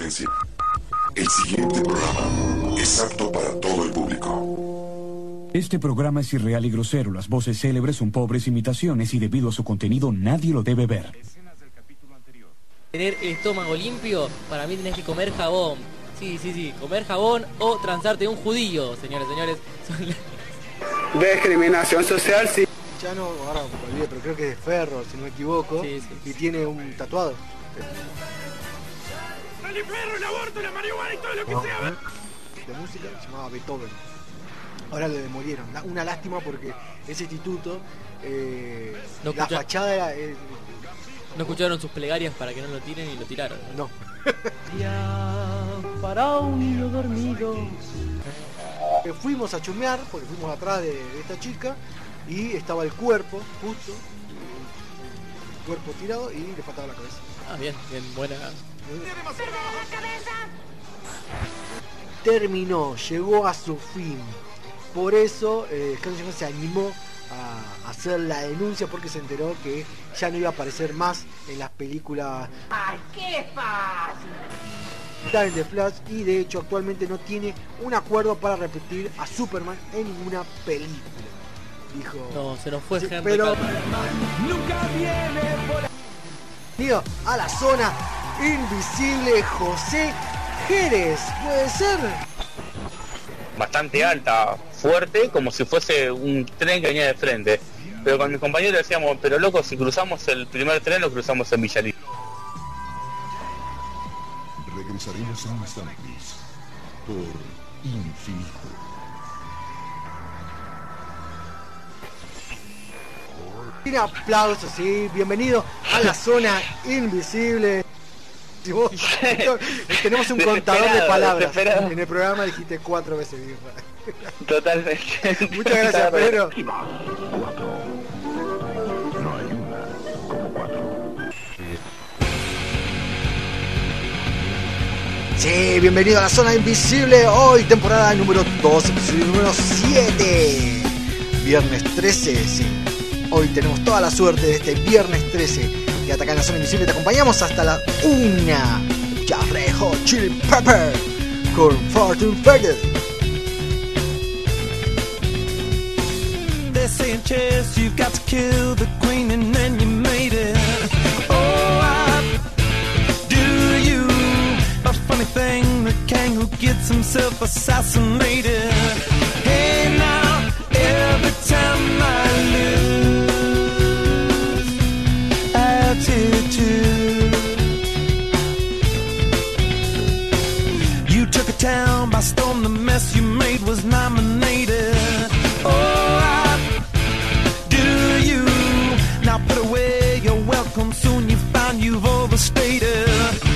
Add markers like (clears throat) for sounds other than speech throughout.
Advertencia. El siguiente programa es apto para todo el público. Este programa es irreal y grosero. Las voces célebres son pobres imitaciones y debido a su contenido nadie lo debe ver. Tener el estómago limpio, para mí tenés que comer jabón. Sí, sí, sí, comer jabón o transarte un judío, señores, señores. (laughs) La- Discriminación social, sí. Ya no, ahora me olvidé, pero creo que es de Ferro, si no me equivoco. Sí, sí. Y tiene un tatuado. No, de música se llamaba Beethoven. Ahora lo demolieron. Una lástima porque ese instituto, eh, No la escucha- fachada era. eh, No escucharon sus plegarias para que no lo tiren y lo tiraron. no. Para un niño dormido. Eh, fuimos a chumear, porque fuimos atrás de, de esta chica, y estaba el cuerpo, justo, el cuerpo tirado y le faltaba la cabeza. Ah, bien, bien, buena. Terminó, llegó a su fin. Por eso eh, se animó a hacer la denuncia porque se enteró que ya no iba a aparecer más en las películas ¡Ay, qué fácil! Time de Flash y de hecho actualmente no tiene un acuerdo para repetir a Superman en ninguna película. Dijo. No, se nos fue Sí, Henry pero Cavill. Bienvenido a la zona invisible José Jerez. ¿Puede ser? bastante alta, fuerte, como si fuese un tren que venía de frente. Pero con mis compañeros decíamos, pero loco, si cruzamos el primer tren, lo cruzamos en Villalí. Regresaremos en instantes por Infinito. Un aplauso, sí. Bienvenido a la zona invisible. Si vos- (laughs) (laughs) tenemos un contador de palabras. desesperado. En el programa dijiste cuatro veces birra. (laughs) Totalmente. Muchas gracias, Pedro. Sí, bienvenido a la zona invisible. Hoy temporada número 2, episodio número 7. Viernes 13, sí. Hoy tenemos toda la suerte de este viernes 13 que ataca en la zona invisible. Te acompañamos hasta la 1. Ya Red Hot Chili Pepper con Fortune Feather. They're saying, Chess, you've got to kill the queen and then you made it. Oh, I do you. A funny thing, the king who gets himself assassinated. Hey, now, every time town by storm. The mess you made was nominated. Oh, I do you now put away your welcome? Soon you find you've overstated.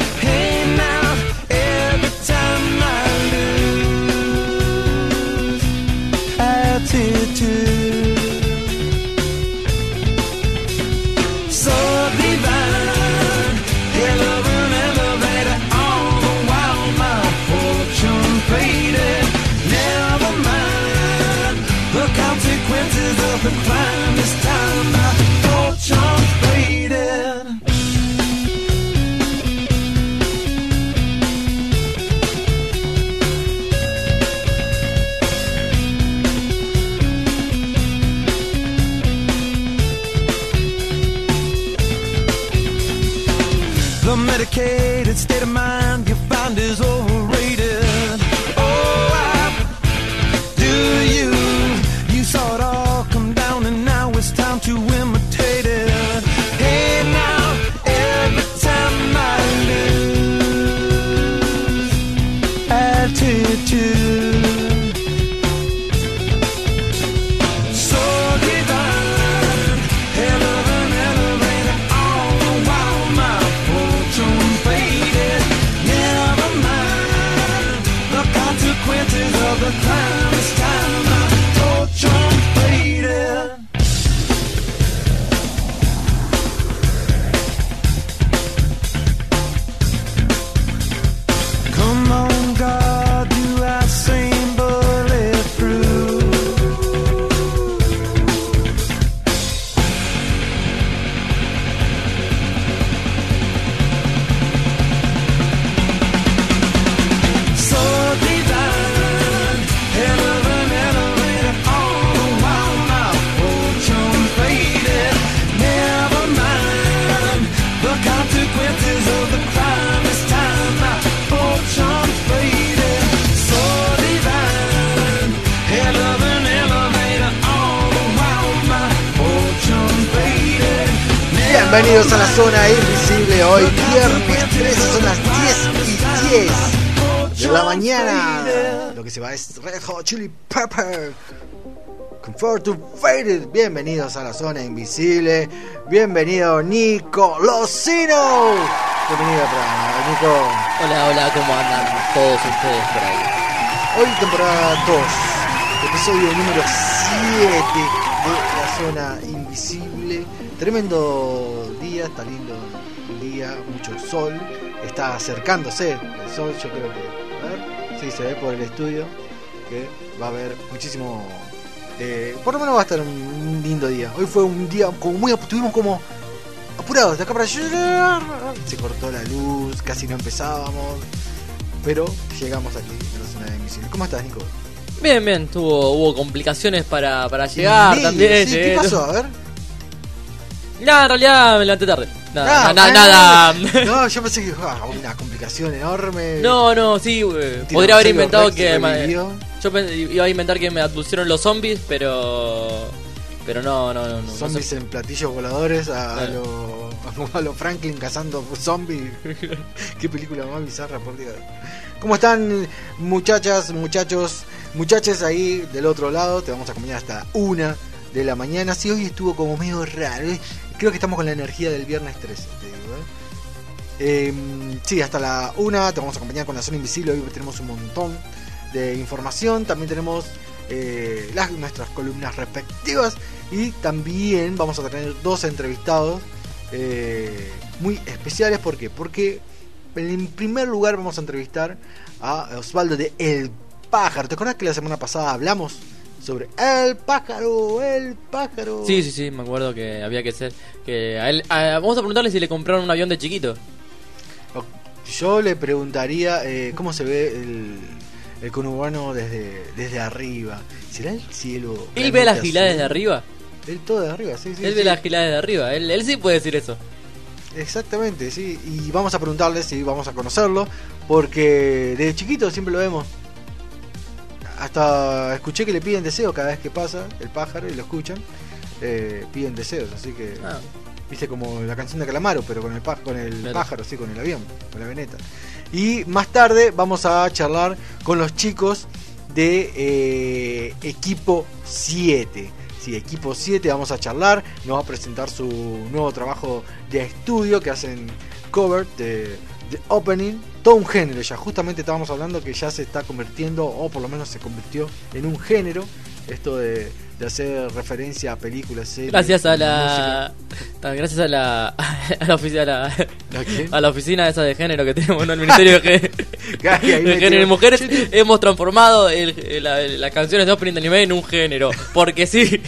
Bienvenidos a la zona invisible. Hoy viernes 13 son las 10 y 10 de la mañana. Lo que se va es Red Hot Chili Pepper. Comfort to Faded. Bienvenidos a la zona invisible. Bienvenido Nico Locino. Bienvenido al programa, Nico. Hola, hola, ¿cómo andan todos ustedes por ahí? Hoy temporada 2, episodio número 7 de zona invisible. Tremendo día, está lindo el día, mucho sol, está acercándose el sol, yo creo que, a ver, sí, se ve por el estudio que va a haber muchísimo, eh, por lo menos va a estar un lindo día. Hoy fue un día como muy, estuvimos como apurados, de acá para se cortó la luz, casi no empezábamos, pero llegamos aquí a la zona invisible. ¿Cómo estás, Nico? Bien, bien, tuvo, hubo complicaciones para, para llegar Sí, también. sí, ¿Qué pasó? A ver. Nada, en realidad me levanté tarde. Nada, Ah, na- ah, nada. No, yo pensé que ah, una complicación enorme. No, no, sí, eh, podría haber inventado que... me- yo iba a inventar que me abducieron los zombies, pero... Pero no, no, no. no, no Zombies en platillos voladores a, a Claro. lo, a lo Franklin cazando zombies. (laughs) Qué película más bizarra, por Dios. ¿Cómo están, muchachas, muchachos, muchachas ahí del otro lado? Te vamos a acompañar hasta una de la mañana. Sí, hoy estuvo como medio raro. ¿eh? Creo que estamos con la energía del viernes 13, te digo. ¿eh? Eh, sí, hasta la una te vamos a acompañar con la zona invisible. Hoy tenemos un montón de información. También tenemos eh, las, nuestras columnas respectivas. Y también vamos a tener dos entrevistados muy especiales. ¿Por qué? Porque en primer lugar vamos a entrevistar a Osvaldo de El Pájaro. ¿Te acuerdas que la semana pasada hablamos sobre El Pájaro? El Pájaro. Sí, sí, sí, me acuerdo que había que ser... Que a él, a- vamos a preguntarle si le compraron un avión de chiquito. Yo le preguntaría eh, cómo se ve el, el conurbano desde, desde arriba. ¿Será el cielo? Él ve las giladas desde arriba. Él todo de arriba, sí, sí. él sí. ve las giladas desde arriba. Él, él sí puede decir eso. Exactamente, sí. Y vamos a preguntarle si vamos a conocerlo, porque desde chiquito siempre lo vemos. Hasta escuché que le piden deseos cada vez que pasa el pájaro y lo escuchan. eh, piden deseos, así que. Ah, Viste como la canción de Calamaro, pero con el, con el Claro. pájaro, sí, con el avión, con la veneta. Y más tarde vamos a charlar con los chicos de eh, Equipo 7. Sí, Equipo 7 vamos a charlar, nos va a presentar su nuevo trabajo de estudio que hacen cover de, de opening, todo un género ya, justamente estábamos hablando que ya se está convirtiendo, o por lo menos se convirtió en un género, esto de, de hacer referencia a películas, series, gracias a la... Gracias a la... (laughs) A la oficina... A la, ¿A quién? (laughs) a la oficina esa de género que tenemos en el Ministerio de, (laughs) de Género y Mujeres. Hemos transformado el- la- las canciones de opening de anime en un género. Porque sí.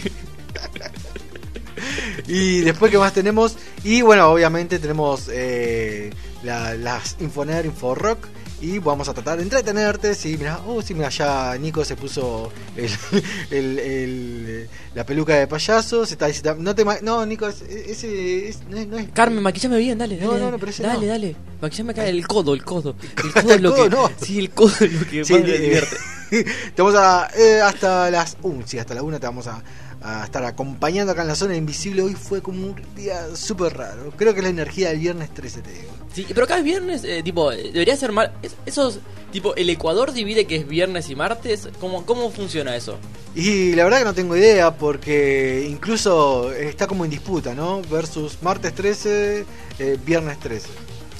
Y después, ¿qué más tenemos? Y bueno, obviamente tenemos eh, la- las Infoner, Inforock. Y vamos a tratar de entretenerte. Sí, mira, oh, sí, mira, ya Nico se puso el, (laughs) el- el- la peluca de payaso. Se está diciendo, no te No, Nico, es- ese es- no, es- no es. Carmen, maquillame bien, dale, dale. No, no, dale. no, pero ese dale, no. dale. Maquillame acá el codo, el codo. (laughs) El codo es lo codo que. no. Sí, el codo es lo que Sí, más me eh, divierte. (laughs) te vamos a. eh, hasta las. Uh, sí, hasta la una te vamos a, a estar acompañando acá en la zona invisible. Hoy fue como un día súper raro. Creo que es la energía del viernes 13, te digo. Sí, pero acá es viernes, eh, tipo, debería ser mal. es- Esos, tipo, el Ecuador divide que es viernes y martes. ¿Cómo, cómo funciona eso? Y la verdad que no tengo idea porque incluso está como en disputa, ¿no? Versus martes 13, eh, viernes 13.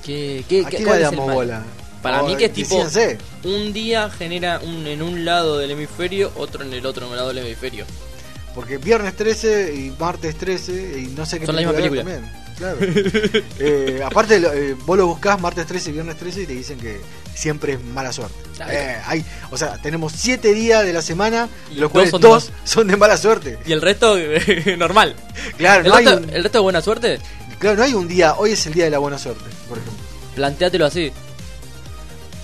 ¿Qué, qué, ¿A qué- quién cuál le damos bola? Para O, mí que es tipo-. Un día genera un, en un lado del hemisferio, otro en el otro lado del hemisferio. Porque viernes 13 y martes 13 y no sé qué Son la misma película también. Claro. (laughs) Eh, aparte, eh, vos lo buscás martes 13 y viernes 13 y te dicen que siempre es mala suerte. Claro. Eh, hay, o sea, tenemos 7 días de la semana, Y los cuales dos son de 2 son de mala suerte. Y el resto, (laughs) normal. Claro ¿El, no, hay resto, un, el resto de buena suerte? claro, no hay un día, hoy es el día de la buena suerte, por ejemplo. Plantéatelo así.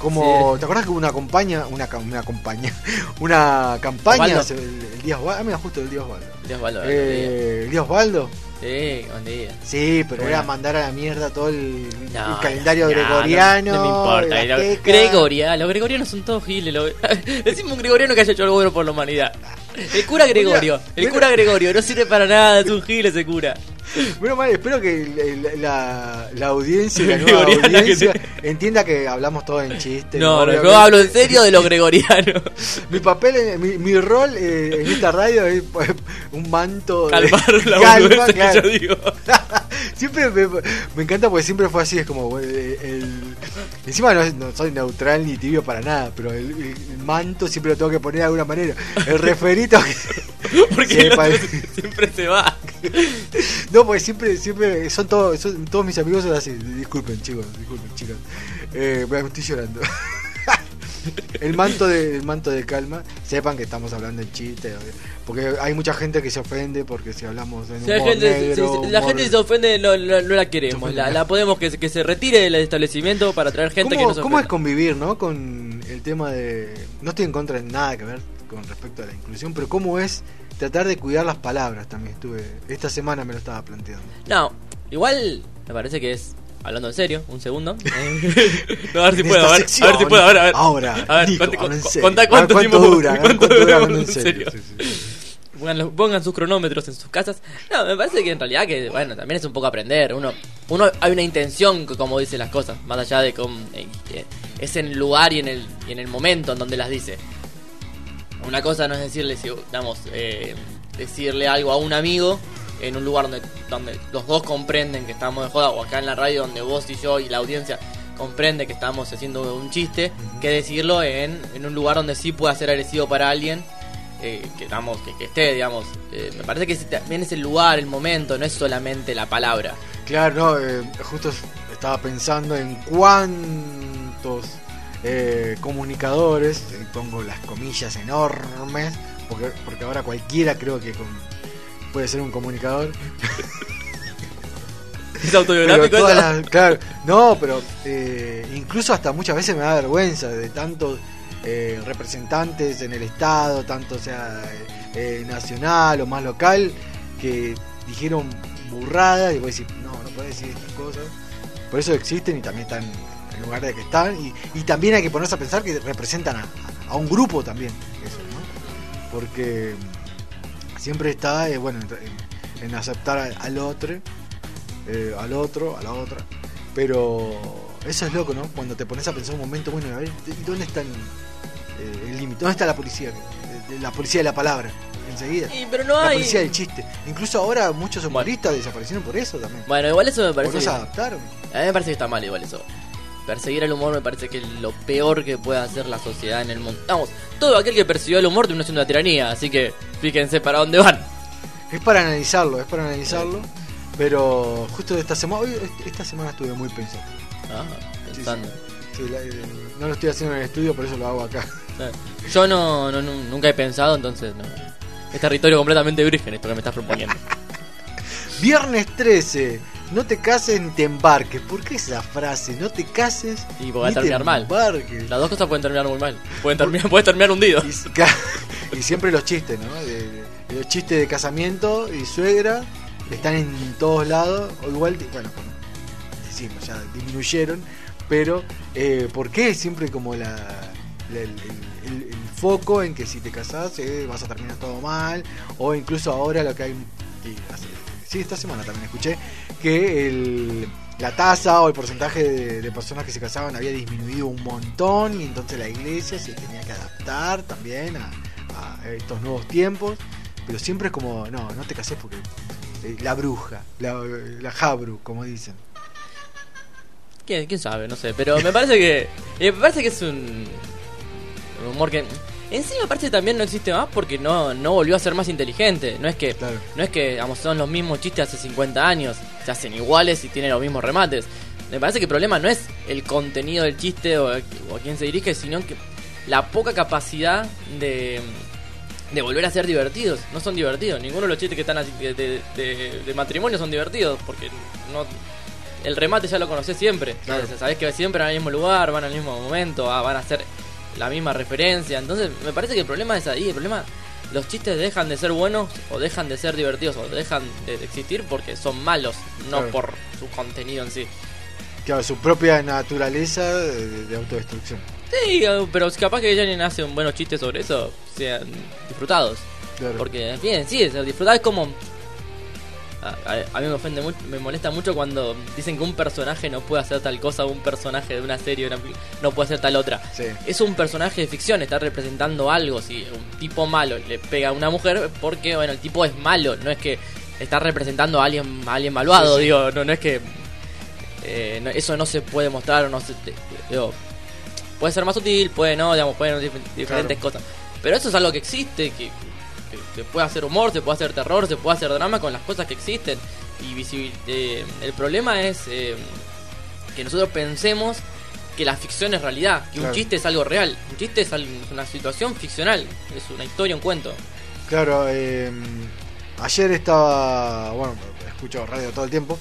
Como, Sí. ¿te acuerdas que hubo una compañía, una, una compañía, (laughs) una campaña Osvaldo. el, el día Osvaldo? Ah, mira, justo el día Osvaldo. Dios valga, Eh, el día Osvaldo. Sí, buen día. Sí, pero voy a Bueno. mandar a la mierda todo el, No, el calendario no, gregoriano. No, no me importa. Lo-. Gregoria, los gregorianos son todos giles. Lo... (laughs) Decime un gregoriano que haya hecho algo bueno por la humanidad. El cura Gregorio, el cura Gregorio, no sirve para nada, es un gil ese cura. (laughs) Menos mal, espero que la, la audiencia, la (laughs) nueva que audiencia, entienda que hablamos todo en chiste. No, no, yo hablo en serio de lo (laughs) gregoriano. Mi papel, en- mi, mi rol eh, en esta radio es un manto. de- Calmar la calma, que yo digo. Siempre me, me encanta porque siempre fue así, es como el, encima no, no soy neutral ni tibio para nada, pero el, manto siempre lo tengo que poner de alguna manera. El referito Porque otro pa- siempre se va. No, porque siempre, siempre son todos, son- todos mis amigos son así. Disculpen, chicos, disculpen, chicas. Eh, me estoy llorando. El manto de, el manto de calma, sepan que estamos hablando en chiste, porque hay mucha gente que se ofende porque si hablamos en Si la humor gente, negro, si- si la gente se ofende, no, no- no la queremos. La, la podemos que, se- que se retire del establecimiento para traer gente que ¿Cómo, no se cómo es convivir, no? Con el tema de. No estoy en contra de nada que ver con respecto a la inclusión, pero cómo es tratar de cuidar las palabras también estuve. Esta semana me lo estaba planteando. No, igual me parece que es. Hablando en serio, un segundo. (laughs) no, a ver si puedo, a ver, a ver si puedo, a ver, a ver. Ahora, a ver, Nico, con- serio. contá A ver cuánto tiempo dura, cuánto dura hablando en serio. serio. Sí, sí. Pongan, pongan sus cronómetros en sus casas. No, me parece que en realidad que, bueno, también es un poco aprender. Uno, uno hay una intención, como dice las cosas, más allá de cómo, eh, es en el lugar y en el, y en el momento en donde las dice. Una cosa no es decirle, si, digamos, eh, decirle algo a un amigo en un lugar donde, donde los dos comprenden que estamos de joda, o acá en la radio donde vos y yo y la audiencia comprende que estamos haciendo un chiste, que decirlo en, en un lugar donde sí pueda ser agresivo para alguien eh, que, digamos, que, que esté, digamos. Eh, me parece que también es el lugar, el momento, no es solamente la palabra. Claro, no, eh, justo estaba pensando en cuántos eh, comunicadores, y pongo las comillas enormes, porque, porque ahora cualquiera creo que con- puede ser un comunicador. (laughs) Es autobiográfico las- claro, no, pero eh, incluso hasta muchas veces me da vergüenza de tantos eh, representantes en el Estado, tanto sea eh, nacional o más local, que dijeron burradas y vos decís, no, no podés decir estas cosas. Por eso existen y también están en lugar de que están. Y, y también hay que ponerse a pensar que representan a, a un grupo también, eso, ¿no? Porque siempre está, eh, bueno, en, en aceptar al- al otro eh, al otro, a la otra. Pero eso es loco, ¿no? Cuando te pones a pensar un momento, bueno, a ver, ¿y ¿dónde está el, eh, el límite? ¿Dónde está la policía? La policía de la palabra, enseguida. Y, pero no La hay... policía del chiste. Incluso ahora muchos humoristas desaparecieron por eso también. Bueno, igual eso me parece... se que- adaptaron. A mí me parece que está mal igual eso. Perseguir el humor me parece que es lo peor que puede hacer la sociedad en el mundo. Vamos, todo aquel que persiguió el humor terminó siendo una tiranía, así que fíjense para dónde van. Es para analizarlo, es para analizarlo. Pero justo esta semana, hoy, esta semana estuve muy pensativo. Ah, pensando. Sí, la- eh, no lo estoy haciendo en el estudio, por eso lo hago acá. Yo no, no- no- nunca he pensado, entonces no. Es territorio completamente virgen esto que me estás proponiendo. (laughs) Viernes 13, no te cases ni te embarques. ¿Por qué esa frase? No te cases Y va a te terminar mal. embarques. Las dos cosas pueden terminar muy mal. Pueden (laughs) terminar, puedes terminar hundido. Y, siempre los chistes, ¿no? De- de- los chistes de casamiento y suegra están en todos lados. O igual, bueno, decimos, ya disminuyeron. Pero, eh, ¿por qué siempre como la, la- el, el- el foco en que si te casás eh, vas a terminar todo mal? O incluso ahora lo que hay. y hace- sí, esta semana también escuché que la tasa o el porcentaje de, personas que se casaban había disminuido un montón y entonces la iglesia se tenía que adaptar también a, estos nuevos tiempos. Pero siempre es como, no, no te cases porque eh, la bruja, la, la jabru, como dicen. ¿Quién, quién sabe? No sé. Pero me parece que. eh, me parece que es un. un humor que. En sí me parece que también no existe más porque no, no volvió a ser más inteligente. No es que. Claro. No es que digamos, son los mismos chistes hace 50 años. Se hacen iguales y tienen los mismos remates. Me parece que el problema no es el contenido del chiste o, o a quién se dirige, sino que la poca capacidad de. De volver a ser divertidos, no son divertidos. Ninguno de los chistes que están de, de- de- de matrimonio son divertidos porque no, el remate ya lo conocés siempre. Claro. Sabés- Sabés que siempre van al mismo lugar, van al mismo momento, ah, van a hacer la misma referencia. Entonces, me parece que el problema es ahí. El problema, los chistes dejan de ser buenos o dejan de ser divertidos o dejan de existir porque son malos, no Claro. por su contenido en sí. Claro, su propia naturaleza de, de autodestrucción. Sí, eh, pero capaz que Janine hace un buenos chistes sobre eso, sean disfrutados. Claro. Porque, en fin, sí, disfrutar es como. A, a- mí me ofende mucho, me molesta mucho cuando dicen que un personaje no puede hacer tal cosa, un personaje de una serie una no puede hacer tal otra. Sí. Es un personaje de ficción, está representando algo. Si un tipo malo le pega a una mujer, porque bueno, el tipo es malo, no es que está representando a alguien, a alguien malvado, Sí, sí. digo, no, no es que eh, no- eso no se puede mostrar no se te- digo, puede ser más sutil, puede no, digamos, pueden dif- diferentes cosas. Pero eso es algo que existe, que se puede hacer humor, se puede hacer terror, se puede hacer drama con las cosas que existen. Y visibil- eh, el problema es eh, que nosotros pensemos que la ficción es realidad, que Claro. un chiste es algo real. Un chiste es una situación ficcional, es una historia, un cuento. Claro, eh, ayer estaba, bueno, escucho radio todo el tiempo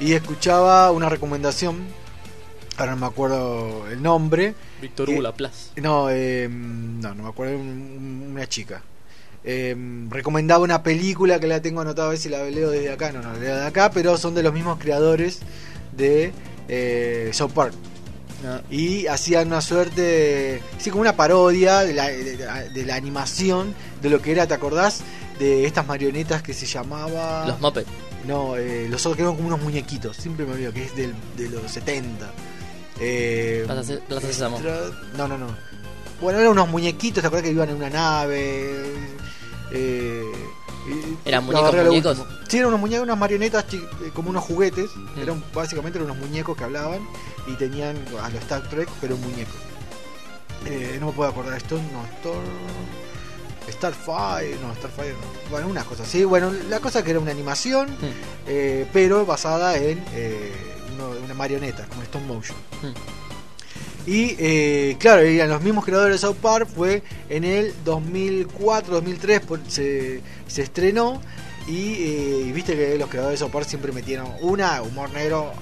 y escuchaba una recomendación, ahora no me acuerdo el nombre, Víctor Eh, Hugo Laplace. no, eh, no, no me acuerdo, un- una chica. Eh, recomendaba una película que la tengo anotada a ver si la leo desde acá, no, no la leo de acá, pero son de los mismos creadores de eh, South Park. y hacían una suerte, sí, como una parodia de la, de, la- de la animación, de lo que era, ¿te acordás? De estas marionetas que se llamaba... Los Muppets. No, eh, los otros que eran como unos muñequitos, siempre me olvido, que es del, de los 70. Eh, Plaza. Extra- No, no, no. Bueno, eran unos muñequitos, ¿te acuerdas que iban en una nave? Eh, ¿Eran muñecos, muñecos? Sí, eran unos muñecos, unas marionetas, eh, como unos juguetes. Mm. Eran básicamente eran unos muñecos que hablaban y tenían a los Star Trek, pero un muñeco. Eh, no me puedo acordar esto, no, Star... Starfire, no, Starfire no. Bueno, unas cosas así. Bueno, la cosa que era una animación, Mm. eh, pero basada en eh, uno- una marioneta, como stop motion. Mm. Y eh, claro, eran los mismos creadores de South Park, fue en el 2004-2003 por- se, se estrenó. Y, eh, viste que los creadores de South Park siempre metieron una, humor negro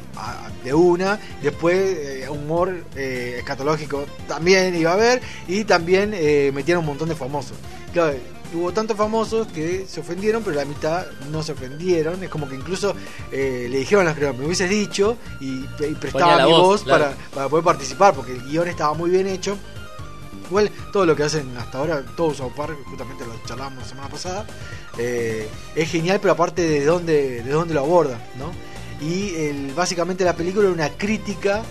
de una, después eh, humor escatológico también iba a haber. Y también metieron un montón de famosos. Claro, hubo tantos famosos que se ofendieron, pero la mitad no se ofendieron. Es como que incluso eh, le dijeron a los creadores, me hubieses dicho y, y prestaba mi voz, voz claro. para, para poder participar, porque el guion estaba muy bien hecho. Igual todo lo que hacen hasta ahora, todo South Park, justamente lo charlábamos la semana pasada, eh, es genial, pero aparte de dónde, de dónde lo aborda, ¿no? Y el, básicamente la película era una crítica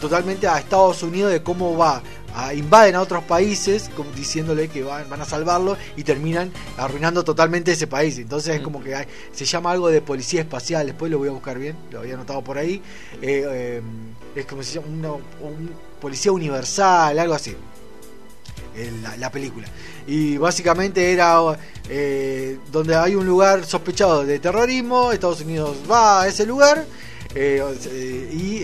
totalmente a Estados Unidos de cómo va, a, invaden a otros países diciéndole que van, van a salvarlo y terminan arruinando totalmente ese país. Entonces es como que hay- se llama algo de policía espacial, después lo voy a buscar bien, lo había anotado por ahí. Eh, eh, es como se llama una- un policía universal, algo así. la, la película. Y básicamente era eh, donde hay un lugar sospechado de terrorismo, Estados Unidos va a ese lugar y,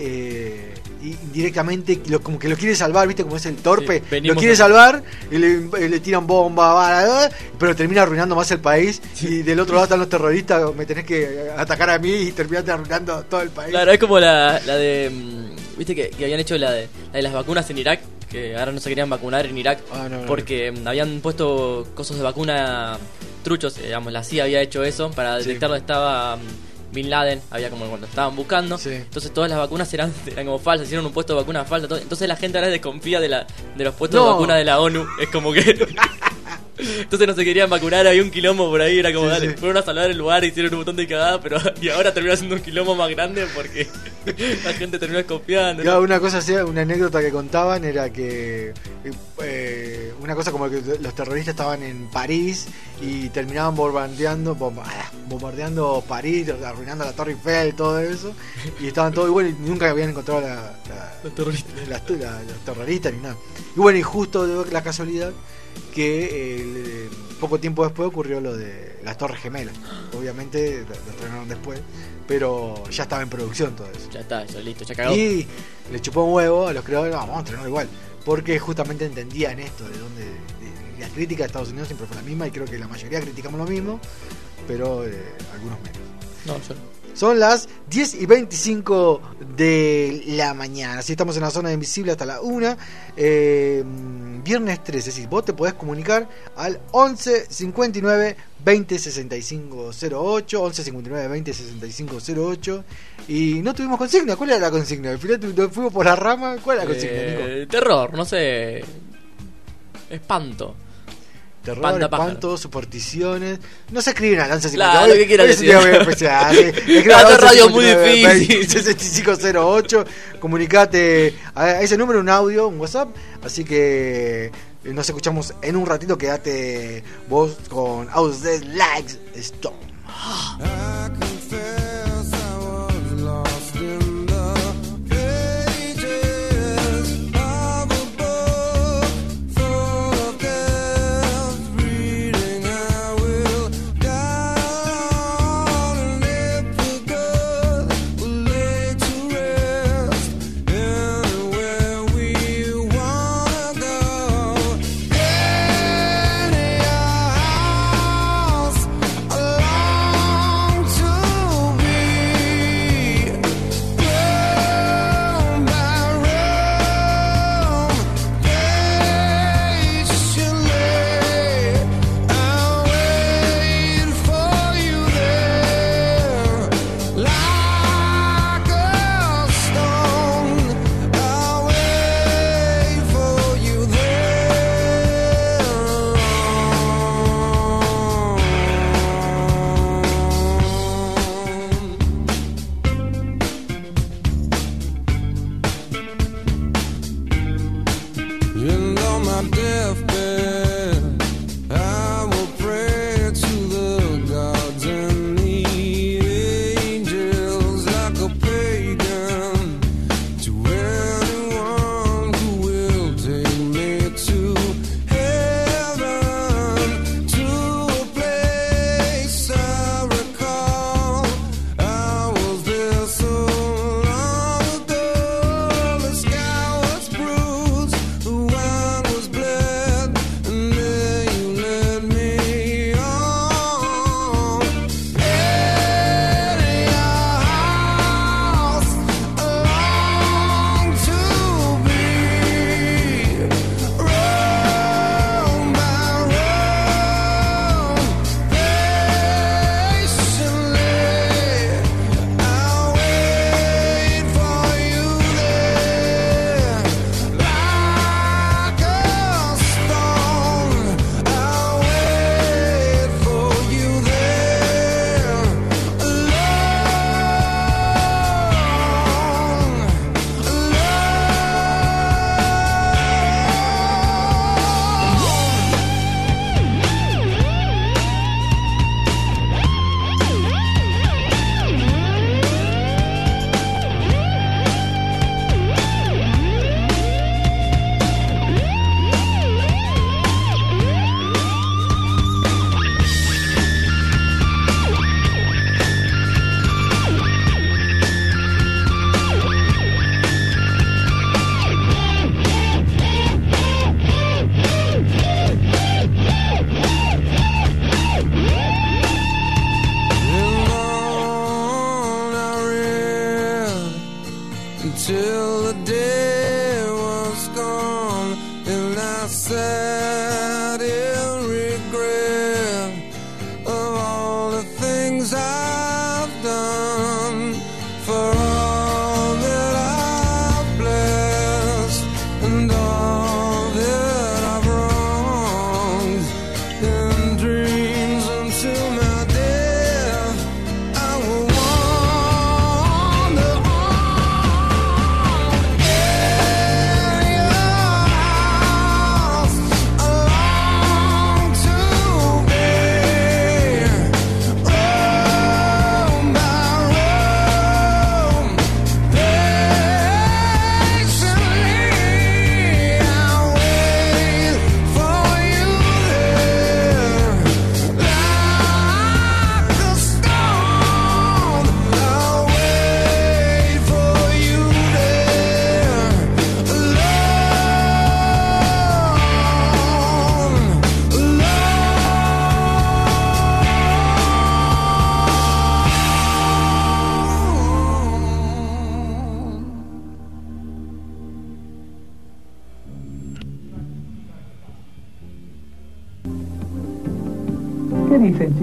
y directamente lo, como que lo quiere salvar, viste como es el torpe, Sí, lo quiere salvar y le, tiran bomba, pero termina arruinando más el país y del otro lado están los terroristas, me tenés que atacar a mí y terminaste arruinando todo el país. Claro, es como la, la de. mm, Viste que, que habían hecho la de, la de las vacunas en Irak, que ahora no se querían vacunar en Irak Ah, no, no, porque mm, habían puesto cosas de vacuna truchos, eh, digamos, la CIA había hecho eso para Sí. detectar dónde estaba mm, Bin Laden, había como cuando estaban buscando. Sí. Entonces todas las vacunas eran, (laughs) eran como falsas, hicieron un puesto de vacuna falsa. todo. Entonces la gente ahora desconfía de, la, de los puestos No. de vacuna de la ONU. Es como que. (laughs) Entonces no se querían vacunar, había un quilombo por ahí, era como, Sí, dale, sí. fueron a salvar el lugar, hicieron un montón de cagadas, pero (laughs) y ahora terminó siendo un quilombo más grande porque (laughs) la gente terminó desconfiando. Claro, una cosa así, una anécdota que contaban era que eh, una cosa como que los terroristas estaban en París y terminaban bombardeando bomba- ah, bombardeando París, arruinando la Torre Eiffel, todo eso, y estaban todos igual y nunca habían encontrado la, la- Los terroristas. la- los terroristas ni nada. Y bueno, y justo la casualidad que eh, poco tiempo después ocurrió lo de las Torres Gemelas. Obviamente lo estrenaron después, pero ya estaba en producción todo eso. Ya está, ya listo, ya cagó. Y le chupó un huevo a los creadores, "No, vamos a estrenarlo igual. Porque justamente entendían esto, de donde de- la crítica de Estados Unidos siempre fue la misma y creo que la mayoría criticamos lo mismo, pero eh, algunos menos. No, yo no. Son las 10 y 25 de la mañana. Así estamos en la zona invisible hasta la 1. Eh, viernes 13. Es decir, vos te podés comunicar al 11 59 20 65 08. 11 59 20 65 08. Y no tuvimos consigna. ¿Cuál era la consigna? Al final fuimos por la rama. ¿Cuál era la consigna? Eh, terror, no sé. Espanto terror, Panta, espanto, supersticiones. No se escribe una lanza claro, hoy, ¿qué quieres decir? Es un día (laughs) muy especial. Escribe radio muy difícil. (laughs) 6508. Comunicate a ese número, un audio, un WhatsApp. Así que eh, nos escuchamos en un ratito. Quédate vos con Out Likes Storm. Ah.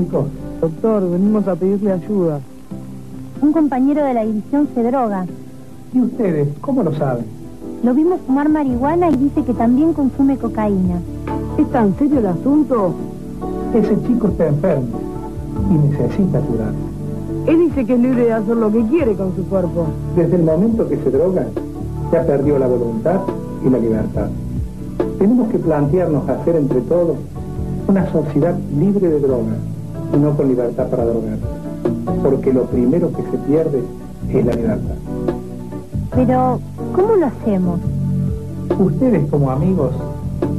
chicos? Doctor, venimos a pedirle ayuda. Un compañero de la división se droga. ¿Y ustedes? ¿Cómo lo saben? Lo vimos fumar marihuana y dice que también consume cocaína. ¿Es tan serio el asunto? Ese chico está enfermo y necesita curarse. Él dice que es libre de hacer lo que quiere con su cuerpo. Desde el momento que se droga, ya perdió la voluntad y la libertad. Tenemos que plantearnos hacer entre todos una sociedad libre de drogas no con libertad para drogar. Porque lo primero que se pierde es la libertad. Pero, ¿cómo lo hacemos? Ustedes como amigos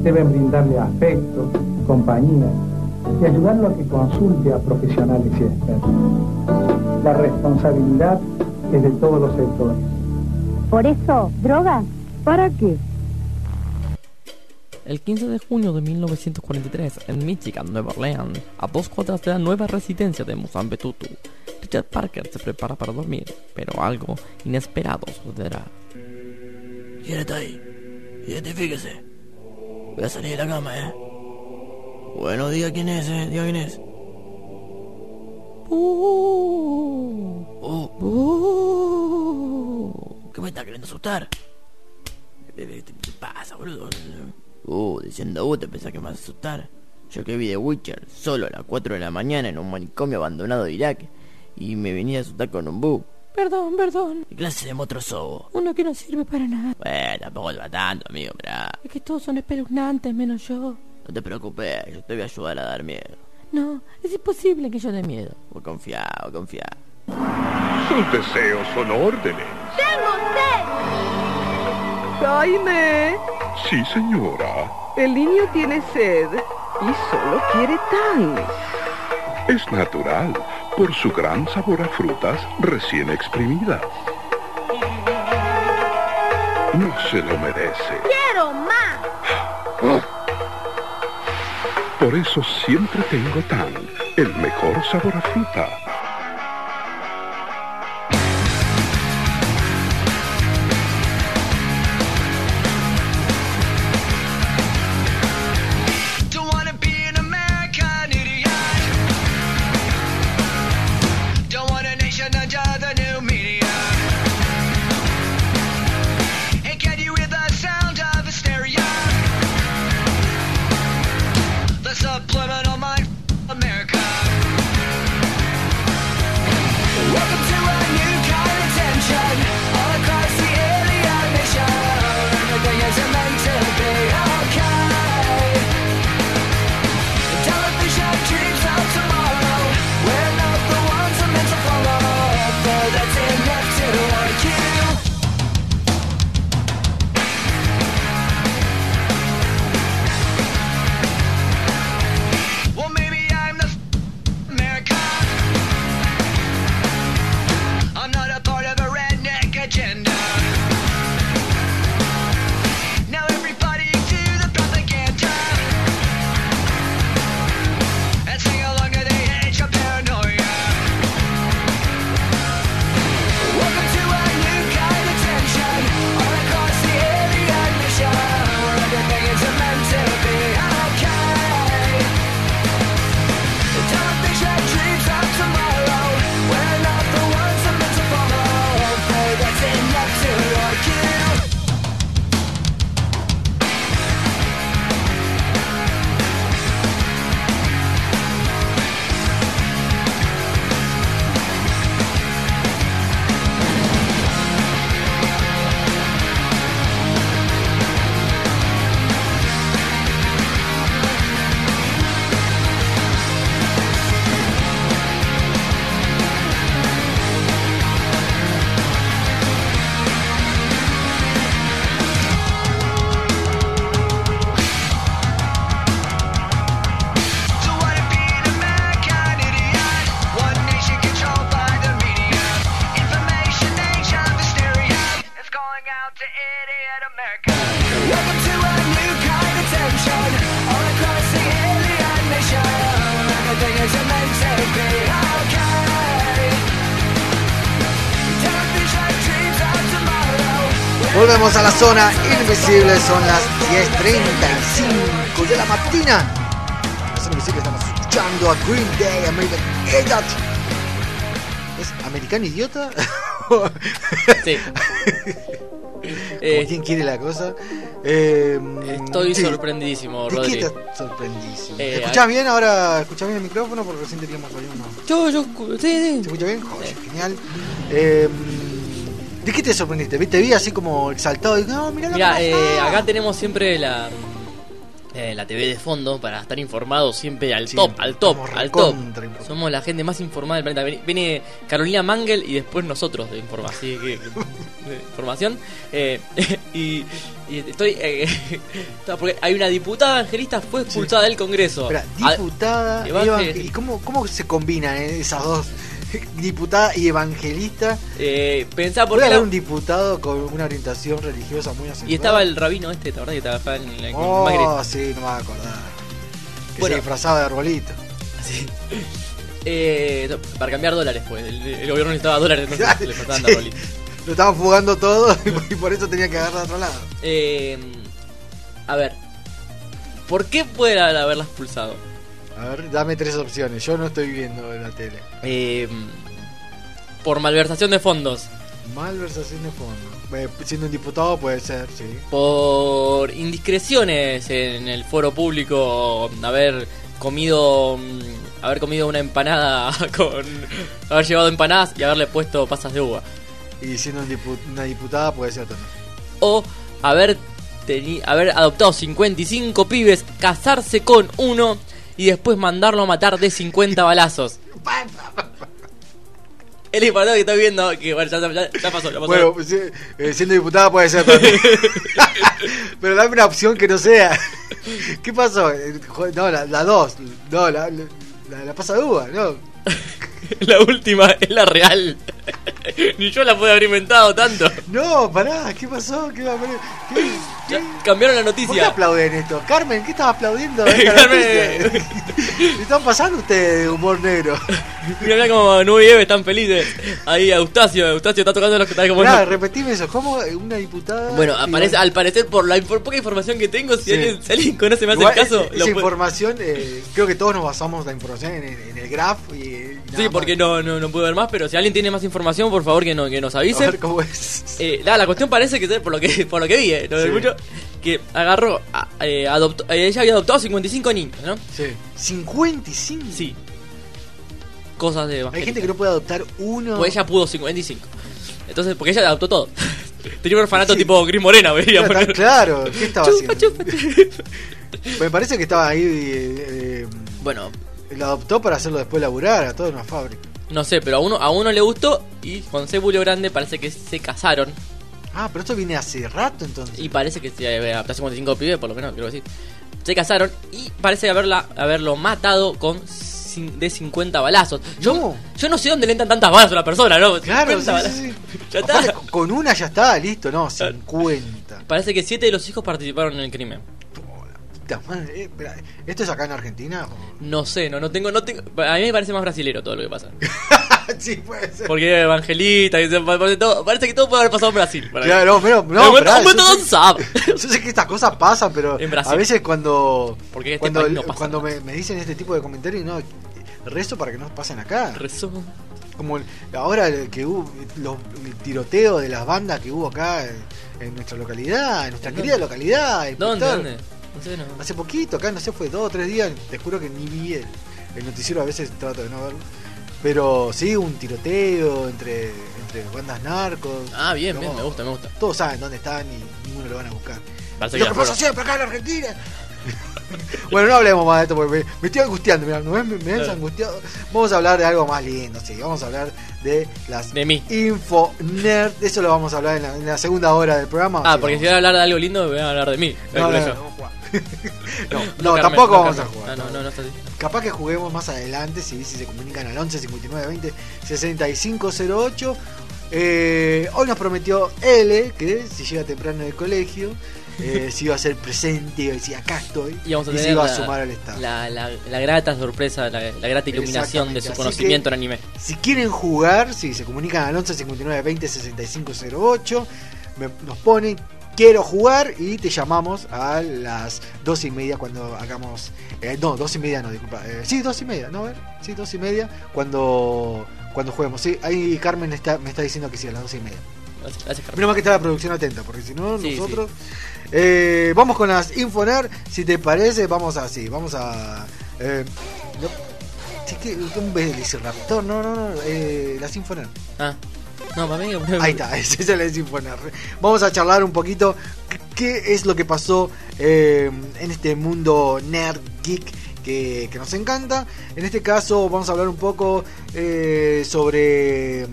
deben brindarle afecto, compañía y ayudarlo a que consulte a profesionales y expertos. La responsabilidad es de todos los sectores. ¿Por eso, drogas? ¿Para qué? El 15 de junio de 1943, en Michigan, Nueva Orleans, a dos cuadras de la nueva residencia de Mozambetutu, Richard Parker se prepara para dormir, pero algo inesperado sucederá. ¿Quién está ahí? Identifíquese. Voy a salir de la cama, ¿eh? Bueno, diga quién es, ¿eh? Diga quién es. Uh, Oh, oh. ¿Qué me está queriendo asustar? ¿Qué pasa, boludo? Uh, diciendo vos te pensás que me vas a asustar. Yo que vi de Witcher solo a las 4 de la mañana en un manicomio abandonado de Irak y me venía a asustar con un bu. Perdón, perdón. ¿Qué clase de monstruo sos? Uno que no sirve para nada. Bueno, tampoco va tanto, amigo, pero... Es que todos son espeluznantes, menos yo. No te preocupes, yo te voy a ayudar a dar miedo. No, es imposible que yo dé miedo. Vos confía, vos confía. Sus deseos son órdenes. ¡Tengo sed! Jaime, Sí, señora. el niño tiene sed y solo quiere tan. Es natural por su gran sabor a frutas recién exprimidas. No se lo merece. ¡Quiero más! Por eso siempre tengo tan el mejor sabor a fruta. Zona invisible, son las 10.35 de la mañana. Zona invisible estamos escuchando a Green Day, American Idiot. ¿Es American Idiota? (laughs) Sí. (laughs) Eh, ¿Quién quiere la cosa? Eh, Estoy sí. sorprendidísimo, ¿De Rodri. qué estás sorprendísimo? Eh, ¿Escuchás bien ahora? ¿Escuchás bien el micrófono? Porque recién teníamos ahí uno. Yo, yo, sí, sí. ¿Se escucha bien? Joder, genial. ¿De qué te sorprendiste? ¿Viste? Te vi así como exaltado y no, mirá Mira, eh, acá tenemos siempre la eh, la TV de fondo para estar informados siempre al top, al top, al top. Somos la gente más informada del planeta. Viene- Carolina Mangel y después nosotros de informa, así que de información. Eh, (laughs) y, y estoy eh, (laughs) porque hay una diputada angelista fue expulsada del Congreso. Espera, A- diputada, Evangel- evangel- ¿y cómo, cómo se combinan eh, esas dos? (laughs) Diputada y evangelista. eh, pensá por la- un diputado con una orientación religiosa muy acentuada. y estaba el rabino este, ¿te acordás que trabajaba en la Oh, Macri? sí, no me voy a acordar. Que Bueno. se disfrazaba de arbolito. Así. (laughs) Eh, no, para cambiar dólares, pues. El, el gobierno necesitaba dólares, no le faltaban (laughs) Sí. dólares. Lo estaban fugando todo y por eso tenía que agarrar a otro lado. Eh, a ver. ¿Por qué puede haberla expulsado? A ver, dame tres opciones. Yo no estoy viendo en la tele. Eh, por malversación de fondos. Malversación de fondo. Eh, siendo un diputado puede ser, sí. Por indiscreciones en el foro público. Haber comido. mm, Haber comido una empanada (laughs) con. Haber llevado empanadas y haberle puesto pasas de uva. Y siendo un dipu- una diputada puede ser también. o haber, haber adoptado 55 pibes, casarse con uno y después mandarlo a matar de 50 balazos. (laughs) El disparador que estoy viendo, que bueno, ya, ya- ya pasó, ya pasó. Bueno, eh, siendo diputada puede ser también. (laughs) Pero dame una opción que no sea. ¿Qué pasó? Eh, No, la, la dos. No, la, la, la no. (laughs) la última es la real. Ni yo la puedo haber inventado tanto. No, pará, ¿qué pasó? ¿Qué, va a poner? ¿Qué- Ya cambiaron la ¿Por qué noticia. aplauden esto? Carmen, ¿qué estás aplaudiendo? (laughs) Carmen. noticia? ¿Le están pasando ustedes de humor negro? (laughs) Mira, mira como Nube y Eve están felices. Ahí Eustacio, Eustacio está tocando los que están como. Pará, repetime eso. ¿Cómo una diputada? Bueno, aparece, al parecer, por la infor- poca información que tengo, si, Sí. alguien, si alguien conoce más igual, el caso, esa puede- información, eh, creo que todos nos basamos la información en, el- en el graph y, y Sí, porque no, no, no pude ver más, pero si alguien tiene más información, por favor que, no, que nos A avise. ver cómo es. Eh, nada, la cuestión parece que, por lo que, por lo que vi, eh, no Sí. mucho, que agarró, eh, adoptó, eh, ella había adoptado 55 niños, ¿no? Sí. 55. Sí. Cosas de Hay gente que no puede adoptar uno. Pues ella pudo 55. Entonces, porque ella adoptó todo. (laughs) Tenía un orfanato Sí. tipo Gris Morena, veía. Claro, claro, ¿qué estaba Chupa, haciendo? (laughs) Me parece que estaba ahí. eh, eh, Bueno, lo adoptó para hacerlo después laburar a toda una fábrica. no sé, pero a uno, a uno le gustó y con Cébulio Grande parece que se casaron. Ah, pero esto viene hace rato entonces. Y parece que se eh, adoptó 55 pibes, por lo menos, que sí. Se casaron y parece haberla, haberlo matado con de 50 balazos. Yo No. yo no sé dónde le entran tantas balas a una persona, ¿no? Claro, 50 sí, balazos. sí, sí. Ya Aparte, está. con- con una ya está, listo, no, 50. Parece que 7 de los hijos participaron en el crimen. Puta madre, eh, espera, ¿Esto es acá en Argentina? No sé, no, no tengo, no tengo. A mí me parece más brasilero todo lo que pasa. (laughs) sí, puede ser. Porque Evangelita, que se- parece, todo- parece que todo puede haber pasado en Brasil. mí. Claro, no, pero, no, pará, método yo sé- sabe. (laughs) Yo sé que estas cosas pasan, pero En Brasil. a veces cuando Porque este cuando, no pasa cuando me, me dicen este tipo de comentarios, no, rezo para que no pasen acá. Rezó. Como el- ahora que hubo los, el tiroteo de las bandas que hubo acá en, en nuestra localidad, en nuestra querida localidad. ¿Dónde? ¿Dónde? No sé, no. Hace poquito, acá no sé, fue dos o tres días, te juro que ni vi el, el noticiero, a veces trato de no verlo. Pero sí, un tiroteo entre, entre bandas narcos. Ah, bien, bien, No, me gusta, me gusta. Todos saben dónde están y ninguno lo van a buscar. Parece lo que que pasa afuera- siempre acá en Argentina. (laughs) bueno, no hablemos más de esto porque me, me estoy angustiando, mirá, ¿no? Me, me ves Claro. angustiado. Vamos a hablar de algo más lindo, sí. Vamos a hablar de las De mí. Info Nerd. Eso lo vamos a hablar en la, en la segunda hora del programa. Ah, porque si voy a hablar de algo lindo, voy a hablar de mí. No, Por no, no, a no, no, Carmen, tampoco no, vamos a Carmen. jugar. Ah, no, no, no está. Capaz que juguemos más adelante si, si se comunican al 11 59 20 6508. Eh, hoy nos prometió L que si llega temprano del colegio, eh, si iba a ser presente, y si acá estoy, Y vamos a se tener iba la, a sumar al estado. la, la, la grata sorpresa, la, la grata iluminación de su así conocimiento que- en anime. Si quieren jugar, si se comunican al 11 59 20 6508, me- nos ponen quiero jugar y te llamamos a las dos y media cuando hagamos. eh, no, dos y media no, disculpa. eh, sí, dos y media, ¿no? A ver, sí, dos y media cuando, cuando juguemos. Sí, ahí Carmen está, me está diciendo que sí, a las dos y media. Gracias. Menos mal que está la producción atenta, porque si no, Sí, nosotros. Eh, vamos con las Infoner. Si te parece, vamos así. Vamos a. Eh, no, sí que un velociraptor, no, no, no. Eh, las Infoner. Ah, no, para mí. Ahí está, esa es la Infoner. Vamos a charlar un poquito qué- es lo que pasó eh, en este mundo nerd geek. Que, que nos encanta. En este caso vamos a hablar un poco eh, sobre mm,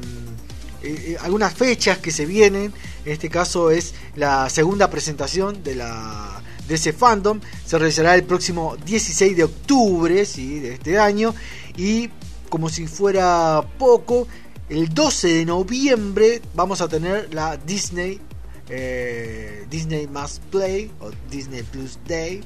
eh, eh, algunas fechas que se vienen. En este caso es la segunda presentación de la de ese fandom. Se realizará el próximo 16 de octubre ¿sí? de este año. Y como si fuera poco, el 12 de noviembre vamos a tener la Disney eh, Disney Must Play o Disney Plus Day.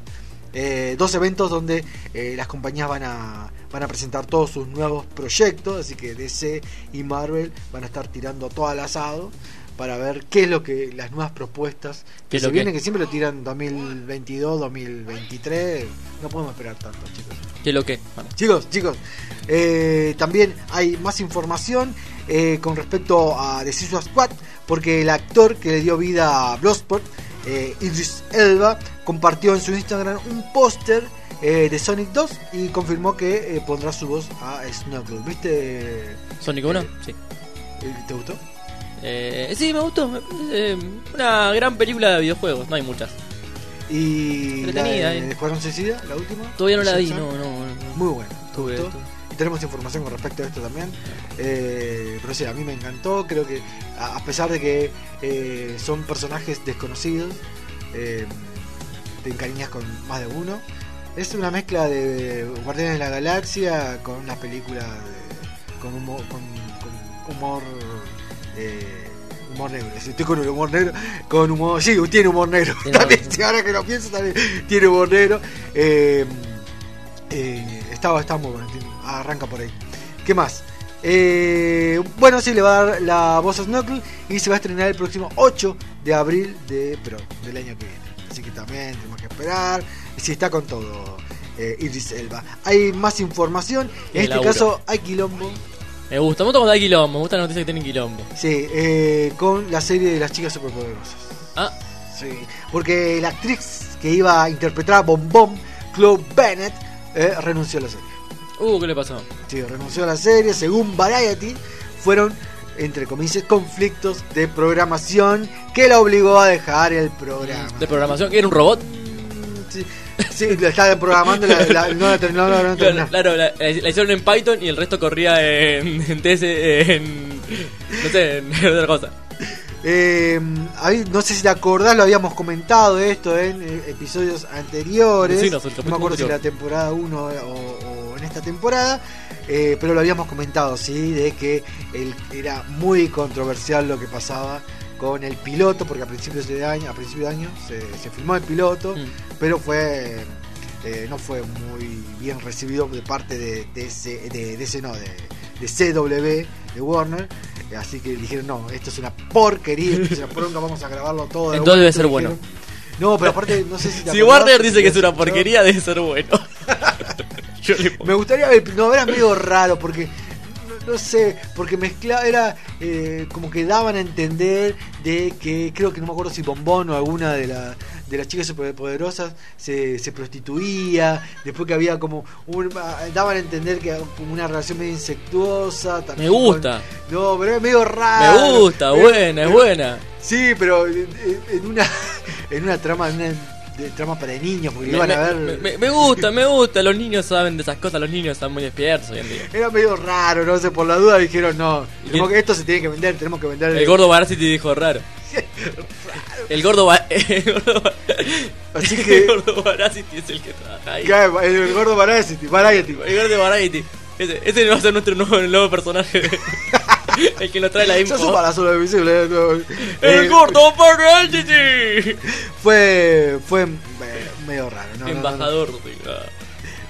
Eh, dos eventos donde eh, las compañías van a, van a presentar todos sus nuevos proyectos, así que DC y Marvel van a estar tirando todo al asado para ver qué es lo que las nuevas propuestas ¿Qué que se vienen, que siempre lo tiran 2022, 2023, no podemos esperar tanto, chicos. ¿Qué es lo que? Bueno, Chicos, chicos, eh, también hay más información eh, con respecto a The Suicide Squad, porque el actor que le dio vida a Bloodsport, eh, Idris Elba, compartió en su Instagram un póster eh, de Sonic 2 y confirmó que eh, pondrá su voz a Snorkel. ¿Viste? ¿Sonic 1? Sí. ¿Te gustó? Eh, sí, me gustó. parece una gran película de videojuegos. No hay muchas. Y la Entretenida, de eh. Escuadrón Suicida, la última. Todavía no la vi, no, no. no. Muy buena. ¿te Tuve- gustó? tuve- Y tenemos información con respecto a esto también. Eh, pero sí, a mí me encantó. Creo que a, a pesar de que eh, son personajes desconocidos, eh, te encariñas con más de uno. Es una mezcla de Guardianes de la Galaxia con las películas de- con, humo- con, con humor. Eh, humor negro. Si Estoy con humor negro. Con humor. Sí, tiene humor negro. Tiene También, humor- ahora que lo pienso, también tiene humor negro. Eh, eh, está, está muy bueno. Arranca por ahí. ¿Qué más? Eh, bueno, sí, le va a dar la voz a Snorkel y se va a estrenar el próximo 8 de abril de, pero, del año que viene. Así que también tenemos que esperar. Si está con todo, eh, Idris Elba. Hay más información. En el este laburo. caso, hay quilombo. Me gusta, me gusta cuando hay quilombo. Me gusta la noticia que tienen quilombo. Sí, eh, con la serie de las chicas superpoderosas. Ah, Sí, porque la actriz que iba a interpretar a Bom Bom, Chloe Bennett, eh, renunció a la serie. uh, ¿qué le pasó? Sí, renunció a la serie. Según Variety, fueron, entre comillas, conflictos de programación que la obligó a dejar el programa. ¿De programación? ¿Que era un robot? Sí, (laughs) sí, la estaba programando, la, la- no la no. Claro, claro, la, la hicieron en Python y el resto corría en, (laughs) en TS, en... No sé, en (laughs) otra cosa. Eh, ahí, no sé si te acordás, lo habíamos comentado esto en eh, episodios anteriores. Sí, no, no me acuerdo si anterior. la temporada 1 o, o en esta temporada. eh, pero lo habíamos comentado, sí, de que el- era muy controversial lo que pasaba con el piloto, porque a principios de año, a principios de año se, se filmó el piloto, Mm. pero fue eh, no fue muy bien recibido de parte de, de ese, de, de ese no, de, de CW, de Warner. Eh, Así que dijeron, no, esto es una porquería, esto es una poronga, vamos a grabarlo todo. Entonces debe vuelta", ser dijeron. bueno. No, pero aparte, no sé si te (laughs) Si Warner dice que es una porquería, debe ser bueno. (laughs) Me gustaría ver, no, era medio raro porque no, sé, porque mezclaba, era eh, como que daban a entender de que creo que no me acuerdo si Bombón o alguna de, la, de las chicas superpoderosas se, se prostituía, después que había como un, ah, daban a entender que como una relación medio insectuosa. Me gusta. con- no, pero es medio raro. Me gusta, buena, es buena. Sí, pero en, en- en una (laughs) en una trama, en una de- trama para niños, porque Me, iban a me- ver. me- me gusta, me gusta. Los niños saben de esas cosas, los niños están muy despiertos hoy en día. Era medio raro, no sé, por la duda dijeron no, ¿Y tenemos que, esto se tiene que vender, tenemos que vender El gordo Varsity dijo (laughs) raro. El gordo, Ba- (laughs) el gordo, Ba- Así que- el gordo Varacity es el que trabaja ahí. El, gordo Variety, Variety. El gordo Variety. Ese, ese va a ser nuestro nuevo, nuevo personaje. (laughs) (laughs) el que nos trae la info. Yo soy para solo visible. no. El Eh, gordo. Fue fue eh, medio raro, ¿no? no, no, no. Embajador. diga.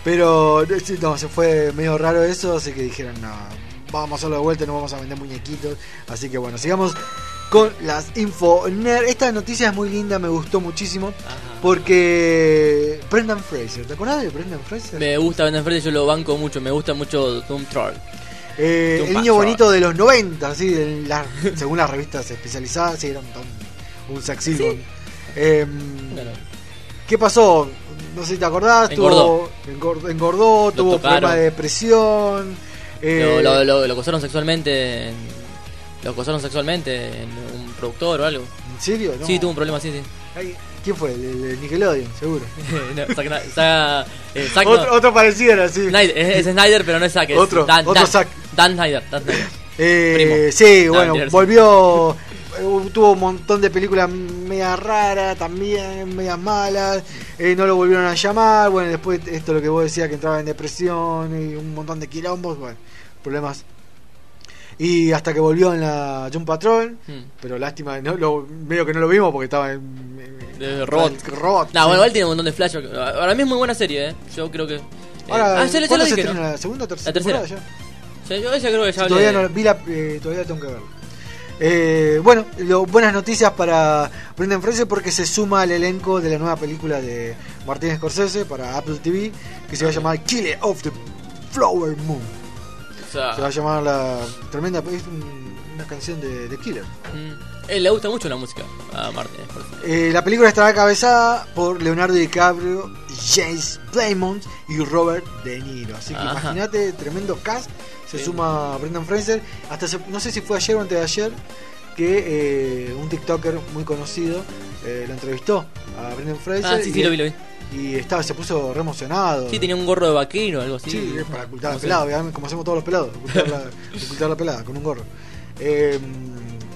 Pero no, se fue medio raro eso, así que dijeron no, vamos a hacerlo de vuelta, no vamos a vender muñequitos. Así que bueno, sigamos con las info nerd. Esta noticia es muy linda, me gustó muchísimo. Ajá. Porque Brendan Fraser, ¿te acuerdas de Brendan Fraser? Me gusta Brendan Fraser, yo lo banco mucho. Me gusta mucho Doom Troll. Eh, el niño bonito de los 90, así, en las- según las revistas especializadas, sí, era un, un, un sex. Eh, ¿Qué pasó? No sé si te acordás. Engordó. Tuvo, engor- engordó, Lo tuvo problemas de depresión. eh, Lo, lo, lo, lo acosaron sexualmente. en- lo acosaron sexualmente en un productor o algo. ¿En serio? No. Sí, tuvo un problema sí. Ay, ¿Quién fue? El, el Nickelodeon, seguro. (laughs) No, Zack, Sna- Zack- eh, Zack no. otro, parecido era así. Snyder, es, es Snyder, pero no es Zack. Es Otro, Dan, otro Dan, Zack. Dan Snyder. Dan Snyder. Eh, sí, No, bueno, volvió. eh, Tuvo un montón de películas media raras, también medias malas. eh, no lo volvieron a llamar. Bueno, después esto lo que vos decías que entraba en depresión y un montón de quilombos. Bueno, problemas. Y hasta que volvió en la Jump Patrol. Hmm. Pero lástima, no, lo, medio que no lo vimos porque estaba en. en- De robot. robot, No, sí. bueno, igual tiene un montón de flashbacks. Para mí es muy buena serie, ¿eh? Yo creo que. eh, Ahora, ah, ya, lo- ya ¿cuándo lo se dije, estrena? ¿no? ¿La segunda o tercera? La tercera. yo esa creo que ya hablé todavía no vi la, eh, todavía tengo que verlo. Eh, bueno, lo- buenas noticias para Brendan Fraser porque se suma al elenco de la nueva película de Martin Scorsese para Apple TV que se va a llamar Killer of the Flower Moon. Sea, Se va a llamar la tremenda es un- una canción de, de Killer. mm, él le gusta mucho la música a Martin. Scorsese. Eh, la película estará encabezada por Leonardo DiCaprio, James Playmont y Robert De Niro. Así que imagínate, tremendo cast. Se Sí. suma Brendan Fraser. Hasta se- no sé si fue ayer o antes de ayer que eh, un TikToker muy conocido eh, lo entrevistó a Brendan Fraser. Ah, sí, y sí, lo vi, lo vi. Y estaba, se puso re emocionado. Sí, tenía un gorro de vaquero o algo así. Sí, para ocultar la No pelada, obviamente, como hacemos todos los pelados, ocultar la, (laughs) ocultar la pelada con un gorro. Eh,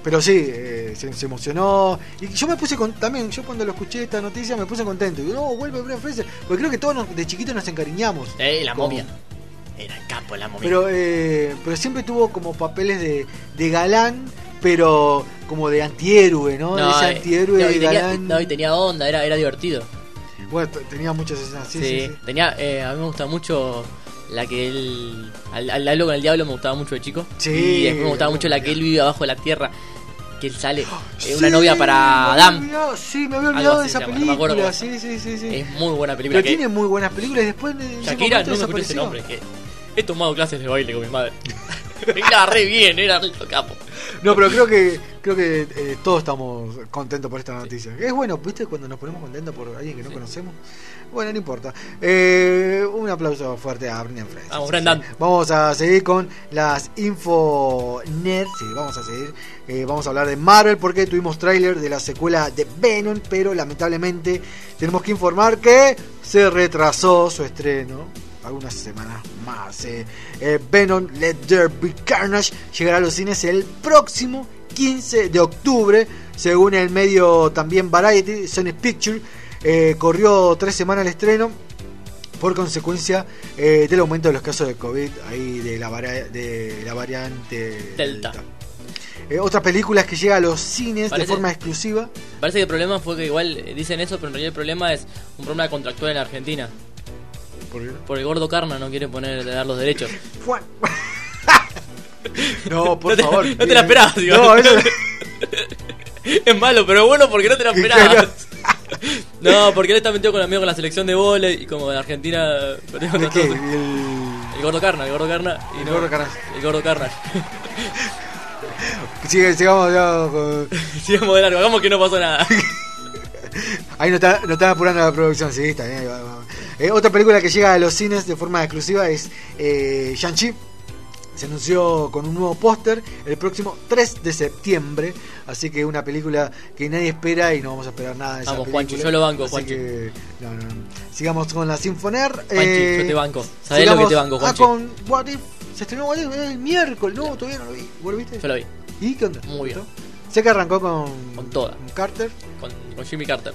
pero sí, eh, se, se emocionó. Y yo me puse con, también, yo cuando lo escuché esta noticia me puse contento. Y digo, no, vuelve Brendan Fraser. Porque creo que todos nos- de chiquitos nos encariñamos. Eh, la con- momia. Era el capo la momia. Pero, eh, pero siempre tuvo como papeles de, de galán, pero como de antihéroe, ¿no? de ese eh, antihéroe no, y tenía, galán. no, y tenía onda, era, era divertido. Bueno, tenía muchas escenas, sí, Sí, sí, sí. tenía, eh, a mí me gusta mucho la que él, al, al hablo con el diablo me gustaba mucho de chico. Sí, y después me gustaba mucho la que él vive abajo de la tierra, que él sale, (gasps) eh, Sí, una novia para Adam. Sí, me había olvidado de esa llama, no película. cómo Sí, sí, sí, sí. Es muy buena película. Pero que tiene muy buenas películas después. Shakira, no me escuché ese nombre. Que he tomado clases de baile con mi madre. (laughs) (laughs) Era re bien, era re capo. No, pero creo que creo que eh, todos estamos contentos por esta noticia. Es bueno, ¿viste? Cuando nos ponemos contentos por alguien que no conocemos. Bueno, no importa. Eh, un aplauso fuerte a Brendan Fraser. Vamos, Brendan. sí. Vamos a seguir con las info. Sí, vamos a seguir. Eh, vamos a hablar de Marvel porque tuvimos tráiler de la secuela de Venom, pero lamentablemente tenemos que informar que se retrasó su estreno algunas semanas más. eh. Eh, Venom Let There Be Carnage llegará a los cines el próximo 15 de octubre, según el medio también Variety, Sony Picture. eh, corrió tres semanas el estreno por consecuencia eh, del aumento de los casos de COVID ahí de la, vari- de la variante Delta. Eh, otra película es que llega a los cines de forma exclusiva. Parece que el problema fue que igual eh, dicen eso, pero en realidad el problema es un problema contractual en Argentina. Por el gordo Carna no quiere poner de dar los derechos. (laughs) (laughs) No, por no te, favor. No te la esperabas, igual. No, (laughs) eso- es malo, pero bueno porque no te la esperabas. No, porque él está metido con amigo con la selección de volei y como en Argentina. perdió. El gordo Carna, el gordo Carna. y El no- gordo Carna. El gordo Carna. Sigue, sigamos con- Sigamos de largo, hagamos que no pasó nada. Ahí no, está, no están apurando la producción, sí, está bien. Eh, otra película que llega a los cines de forma exclusiva es eh, Shang-Chi. Se anunció con un nuevo póster el próximo 3 de septiembre. Así que una película que nadie espera y no vamos a esperar nada de esa Vamos. Juanchi, yo lo banco, Juanchi. que, no, no, no. Sigamos con la Sinfoner. Juanchi, yo te banco. Sabés lo que te banco, Ah, Juanchi. con What If. Se estrenó What If el miércoles. No, todavía no lo vi. ¿Vos lo viste? Yo lo vi. ¿Y qué onda? Muy bien. Sé que arrancó con, Con toda. con Carter. Con, con Jimmy Carter.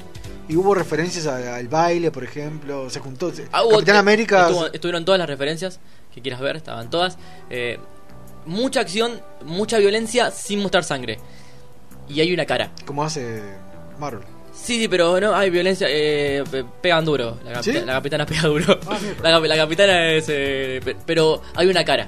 Y hubo referencias al baile, por ejemplo. Se juntó. Ah, hubo- Capitán América. estuvo- estuvieron todas las referencias que quieras ver, estaban todas. Eh, mucha acción, mucha violencia sin mostrar sangre. Y hay una cara. Como hace Marvel. Sí, sí, pero no, hay violencia, eh, pe- pegan duro. La, capita- ¿Sí? la capitana pega duro. Ah, (laughs) la, la capitana es. eh, pe- pero hay una cara.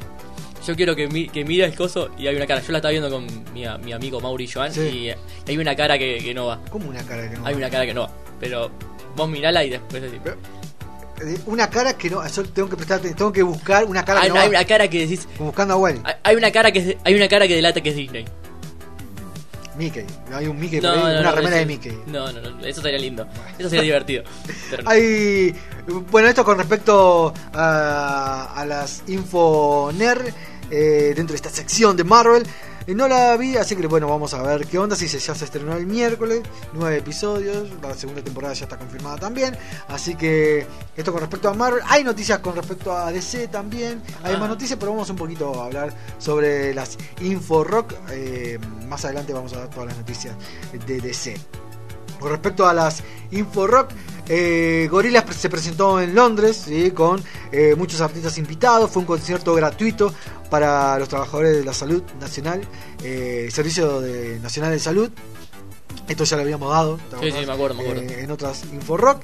Yo quiero que, mi, que mire el coso y hay una cara. Yo la estaba viendo con mi, amigo Mauri Joan Sí. y hay una cara que, que no va. Como una cara que no. Hay una cara que no va. Pero vos mirala y después decís. eh, una cara que no, yo tengo que prestar, tengo que buscar una cara Hay, que no hay va. una cara que decís. Buscando a Wally. Hay, una cara que hay una cara que delata que es Disney. Mickey. Hay un Mickey por ahí, una remera de Mickey. No, no, no, eso sería lindo. Eso sería divertido. Pero (laughs) no. Hay, bueno, esto con respecto a, a las Infoner eh, dentro de esta sección de Marvel. Eh, No la vi, así que bueno, vamos a ver qué onda. Si se, ya se estrenó el miércoles, nueve episodios. La segunda temporada ya está confirmada también. Así que esto con respecto a Marvel. Hay noticias con respecto a DC también. Hay Ah. más noticias, pero vamos un poquito a hablar sobre las Inforock. Eh, más adelante vamos a dar todas las noticias de DC. Con respecto a las Inforock, eh, Gorillaz se presentó en Londres ¿sí? con eh, muchos artistas invitados. Fue un concierto gratuito para los trabajadores de la salud nacional, eh, Servicio de- Nacional de Salud. Esto ya lo habíamos dado ¿te Sí, acordás? sí, me acuerdo, me acuerdo. Eh, en otras Inforock.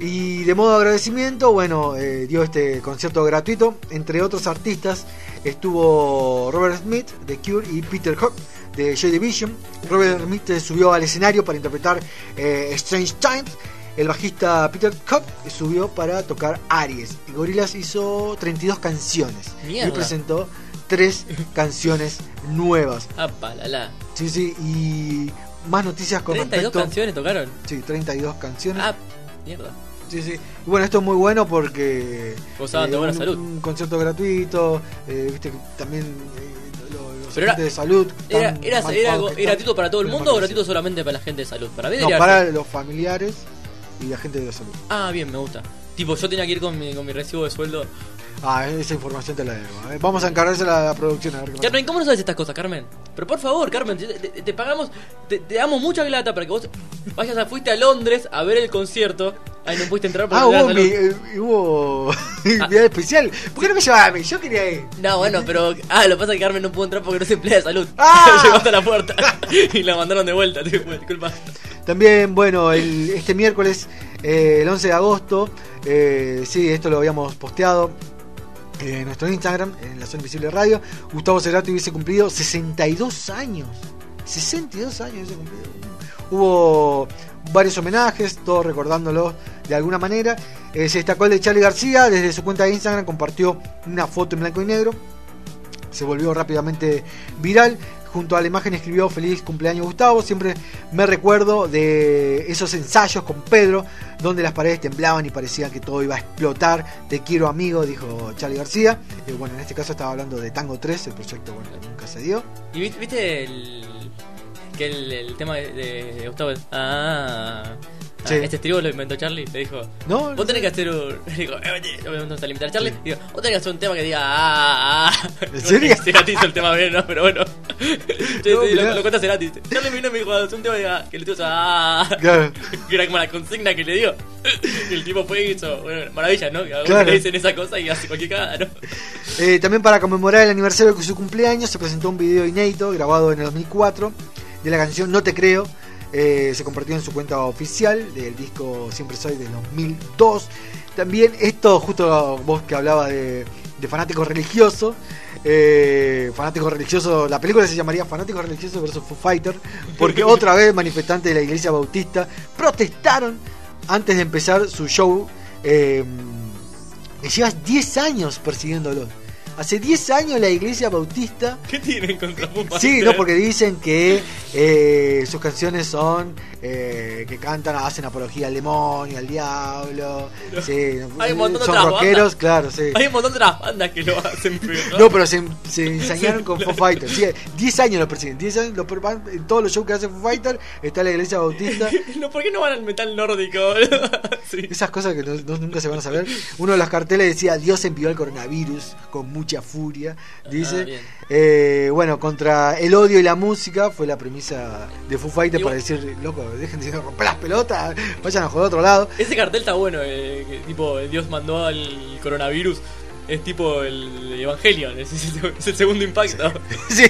Y de modo de agradecimiento, bueno, dio este concierto gratuito. Entre otros artistas estuvo Robert Smith de Cure y Peter Hook de Joy Division. Robert Smith subió al escenario para interpretar eh, Strange Times. El bajista Peter Cook subió para tocar Aries. Y Gorillaz hizo 32 canciones. Mierda. Y presentó tres (laughs) canciones nuevas. Apa, la la. Sí, sí, y más noticias con 32 respecto... canciones tocaron. Sí, 32 canciones. Ah, mierda. Sí, sí. Y bueno, esto es muy bueno porque. Buena un, salud. Un concierto gratuito, eh, viste también Pero era- de salud. Era, era, era, gratuito para todo el mundo o gratuito solamente para la gente de salud? Para mí No, debería para ser- los familiares y la gente de salud. Ah, bien, me gusta. Tipo, yo tenía que ir con mi, con mi recibo de sueldo. Ah, esa información te la debo. eh. Vamos a encargarse a la producción a ver qué pasa. Carmen, ¿cómo no sabes estas cosas, Carmen? Pero por favor, Carmen, te, te- te pagamos, te, te damos mucha plata para que vos vayas a, fuiste a Londres a ver el concierto. Ay, no pudiste entrar porque Ah, hubo, mi, eh, hubo (laughs) enviada especial. ¿Por qué no me llevaba a mí? Yo quería ir. No, bueno, pero. Ah, lo que pasa es que Carmen no pudo entrar porque no se emplea de salud. ¡Ah! (laughs) Llegó hasta la puerta (laughs) y la mandaron de vuelta, disculpa. También, bueno, el- este miércoles, eh, el 11 de agosto, eh, sí, esto lo habíamos posteado eh, en nuestro Instagram, en la Zona Invisible Radio. Gustavo Cerati hubiese cumplido 62 años. 62 años hubiese cumplido. Hubo varios homenajes, todos recordándolo de alguna manera. Eh, se destacó el de Charlie García, desde su cuenta de Instagram compartió una foto en blanco y negro se volvió rápidamente viral. Junto a la imagen escribió Feliz cumpleaños Gustavo. Siempre me recuerdo de esos ensayos con Pedro, donde las paredes temblaban y parecía que todo iba a explotar. Te quiero amigo, dijo Charlie García. Eh, bueno, en este caso estaba hablando de Tango 3, el proyecto bueno, que nunca se dio. ¿Y viste, el. que el, tema de, de- Gustavo es. Ah. ah. Este estribo lo inventó Charlie. Le dijo. No, Vos tenés que hacer un. (laughs) Le dijo, eh, vamos a limitar a Charlie. Digo, vos tenés que hacer un tema que diga. Ah, ah. ¿En serio? (laughs) Cerati hizo el tema bien, ¿no? Pero bueno. (laughs) Lo, cuenta Cerati. Charlie vino y me dijo, haz un tema que diga. Que le digo, ah. Claro. Que era como la consigna que le dio. Y el tipo fue y hizo. Bueno, maravilla, ¿no? Que Claro. le dicen esa cosa y hace cualquier cagada, ¿no? Eh, también para conmemorar el aniversario de su cumpleaños se presentó un video inédito grabado en el 2004 de la canción No Te Creo. Eh, se compartió en su cuenta oficial del disco Siempre Soy del 2002. También esto, justo vos que hablabas de, de fanático religioso. eh, fanático religioso, la película se llamaría Fanático religioso versus Foo Fighter, porque (laughs) otra vez manifestantes de la iglesia bautista protestaron antes de empezar su show. Eh, llevas 10 años persiguiéndolo. Hace 10 años la iglesia bautista. ¿Qué tienen contra Foo Sí, no, porque dicen que eh, sus canciones son. eh, que cantan, hacen apología al demonio, al diablo. Sí, Hay un montón de son otras rockeros, bandas. claro, sí. Hay un montón de otras bandas que lo hacen. No, pero se, se (laughs) ensañaron con Foo Fighters. Sí, 10 años lo persiguen. 10 años lo per- van- en todos los shows que hace Foo Fighters está la iglesia bautista. (laughs) No, ¿por qué no van al metal nórdico? (laughs) sí. Esas cosas que no- no- nunca se van a saber. Uno de los carteles decía: Dios envió el coronavirus con mucha furia. Dice: Ah, bien. Eh, Bueno, contra el odio y la música fue la premisa de Foo Fighters para decir: Loco, dejen de romper las pelotas, vayan a jugar a otro lado. Ese cartel está bueno, eh, que tipo, Dios mandó al coronavirus. Es tipo el Evangelion, es, es el- es el segundo impacto. (laughs) Sí.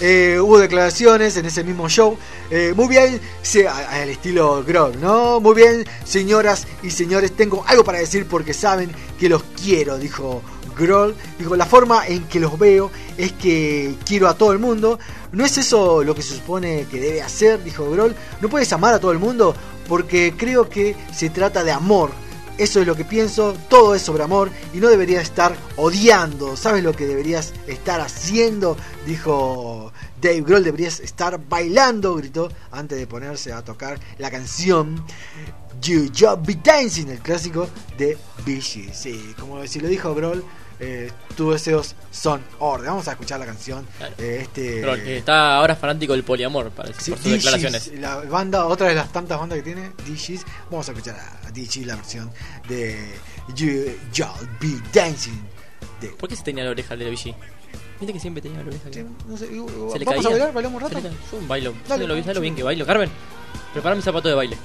Eh, hubo declaraciones en ese mismo show. Eh, muy bien, se- al estilo Grog, ¿no? Muy bien, señoras y señores, tengo algo para decir porque saben que los quiero, dijo Grohl. Dijo, la forma en que los veo es que quiero a todo el mundo. ¿No es eso lo que se supone que debe hacer? Dijo Grohl. No puedes amar a todo el mundo porque creo que se trata de amor. Eso es lo que pienso, todo es sobre amor y no deberías estar odiando. ¿Sabes lo que deberías estar haciendo? Dijo Dave Grohl, deberías estar bailando, gritó antes de ponerse a tocar la canción You Just Be Dancing, el clásico de Gees. Sí, como si lo dijo Grohl, eh, tus deseos son orden. Vamos a escuchar la canción. eh, este, Pero que está ahora fanático del poliamor, parece, Sí, por sus declaraciones. La banda, otra de las tantas bandas que tiene, DJs. Vamos a escuchar a DJs la versión de You You'll Be Dancing. De, ¿Por qué se tenía la oreja de la Vichy? Viste que siempre tenía la oreja. Sí, no sé, ¿Se le ¿Vamos a caía? bailar? ¿Bailamos un rato? le. Yo bailo. Dale, ¿Sabes lo, vamos, ¿sabes lo bien que bailo? Carmen, prepara mi zapato de baile.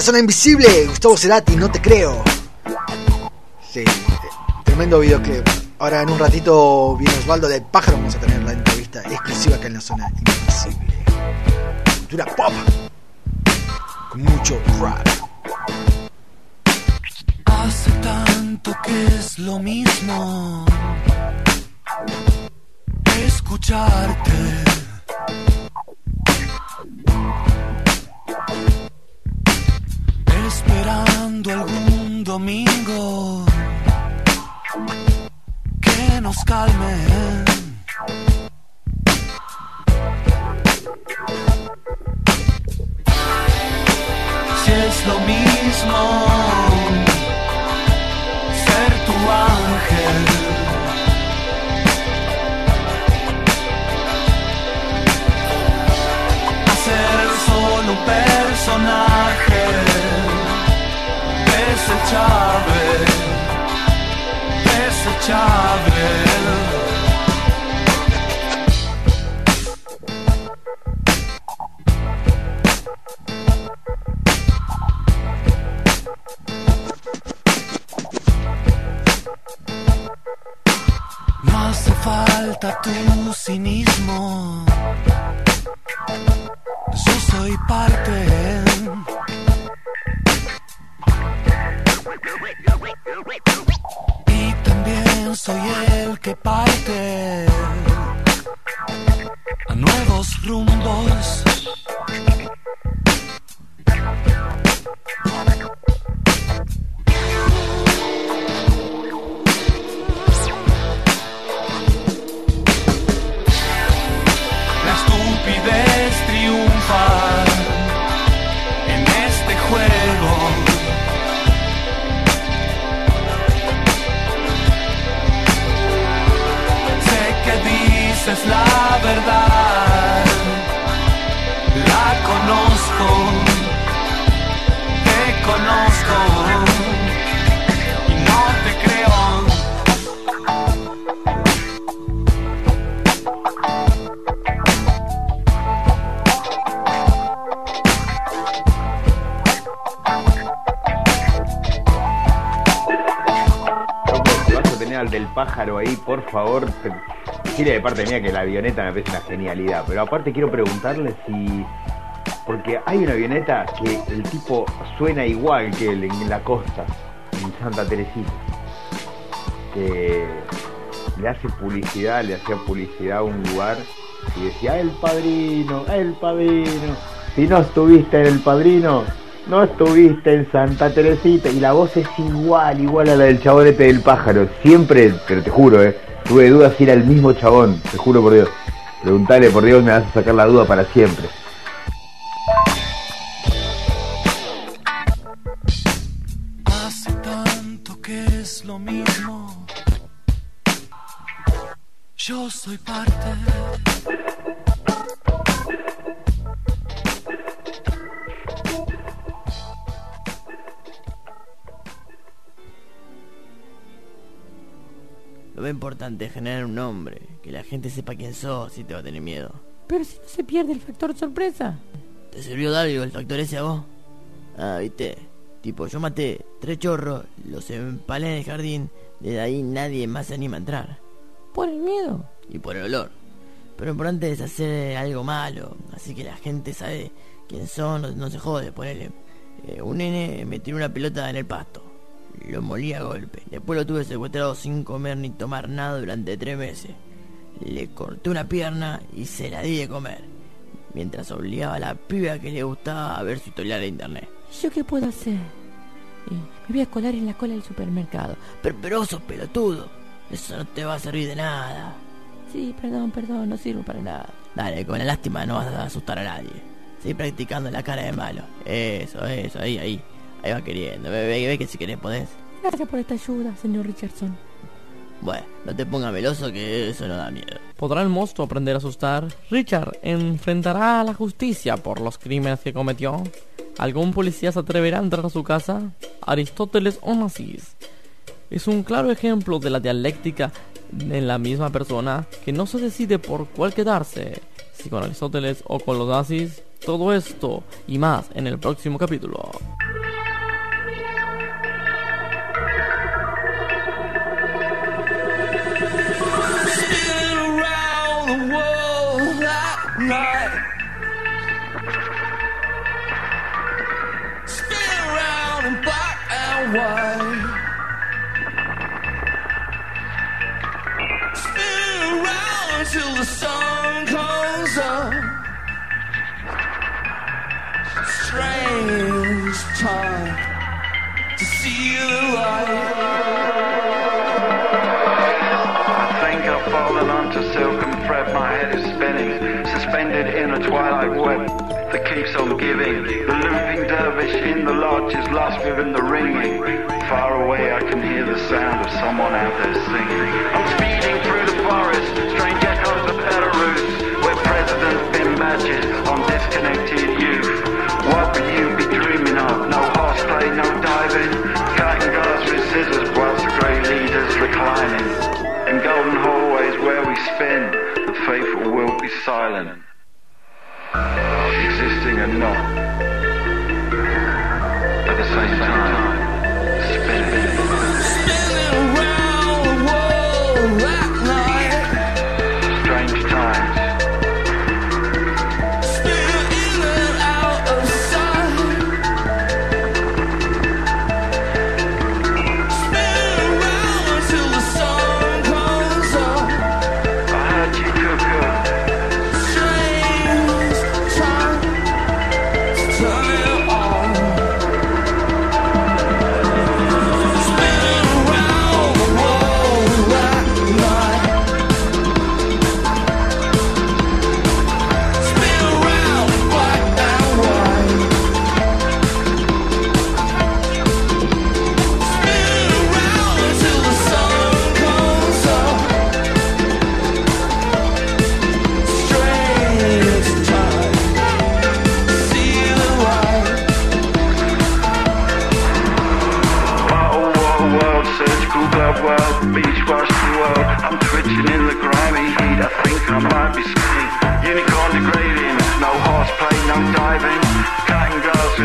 La zona invisible, Gustavo Cerati, no te creo. Sí, tremendo videoclip. Ahora en un ratito viene Osvaldo del Pájaro, vamos a tener la entrevista exclusiva acá en la zona invisible. Cultura pop. Con mucho rap. Favor, te- decirle de parte mía que la avioneta me parece una genialidad. Pero aparte quiero preguntarle si. Porque hay una avioneta que el tipo suena igual que el en la costa, en Santa Teresita. Que le hace publicidad, le hacía publicidad a un lugar y decía, el padrino, el padrino. Si no estuviste en el padrino, no estuviste en Santa Teresita. Y la voz es igual, igual a la del chabón este del pájaro. Siempre, pero te juro, eh, tuve dudas si era el mismo chabón, te juro por Dios. Preguntale por Dios, me vas a sacar la duda para siempre. Hace tanto que es lo mismo. Yo soy parte. Importante es generar un nombre, que la gente sepa quién sos y te va a tener miedo. Pero si no se pierde el factor sorpresa. ¿Te sirvió de algo el factor ese a vos? Ah, viste. Tipo, yo maté tres chorros, los empalé en el jardín, desde ahí nadie más se anima a entrar. Por el miedo. Y por el olor. Pero lo importante es hacer algo malo, así que la gente sabe quién son, no, no se jode, ponele. Eh, un nene me tiró una pelota en el pasto. Lo molí a golpe. Después lo tuve secuestrado sin comer ni tomar nada durante tres meses. Le corté una pierna y se la di de comer. Mientras obligaba a la piba que le gustaba a ver su tutorial de internet. ¿Y yo qué puedo hacer? Eh, me voy a colar en la cola del supermercado. Pero, pero sos pelotudo. Eso no te va a servir de nada. Sí, perdón, perdón, no sirvo para nada. Dale, con la lástima no vas a asustar a nadie. Sigue practicando la cara de malo. Eso, eso, ahí, ahí. Ahí va queriendo. Ve, ve, ve que si querés podés. Gracias por esta ayuda, señor Richardson. Bueno, no te pongas meloso que eso no da miedo. ¿Podrá el monstruo aprender a asustar? Richard enfrentará a la justicia por los crímenes que cometió. ¿Algún policía se atreverá a entrar a su casa? Aristóteles Onassis es un claro ejemplo de la dialéctica en la misma persona que no se decide por cuál quedarse, si con Aristóteles o con los nazis. Todo esto y más en el próximo capítulo. Spin around the world that night. Spin around in black and white. Spin around until the sun comes up. Strange time to see imagine on disconnected youth? What would you be dreaming of? No horseplay, no diving, cutting glass with scissors whilst the grey leaders reclining. In golden hallways where we spin, the faithful will be silent. Existing and not. At the same time.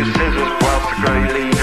scissors whilst the grey leaves.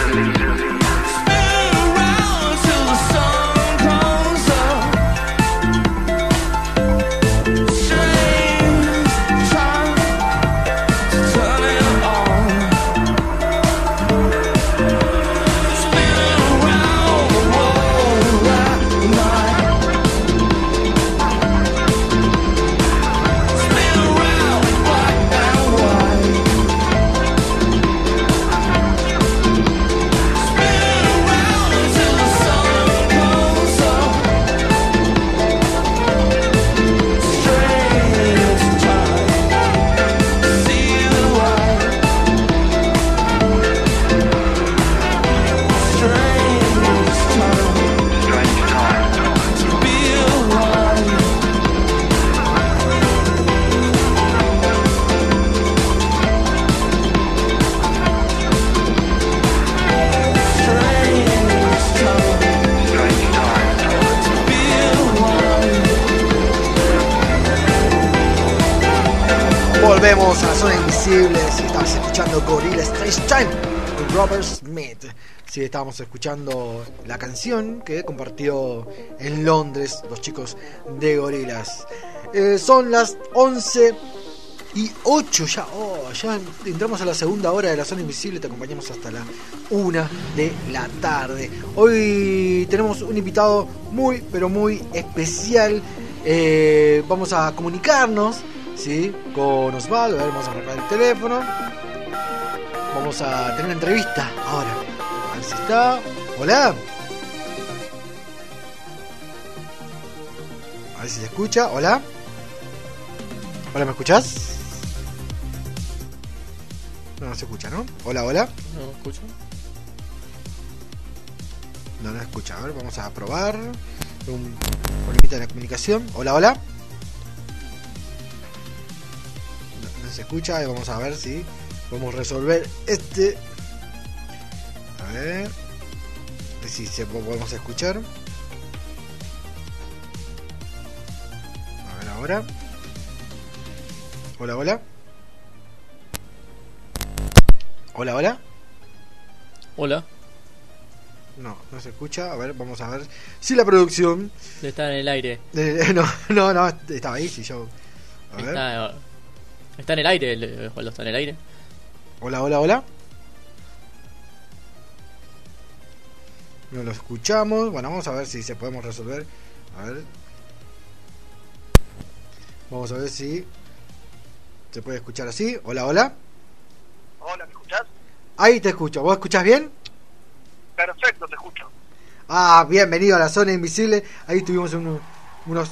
Estábamos escuchando la canción que compartió en Londres los chicos de Gorilas. Eh, son las 11 y 8 ya. Oh, ya entramos a la segunda hora de la zona invisible. Te acompañamos hasta la 1 de la tarde. Hoy tenemos un invitado muy, pero muy especial. Eh, vamos a comunicarnos ¿sí? con Osvaldo. A ver, vamos a arrancar el teléfono. Vamos a tener una entrevista ahora. Si está. Hola. A ver si se escucha. Hola. Hola, ¿me escuchás? No, no se escucha, ¿no? Hola, hola. No, escucho. No, no escucha. A ver, vamos a probar. Un problemita de la comunicación. Hola, hola. No, no se escucha. Y vamos a ver si podemos resolver este. A ver. Si se podemos escuchar. A ver ahora. Hola, hola. Hola, hola. Hola. No, no se escucha. A ver, vamos a ver si la producción. Está en el aire. Eh, no, (laughs) no, no, estaba ahí. Si yo. A ver. Está, en el aire, el- está en el aire. Hola, hola, hola. No lo escuchamos. Bueno, vamos a ver si se podemos resolver. A ver. Vamos a ver si se puede escuchar así. Hola, hola. Hola, ¿me escuchás? Ahí te escucho. ¿Vos escuchás bien? Perfecto, te escucho. Ah, bienvenido a la zona invisible. Ahí tuvimos uno- unos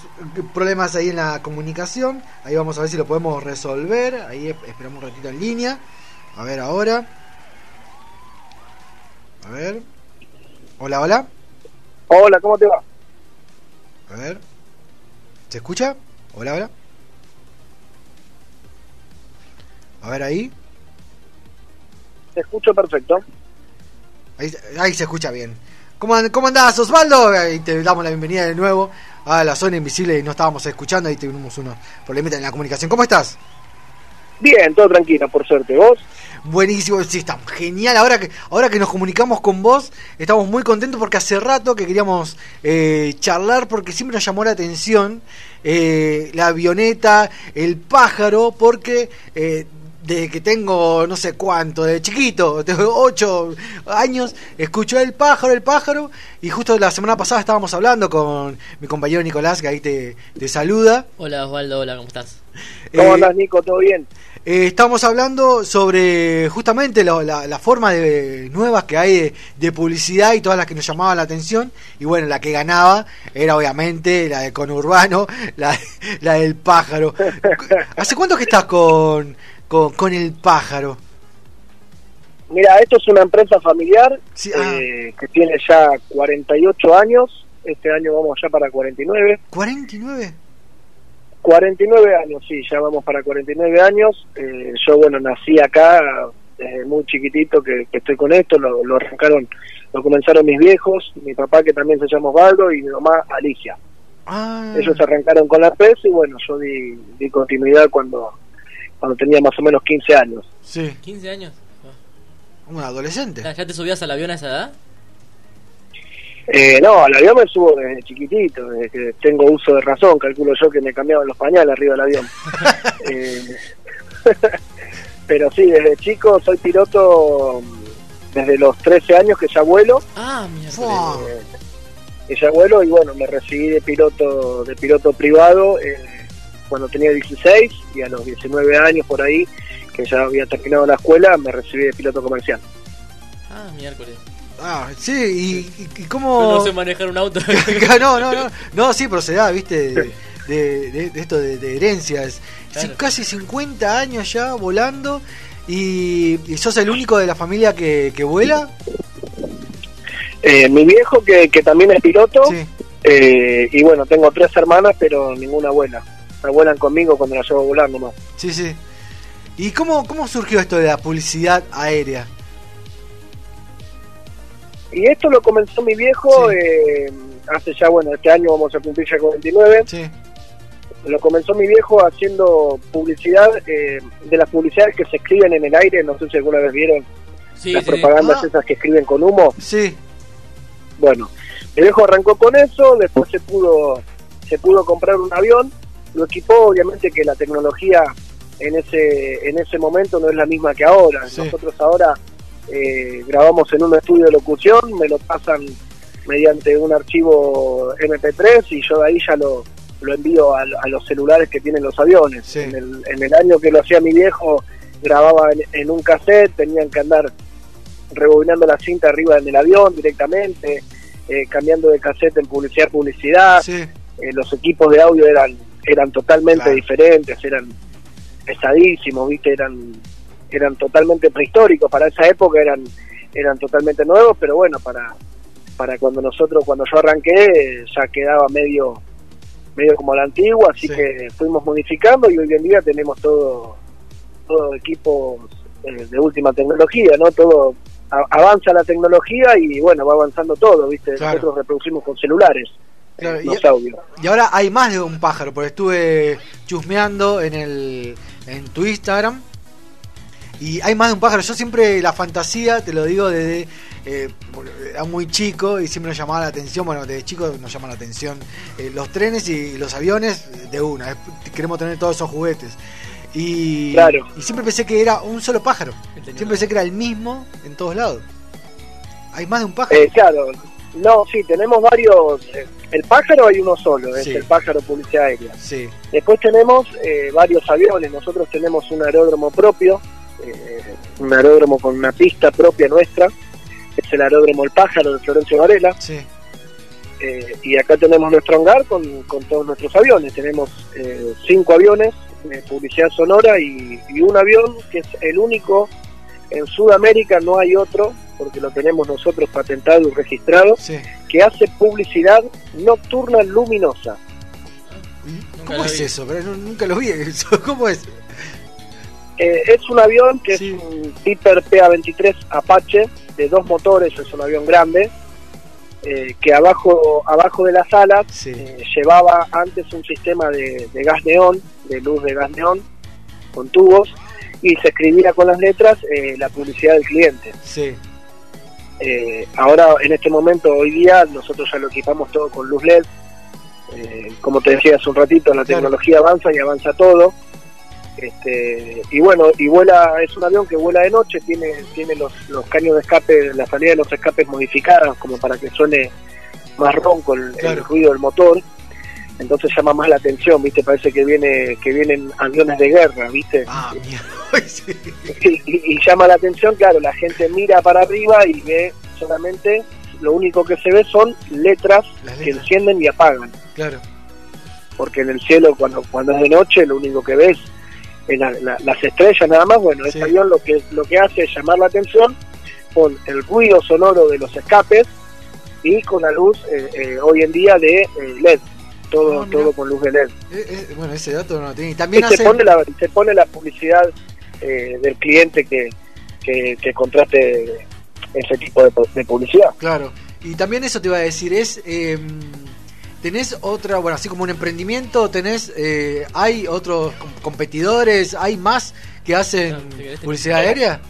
problemas ahí en la comunicación. Ahí vamos a ver si lo podemos resolver. Ahí es- esperamos un ratito en línea. A ver ahora. A ver. Hola, hola. Hola, ¿cómo te va? A ver. ¿Se escucha? Hola, hola. A ver ahí. Te escucho perfecto. Ahí, ahí se escucha bien. ¿Cómo, ¿Cómo andás, Osvaldo? Ahí te damos la bienvenida de nuevo a la zona invisible y no estábamos escuchando, ahí tuvimos unos problemitas en la comunicación. ¿Cómo estás? Bien, todo tranquilo, por suerte. ¿Vos? Buenísimo, sí, está genial. Ahora que, ahora que nos comunicamos con vos, estamos muy contentos porque hace rato que queríamos eh, charlar porque siempre nos llamó la atención eh, la avioneta, el pájaro, porque eh, desde que tengo no sé cuánto, de chiquito, tengo 8 años, escucho el pájaro, el pájaro, y justo la semana pasada estábamos hablando con mi compañero Nicolás, que ahí te, te saluda. Hola Osvaldo, hola, ¿cómo estás? ¿Cómo Eh, andás, Nico? ¿Todo bien? Eh, estamos hablando sobre justamente la, la forma de nuevas que hay de, de publicidad y todas las que nos llamaban la atención. Y bueno, la que ganaba era obviamente la de conurbano, (laughs) la, la del pájaro. ¿Hace cuánto que estás con, con, con el pájaro? Mira, esto es una empresa familiar Sí, ah. eh, que tiene ya 48 años. Este año vamos ya para 49. ¿49? 49 años, sí, ya vamos para 49 años. Eh, yo, bueno, nací acá desde muy chiquitito que, que estoy con esto. Lo, lo arrancaron, lo comenzaron mis viejos, mi papá que también se llama Osvaldo y mi mamá Alicia. Ah, Ellos arrancaron con la empresa y bueno, yo di, di continuidad cuando, cuando tenía más o menos 15 años. sí, 15 años. un adolescente. ¿Ya te subías al avión a esa edad? Eh, no, al avión me subo desde chiquitito, desde que tengo uso de razón, calculo yo que me cambiaban los pañales arriba del avión. (laughs) Eh, (laughs) pero sí, desde chico soy piloto mm, desde los 13 años que ya vuelo, Ah, mira. Fua. que ya vuelo y bueno, me recibí de piloto de piloto privado eh, cuando tenía 16 y a los 19 años por ahí, que ya había terminado la escuela, me recibí de piloto comercial. Ah, miércoles. Ah, sí, y, y- cómo... no sé manejar un auto. (laughs) no, no, no, no, sí, pero se da, viste, de, de- esto de, de herencias. Claro. casi 50 años ya volando y, y sos el único de la familia que, que vuela. Eh, mi viejo, que, que también es piloto, Sí. eh, y bueno, tengo tres hermanas, pero ninguna abuela. Me vuelan conmigo cuando la llevo a volar nomás. Sí, sí. ¿Y cómo, cómo surgió esto de la publicidad aérea? Y esto lo comenzó mi viejo Sí. eh, hace ya, bueno, este año vamos a cumplir ya 49. Sí. Lo comenzó mi viejo haciendo publicidad, eh, de las publicidades que se escriben en el aire, no sé si alguna vez vieron Sí, las propagandas Ah. esas que escriben con humo. Sí, Bueno, mi viejo arrancó con eso, después se pudo, se pudo comprar un avión, lo equipó, obviamente que la tecnología en ese, en ese momento no es la misma que ahora. Nosotros ahora eh, grabamos en un estudio de locución, me lo pasan mediante un archivo MP3 y yo de ahí ya lo, lo envío a, a los celulares que tienen los aviones. Sí. En, el, en el año que lo hacía mi viejo, grababa en, en un cassette, tenían que andar rebobinando la cinta arriba en el avión directamente, eh, cambiando de cassette en publicidad a publicidad. sí. Eh, los equipos de audio eran eran totalmente Claro. diferentes, eran pesadísimos, viste, eran eran totalmente prehistóricos para esa época, eran eran totalmente nuevos, pero bueno, para para cuando nosotros cuando yo arranqué ya quedaba medio medio como la antigua, así Sí. que fuimos modificando y hoy en día tenemos todo todo equipos eh, de última tecnología, ¿no? Todo a- avanza la tecnología y bueno, va avanzando todo, ¿viste? Claro. Nosotros reproducimos con celulares Claro, eh, y- los audios. Y ahora hay más de un pájaro, porque estuve chusmeando en el en tu Instagram y hay más de un pájaro. Yo siempre la fantasía, te lo digo desde eh, era muy chico y siempre nos llamaba la atención, bueno, desde chico nos llama la atención eh, los trenes y los aviones de una, es- queremos tener todos esos juguetes. Y, Claro. y siempre pensé que era un solo pájaro, siempre pensé que era el mismo en todos lados. Hay más de un pájaro. Eh, claro, no, sí, tenemos varios. eh, el pájaro hay uno solo, es Sí. el pájaro publicidad aérea. Sí, Después tenemos eh, varios aviones, nosotros tenemos un aeródromo propio, eh, un aeródromo con una pista propia nuestra, es el aeródromo El Pájaro de Florencio Varela, sí, eh, y acá tenemos nuestro hangar con, con todos nuestros aviones, tenemos eh, cinco aviones de publicidad sonora y, y un avión que es el único en Sudamérica, no hay otro, porque lo tenemos nosotros patentado y registrado, sí. que hace publicidad nocturna luminosa. ¿Cómo es eso? Pero nu- nunca lo vi. eso. (laughs) ¿Cómo es? Eh, es un avión que Sí. es un Piper PA-23 Apache de dos motores, es un avión grande, eh, que abajo, abajo de las alas Sí. eh, llevaba antes un sistema de, de gas neón, de luz de gas neón, con tubos, y se escribía con las letras eh, la publicidad del cliente. Sí. Ahora, en este momento, hoy día, nosotros ya lo equipamos todo con luz LED. Como te decía hace un ratito, la tecnología avanza y avanza todo. Este, y bueno, y vuela, es un avión que vuela de noche, tiene, tiene los, los caños de escape, la salida de los escapes modificadas como para que suene más ronco el, el ruido del motor. Entonces llama más la atención, ¿viste? Parece que viene que vienen aviones de guerra, ¿viste? Ah, (laughs) y, y- y llama la atención, claro, la gente mira para arriba y ve solamente, lo único que se ve son letras, que encienden y apagan. Claro. Porque en el cielo, cuando, cuando es de noche, lo único que ves es la- la- las estrellas nada más. Bueno, este avión lo que, lo que hace es llamar la atención con el ruido sonoro de los escapes y con la luz eh, eh, hoy en día de eh, LED. Todo, Ah, todo con luz de LED. Eh, bueno, ese dato no lo tenía. Y Y también se, pone la, se pone la publicidad eh, del cliente que, que, que contrate ese tipo de, de publicidad. Claro. Y también eso te iba a decir, es... ¿Tenés otra, bueno, así como un emprendimiento, tenés, eh, hay otros com- competidores, hay más que hacen publicidad aérea?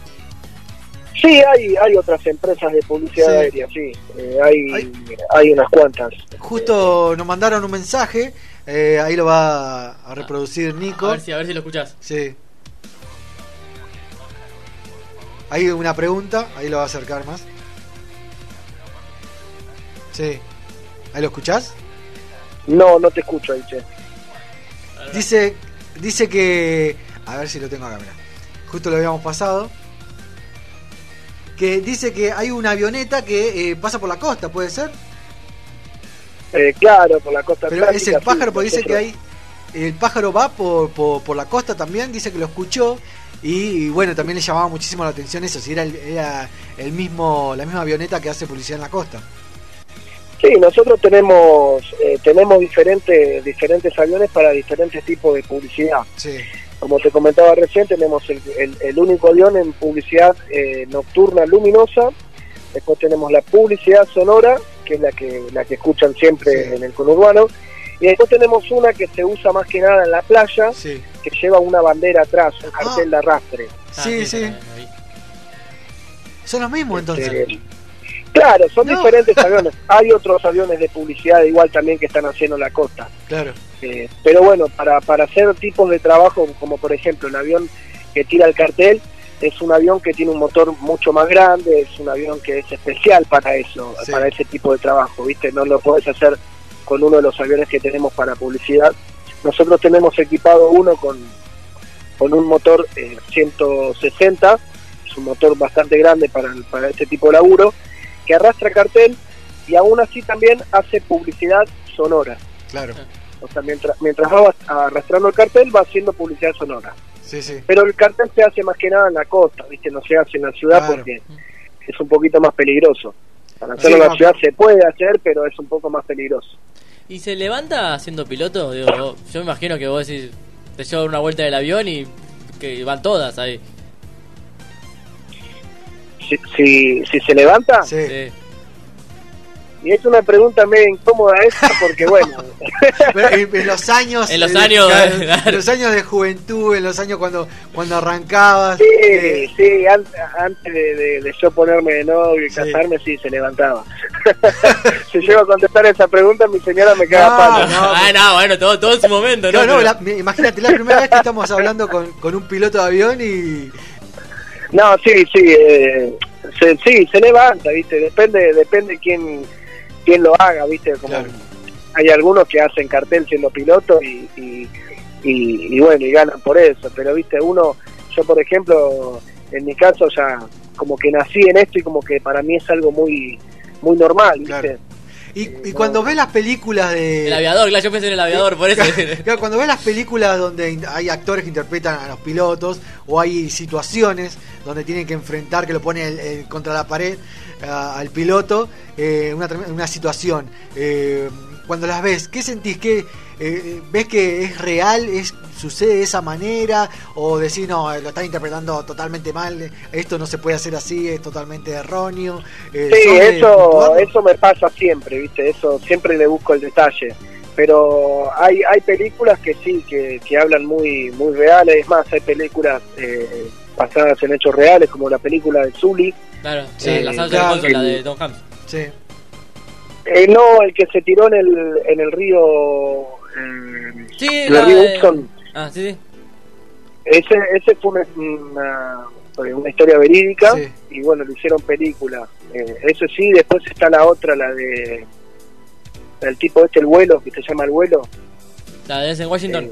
Sí, hay, hay otras empresas de publicidad Sí. aérea, sí. Eh, hay, hay unas cuantas. Justo nos mandaron un mensaje, eh, ahí lo va a reproducir Nico. A ver si, a ver si lo escuchás. Sí. Hay una pregunta, ahí lo va a acercar más. Sí. ¿Ahí lo escuchás? No, no te escucho ahí, che. Dice, dice que... A ver si lo tengo acá, mira. Justo lo habíamos pasado. Que dice que hay una avioneta que eh, pasa por la costa, ¿puede ser? Eh, claro, por la costa Pero es el pájaro, sí, porque dice que hay... El pájaro va por, por, por la costa también, dice que lo escuchó. Y, bueno, también le llamaba muchísimo la atención eso, si era, el, era el mismo la misma avioneta que hace publicidad en la costa. Sí, nosotros tenemos eh, tenemos diferentes diferentes aviones para diferentes tipos de publicidad. Sí. Como te comentaba recién, tenemos el, el- el único avión en publicidad eh, nocturna luminosa. Después tenemos la publicidad sonora, que es la que la que escuchan siempre en el conurbano. Y después tenemos una que se usa más que nada en la playa, que lleva una bandera atrás, un cartel de arrastre. Sí, sí. Son los mismos entonces. Eh, Claro, son diferentes (laughs) aviones. Hay otros aviones de publicidad igual también que están haciendo en la costa. Claro. Eh, pero bueno, para, para hacer tipos de trabajo, como por ejemplo el avión que tira el cartel, es un avión que tiene un motor mucho más grande, es un avión que es especial para eso, Sí. para ese tipo de trabajo, ¿viste? No lo podés hacer con uno de los aviones que tenemos para publicidad. Nosotros tenemos equipado uno con, con un motor eh, 160, es un motor bastante grande para, para este tipo de laburo, que arrastra cartel y aún así también hace publicidad sonora. Claro. O sea, mientras, mientras va arrastrando el cartel, va haciendo publicidad sonora. Sí, sí. Pero el cartel se hace más que nada en la costa, ¿viste? No se hace en la ciudad Claro. porque es un poquito más peligroso. Para hacerlo Sí, en la ciudad se puede hacer, pero es un poco más peligroso. ¿Y se levanta siendo piloto? Digo, vos- yo me imagino que vos decís, te llevo una vuelta del avión y que van todas ahí. Si, si, si se levanta, Sí. y es una pregunta medio incómoda esta porque, bueno, (laughs) en, en los años En los eh, años, claro, claro. en los años de juventud en los años cuando cuando arrancabas sí, eh, sí, an- antes de, de- de yo ponerme de novio y casarme, sí, se levantaba. (laughs) si llego a contestar esa pregunta, mi señora me caga No, palo. ah, no, bueno, todo, todo en su momento, ¿no? no, no, Pero- la- imagínate la primera vez que estamos hablando con, con un piloto de avión y No, sí, sí, eh, se, sí, se levanta, ¿viste? Depende depende quién, quién lo haga, ¿viste? Como Hay algunos que hacen cartel siendo piloto y, y, y- y bueno, y ganan por eso, pero, ¿viste? Uno, yo por ejemplo, en mi caso ya como que nací en esto y como que para mí es algo muy muy normal, ¿viste? Y, y cuando ves las películas de El aviador, claro, yo pensé en el aviador, por eso. (laughs) Claro, cuando ves las películas donde hay actores que interpretan a los pilotos o hay situaciones donde tienen que enfrentar, que lo pone el- el- contra la pared al piloto, eh, una, una situación. eh, cuando las ves, ¿qué sentís? ¿Qué, eh, ¿Ves que es real? ¿Es, ¿Sucede de esa manera? ¿O decís, no, lo están interpretando totalmente mal? Esto no se puede hacer así, es totalmente erróneo. eh, Sí, ¿sos de eso, eso me pasa siempre, ¿viste? Eso siempre le busco el detalle. pero hay hay películas que sí que, que hablan muy muy reales es más hay películas eh, basadas en hechos reales como la película de Zully Claro, Sí, la, la salsa claro, de Bolson, la de Tom Hanks. Sí. Eh, no el que se tiró en el en el río eh, Sí, la Ah, sí, sí. ese ese fue una, una, una historia verídica Sí. y bueno lo hicieron película eh, eso sí después está la otra la de el tipo este el vuelo que se llama el vuelo La de ese en Washington.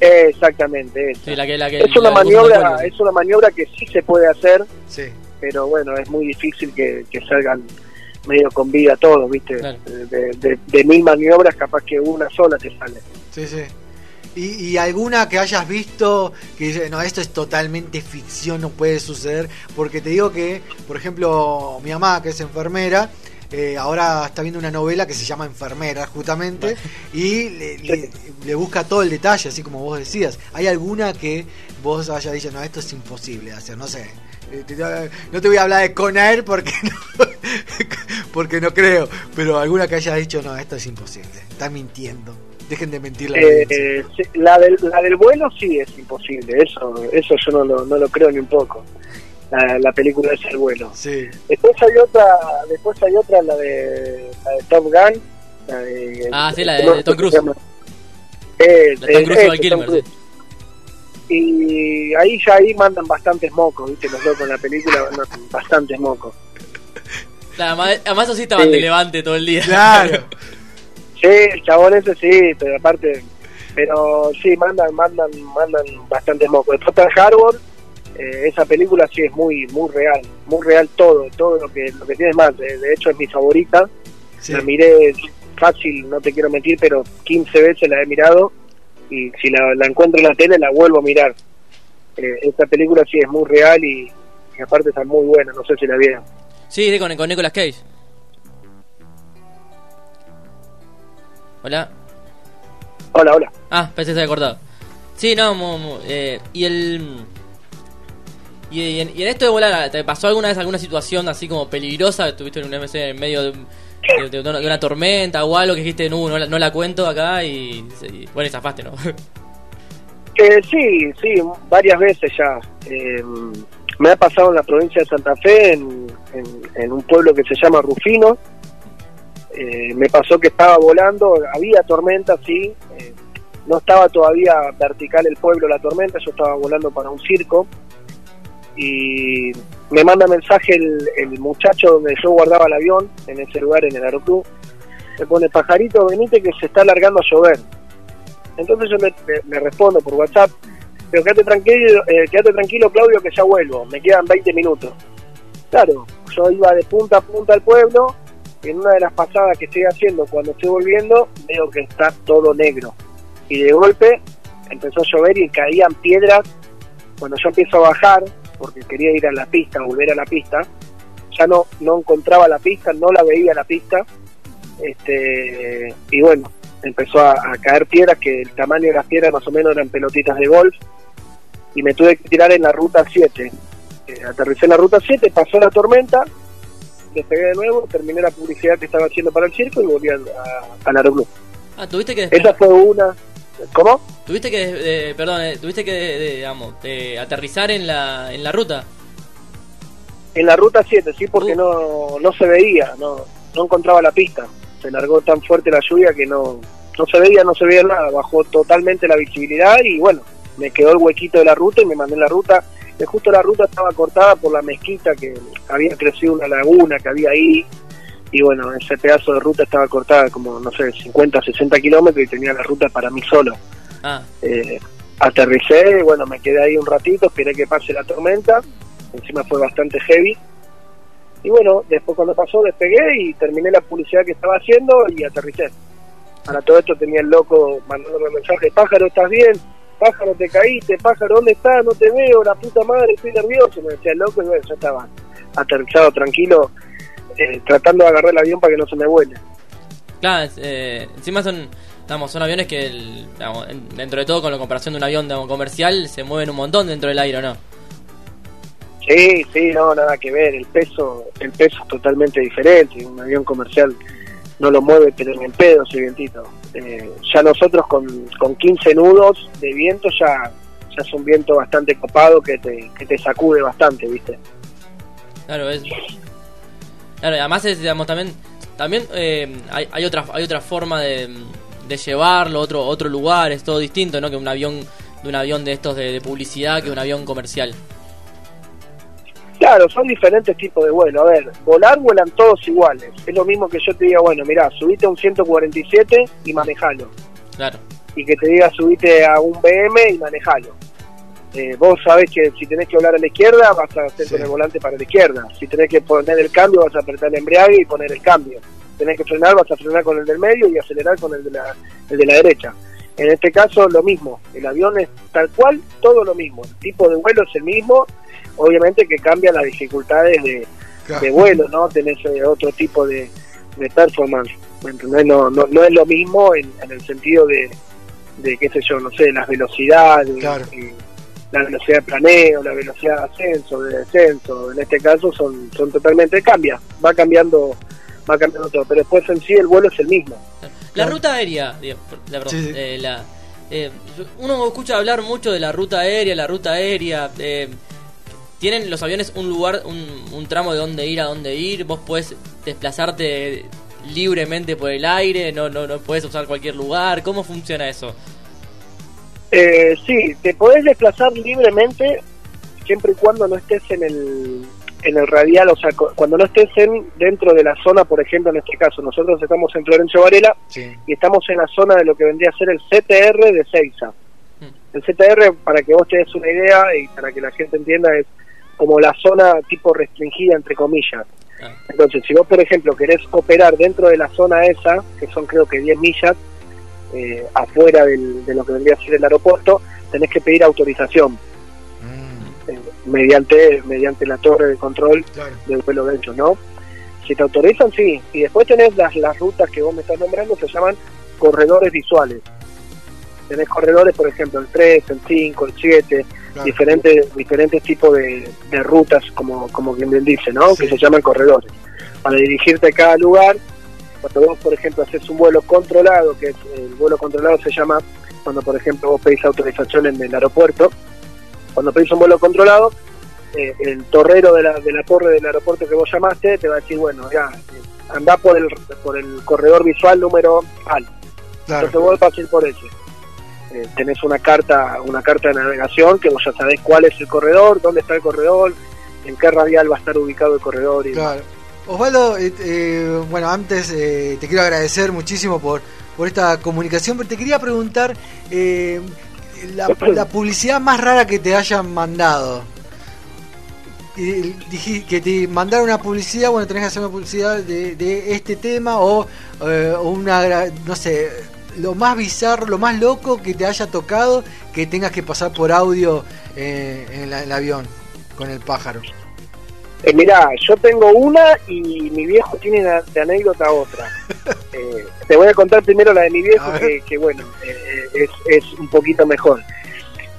Eh, exactamente. Sí, la que, la que es una la maniobra es una maniobra que sí se puede hacer Sí. pero bueno es muy difícil que, que salgan medio con vida todos viste Claro. de, de- de mil maniobras capaz que una sola te sale Sí, sí. ¿Y, y alguna que hayas visto que dice, no, esto es totalmente ficción, no puede suceder? Porque te digo que, por ejemplo, mi mamá, que es enfermera, eh, ahora está viendo una novela que se llama Enfermera, justamente, y le, le- le busca todo el detalle, así como vos decías. ¿Hay alguna que vos hayas dicho, no, esto es imposible de hacer? No sé. Eh, No te voy a hablar de Conair porque (laughs) no, porque no creo, pero alguna que hayas dicho, no, esto es imposible, están mintiendo. Dejen de mentir la Eh, la, del, la del vuelo sí es imposible eso eso yo no lo, no lo creo ni un poco la, la película es el vuelo Sí. después hay otra después hay otra la de la de Top Gun la de, Ah, sí, la de- Tom ¿cómo Cruise. Eh, La de Tom eh, Cruise Tom Kilmer, Cruise. Y ahí ya ahí mandan bastantes mocos viste los locos en la película mandan bastantes mocos Claro, además, además eso sí estaban Sí. de levante todo el día. Claro. (laughs) Sí, el chabón ese sí, pero aparte, pero sí, mandan, mandan, mandan bastantes mocos. Después Pearl Harbor, eh, esa película sí es muy, muy real, muy real todo, todo lo que, lo que tiene más. De, de hecho es mi favorita. Sí. La miré fácil, no te quiero mentir, pero 15 veces la he mirado y si la, la encuentro en la tele la vuelvo a mirar. Eh, esta película sí es muy real y, y aparte está muy buena, no sé si la vieron. Sí, con, con Nicolas Cage. Hola. Hola, hola. Ah, pensé que se había cortado. Sí, no, mu- eh, y el... Y, y en, y en esto de volar, ¿te pasó alguna vez alguna situación así como peligrosa? ¿Estuviste en un MC en medio de, de- de una, de una tormenta o algo que dijiste, no, no la, no la cuento acá y, y- bueno, y zafaste, ¿no? (laughs) Eh, sí, sí, varias veces ya. Eh, me ha pasado en la provincia de Santa Fe, en, en- en un pueblo que se llama Rufino. Eh, me pasó que estaba volando, había tormenta, sí. eh, no estaba todavía vertical el pueblo la tormenta, yo estaba volando para un circo. Y me manda mensaje el, el muchacho donde yo guardaba el avión, en ese lugar, en el aeroclub. Me pone, pajarito, venite que se está alargando a llover. Entonces yo le, respondo por WhatsApp, pero quédate tranquilo, eh, quédate tranquilo Claudio que ya vuelvo, me quedan 20 minutos. Claro, yo iba de punta a punta al pueblo, en una de las pasadas que estoy haciendo cuando estoy volviendo, veo que está todo negro. Y de golpe empezó a llover y caían piedras. Cuando yo empiezo a bajar, porque quería ir a la pista, volver a la pista, ya no, no encontraba la pista, no la veía la pista. Este, y bueno, empezó a, a caer piedras que el tamaño de las piedras más o menos eran pelotitas de golf. Y me tuve que tirar en la ruta 7 Eh, aterricé en la ruta 7 pasó la tormenta despegué de nuevo terminé la publicidad que estaba haciendo para el circo y volví al, a- al aeroclub. Ah, tuviste que... esa fue una ¿cómo? Tuviste que, eh, perdón, eh, tuviste que, de- digamos, eh, aterrizar en la, en la ruta. en la ruta 7 sí porque no, no se veía no, no encontraba la pista. Se largó tan fuerte la lluvia que no, no se veía no se veía nada. Bajó totalmente la visibilidad y bueno me quedó el huequito de la ruta y me mandé en la ruta. Que justo la ruta estaba cortada por la mezquita que había crecido una laguna que había ahí. Y bueno ese pedazo de ruta estaba cortada como no sé 50 60 kilómetros y tenía la ruta para mí solo Ah, eh, aterricé, bueno, me quedé ahí un ratito, esperé que pase la tormenta, encima fue bastante heavy. Y bueno, después cuando pasó despegué y terminé la publicidad que estaba haciendo y aterricé. Para todo esto tenía el loco mandándome mensajes, pájaro, ¿estás bien? Pájaro, te caíste, pájaro, ¿dónde estás? No te veo, la puta madre, estoy nervioso. Me decía el loco y bueno, yo estaba aterrizado, tranquilo, eh, tratando de agarrar el avión para que no se me vuele. claro, eh, encima son, digamos, son aviones que, el- digamos, dentro de todo, con la comparación de un avión digamos, comercial, se mueven un montón dentro del aire, ¿o ¿no? Sí, sí, no, nada que ver. El peso, el peso es totalmente diferente. Un avión comercial no lo mueve, pero en pedo ese vientito. eh, ya nosotros con, con 15 nudos de viento ya, ya es un viento bastante copado que te, que te sacude bastante, ¿viste? Claro, es. Claro, y además es, digamos, también. También eh, hay, hay otra hay otra forma de, de llevarlo, otro otro lugar, es todo distinto, ¿no? Que un avión de un avión de estos de, de publicidad que un avión comercial. Claro, son diferentes tipos de vuelo. A ver, volar vuelan todos iguales. Es lo mismo que yo te diga, bueno, mirá, subite a un 147 y manejalo. Claro. Y que te diga, subite a un BM y manejalo. Eh, vos sabés que si tenés que volar a la izquierda, vas a hacer con el volante para la izquierda. Si tenés que poner el cambio, vas a apretar el embrague y poner el cambio. Tenés que frenar, vas a frenar con el del medio y acelerar con el de la, el de la derecha. En este caso, lo mismo. El avión es tal cual, todo lo mismo. El tipo de vuelo es el mismo. Obviamente que cambia las dificultades de, Claro. de vuelo, ¿no? Tenés eh, otro tipo de, de performance. ¿me entendés? No, no, no es lo mismo en, en el sentido de, de, qué sé yo, no sé, las velocidades, eh, la velocidad de planeo, la velocidad de ascenso, de descenso. En este caso son, son totalmente, cambia, va cambiando va cambiando todo. Pero después en sí el vuelo es el mismo. La ruta aérea, la- perdón, eh, la- eh, uno escucha hablar mucho de la ruta aérea, la ruta aérea. eh, ¿Tienen los aviones un lugar, un, un tramo de dónde ir, a dónde ir? ¿Vos podés desplazarte libremente por el aire? ¿No, no, no puedes usar cualquier lugar? ¿Cómo funciona eso? Eh, sí, te podés desplazar libremente siempre y cuando no estés en el en el radial, o sea, cu- cuando no estés en dentro de la zona, por ejemplo, en este caso, nosotros estamos en Florencio Varela y estamos en la zona de lo que vendría a ser el CTR de Seiza. El CTR, para que vos te des una idea y para que la gente entienda, es como la zona tipo restringida, entre comillas. Entonces, si vos, por ejemplo, querés operar dentro de la zona esa, que son creo que 10 millas, eh, afuera del- de lo que vendría a ser el aeropuerto, tenés que pedir autorización mediante mediante la torre de control del vuelo de hecho, ¿no? Si te autorizan, sí. Y después tenés las, las rutas que vos me estás nombrando, se llaman corredores visuales. Tenés corredores, por ejemplo, el 3, el 5, el 7, Claro. diferentes diferentes tipos de, de rutas, como, como quien bien dice, ¿no? Que se llaman corredores. Para dirigirte a cada lugar, cuando vos, por ejemplo, haces un vuelo controlado, que es, el vuelo controlado se llama cuando, por ejemplo, vos pedís autorización en el aeropuerto, cuando pedís un vuelo controlado, eh, el torrero de la, de la torre del aeropuerto que vos llamaste te va a decir, bueno, ya, eh, andá por el, por el corredor visual número tal. Entonces vos vas a ir por ese. Eh, tenés una carta una carta de navegación que vos ya sabés cuál es el corredor, dónde está el corredor, en qué radial va a estar ubicado el corredor. Y Claro. Osvaldo, eh, eh, bueno, antes eh, te quiero agradecer muchísimo por, por esta comunicación, pero te quería preguntar eh, la, publicidad más rara que te hayan mandado. Y dije que te mandaron una publicidad, bueno, tenés que hacer una publicidad de, de este tema o, eh, una, no sé, lo más bizarro, lo más loco que te haya tocado que tengas que pasar por audio eh, en la- el avión con el pájaro. Eh, mirá, yo tengo una y mi viejo tiene una- de anécdota otra. (laughs) Eh, te voy a contar primero la de mi viejo, que, que bueno, eh, es, es un poquito mejor.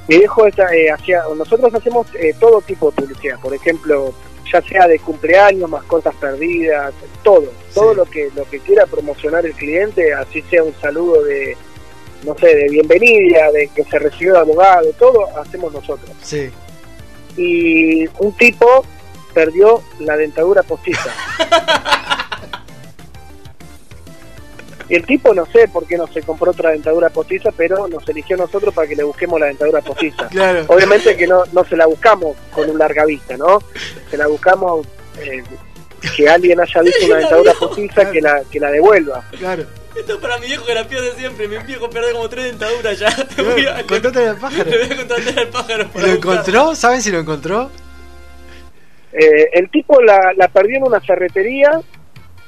Mi viejo eh, hacía, nosotros hacemos eh, todo tipo de publicidad, por ejemplo, ya sea de cumpleaños, mascotas perdidas, todo, todo lo que lo que quiera promocionar el cliente, así sea un saludo de, no sé, de bienvenida, de que se recibió de abogado, todo hacemos nosotros Sí. y un tipo perdió la dentadura postiza. (laughs) Y el tipo no sé por qué no se compró otra dentadura postiza, pero nos eligió a nosotros para que le busquemos la dentadura postiza. Claro. Obviamente que no, no se la buscamos con un larga vista, ¿no? Se la buscamos eh, que alguien haya visto una dentadura postiza que la, que la devuelva. Claro. Esto es para mi viejo que la pierde siempre. Mi viejo pierde como tres dentaduras ya. (laughs) Voy a- Contate al pájaro. Le voy a contratar al pájaro ¿Y para ¿Lo buscar. encontró? ¿Saben si lo encontró? Eh, el tipo la, la perdió en una ferretería,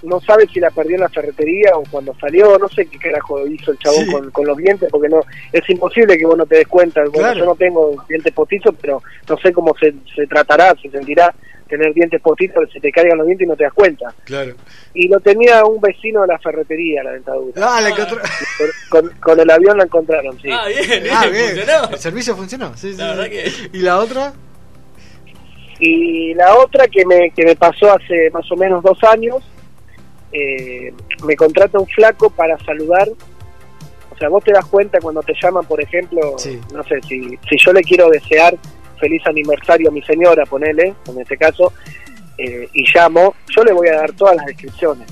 no sabe si la perdió en la ferretería o cuando salió, no sé qué carajo hizo el chabón Sí. con, con los dientes, porque no es imposible que vos no te des cuenta. Bueno, Claro. yo no tengo dientes postizos, pero no sé cómo se, se tratará, se sentirá tener dientes postizos, se te caigan los dientes y no te das cuenta. Claro. Y lo tenía un vecino de la ferretería, la dentadura. Ah, la encontró. Con, con el avión la encontraron, sí. Ah, bien, bien, Ah, bien. funcionó. El servicio funcionó. Sí, sí, La verdad sí. que- ¿Y la otra? Y la otra que me, que me pasó hace más o menos dos años, eh, me contrata un flaco para saludar O sea, vos te das cuenta cuando te llaman, por ejemplo, Sí. no sé, si, si yo le quiero desear feliz aniversario a mi señora, ponele, en este caso, eh, y llamo, yo le voy a dar todas las descripciones.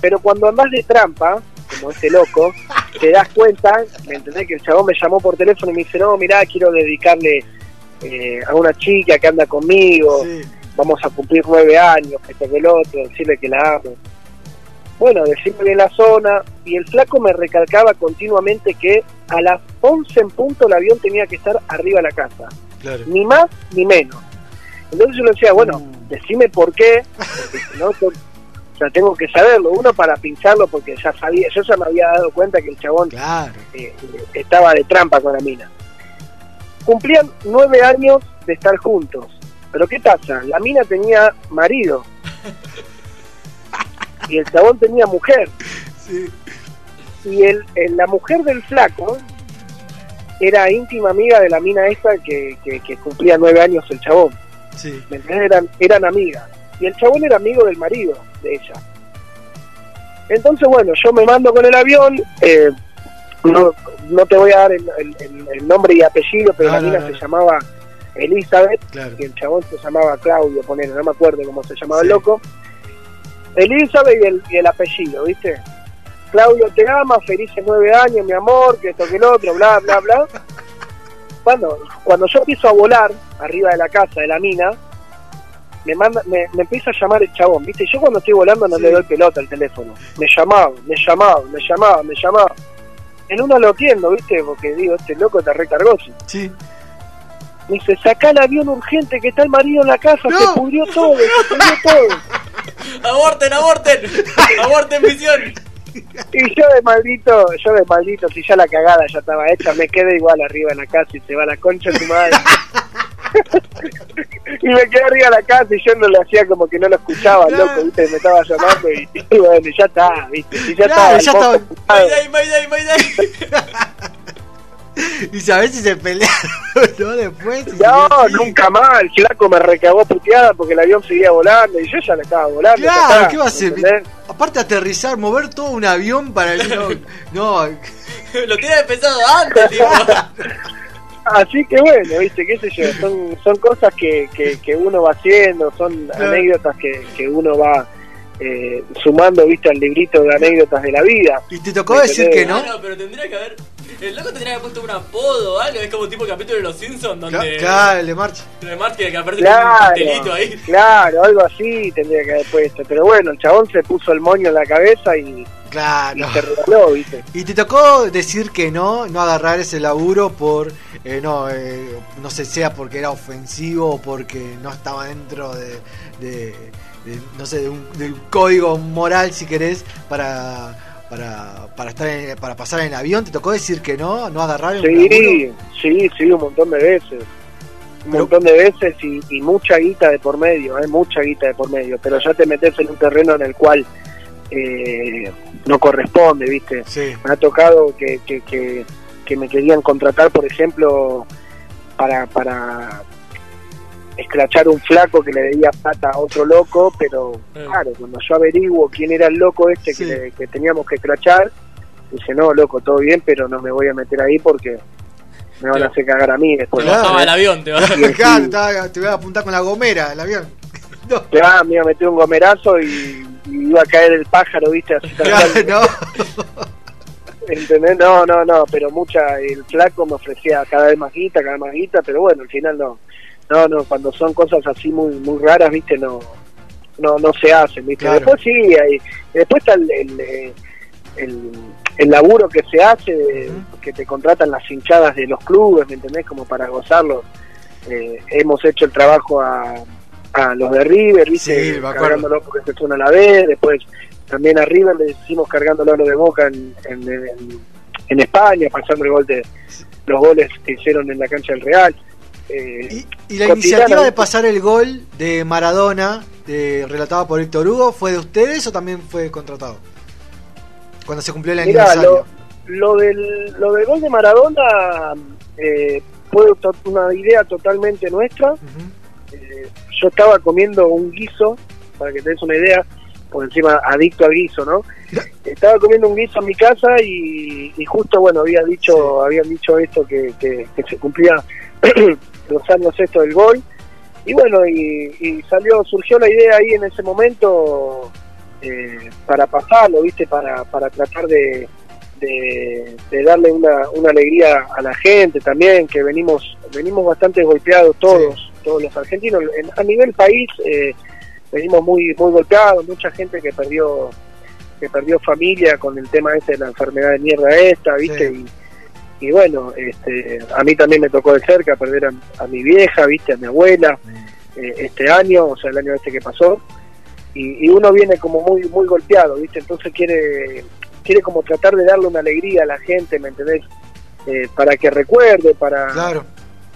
Pero cuando andás de trampa, como este loco, te das cuenta, ¿me entendés? Que el chabón me llamó por teléfono y me dice, no, mirá, quiero dedicarle eh, a una chica que anda conmigo, vamos a cumplir nueve años, que esto que el otro, decirle que la amo. Bueno, decirme bien la zona, y el flaco me recalcaba continuamente que a las 11 en punto el avión tenía que estar arriba de la casa, Claro. ni más ni menos. Entonces yo le decía, bueno, decime por qué, porque si no, to- o sea, tengo que saberlo. Uno para pincharlo, porque ya sabía, yo ya me había dado cuenta que el chabón Claro. eh, estaba de trampa con la mina. Cumplían nueve años de estar juntos. Pero ¿qué pasa? La mina tenía marido. Y el chabón tenía mujer. Y el, el- la mujer del flaco era íntima amiga de la mina esta que, que, que cumplía nueve años el chabón. Sí. Eran, eran amigas. Y el chabón era amigo del marido de ella. Entonces, bueno, yo me mando con el avión. eh, no, no te voy a dar el, el- nombre y apellido, pero la mina se llamaba Elizabeth. Claro. Y el chabón se llamaba Claudio, ponele, no me acuerdo cómo se llamaba el loco. Elizabeth y el, y el apellido, ¿viste? Claudio te ama, felices nueve años, mi amor, que esto que el otro, bla, bla, bla. Cuando, cuando yo empiezo a volar arriba de la casa de la mina, me manda, me, me empieza a llamar el chabón, ¿viste? Yo cuando estoy volando no le doy pelota al teléfono. Me llamaba, me llamaba, me llamaba, me llamaba. En una lo ¿viste? Porque digo, este loco te recargó. Sí. Me dice, saca el avión urgente que está el marido en la casa, se pudrió todo, se pudrió todo. (laughs) ¡Aborten, aborten! (laughs) ¡Aborten misión! Y yo de maldito, yo de maldito, si ya la cagada ya estaba hecha, me quedé igual arriba en la casa y se va la concha de tu madre. (laughs) y me quedé arriba en la casa y yo no le hacía como que no lo escuchaba, loco, viste, me estaba llamando y, y bueno, y ya está, viste, y ya Claro, estaba. el ya estaba- ocupado. ¡Mayday, mayday, mayday! (laughs) Y sabés (laughs) si se pelearon, ¿no? Después. No, nunca más, el flaco me recagó puteada porque el avión seguía volando y yo ya le estaba volando. Claro, está, ¿qué va a hacer? ¿entendés? Aparte aterrizar, mover todo un avión para el... (laughs) No, no, Lo tiene pensado antes, tipo. Así que bueno, viste, qué sé yo, son, son cosas que, que, que uno va haciendo, son Claro. anécdotas que, que uno va eh, sumando, viste, al librito de anécdotas de la vida. ¿Y te tocó ¿Me decir que no? Claro, pero tendría que haber. El loco tendría que haber puesto un apodo o algo. Es como tipo capítulo de los Simpsons donde. Cla- Claro, el de marcha. De March que, que aparece con un Claro, pastelito ahí. claro, algo así tendría que haber puesto. Pero bueno, el chabón se puso el moño en la cabeza y, Claro. y se regaló, viste. Y te tocó decir que no, no agarrar ese laburo por, eh, no, eh, no sé, sea porque era ofensivo o porque no estaba dentro de, de- de, no sé, de un, del código moral, si querés, para, para, para estar en- para pasar en el avión. ¿Te tocó decir que no, no agarrar un laburo? Sí, sí, sí, un montón de veces. Un Pero- montón de veces y, y mucha guita de por medio, hay mucha guita de por medio, pero ya te metes en un terreno en el cual eh, no corresponde, ¿viste? Sí. Me ha tocado que, que, que, que me querían contratar, por ejemplo, para, para escrachar un flaco que le debía plata a otro loco, pero claro, cuando yo averiguo quién era el loco este que, le- que teníamos que escrachar, dice, no, loco, todo bien, pero no me voy a meter ahí porque me van a hacer cagar a mí después. Te bajaba el avión, te (laughs) Claro, te estaba- te voy a apuntar con la gomera el avión. (laughs) Claro, me iba a meter un gomerazo y, y iba a caer el pájaro, ¿viste? Así tal Claro, no. (laughs) ¿Entendés? No, no, no, pero mucha, el flaco me ofrecía cada vez más guita, cada vez más guita, pero bueno, al final no. No, no, cuando son cosas así muy muy raras, ¿viste? No no no se hacen, ¿viste? Claro. Después sí, hay, después está el, el, eh, el, el laburo que se hace, de- que te contratan las hinchadas de los clubes, ¿me entendés? Como para gozarlo. Eh, hemos hecho el trabajo a, a los de River, ¿viste? Sí. Cargándolo porque se suena a la vez, después también a River le hicimos cargándolo a los de Boca en, en, en- en España, pasando el gol de los goles que hicieron en la cancha del Real. Eh, Y la cotidiana, iniciativa de pasar el gol de Maradona, de, relatado por Héctor Hugo, ¿fue de ustedes o también fue contratado? Cuando se cumplió el Mirá, aniversario. lo, lo del, lo del gol de Maradona eh, fue una idea totalmente nuestra. Eh, yo estaba comiendo un guiso, para que te des una idea, por encima adicto al guiso, ¿no? estaba comiendo un guiso en mi casa y, y justo, bueno, había dicho, habían dicho esto que, que, que se cumplía (clears throat) los años esto del gol. Y bueno, y, y salió, surgió la idea ahí en ese momento eh, para pasarlo, ¿viste? Para, para tratar de, de, de darle una, una alegría a la gente también, que venimos venimos bastante golpeados todos, todos los argentinos. En- a nivel país eh, venimos muy muy golpeados, mucha gente que perdió que perdió familia con el tema ese de la enfermedad de mierda esta, ¿viste? Y, y bueno, este, a mí también me tocó de cerca perder a, a mi vieja, ¿viste? A mi abuela eh, este año, o sea, el año este que pasó. Y, y uno viene como muy muy golpeado, ¿viste? Entonces quiere quiere como tratar de darle una alegría a la gente, ¿me entendés? Eh, para que recuerde, para Claro.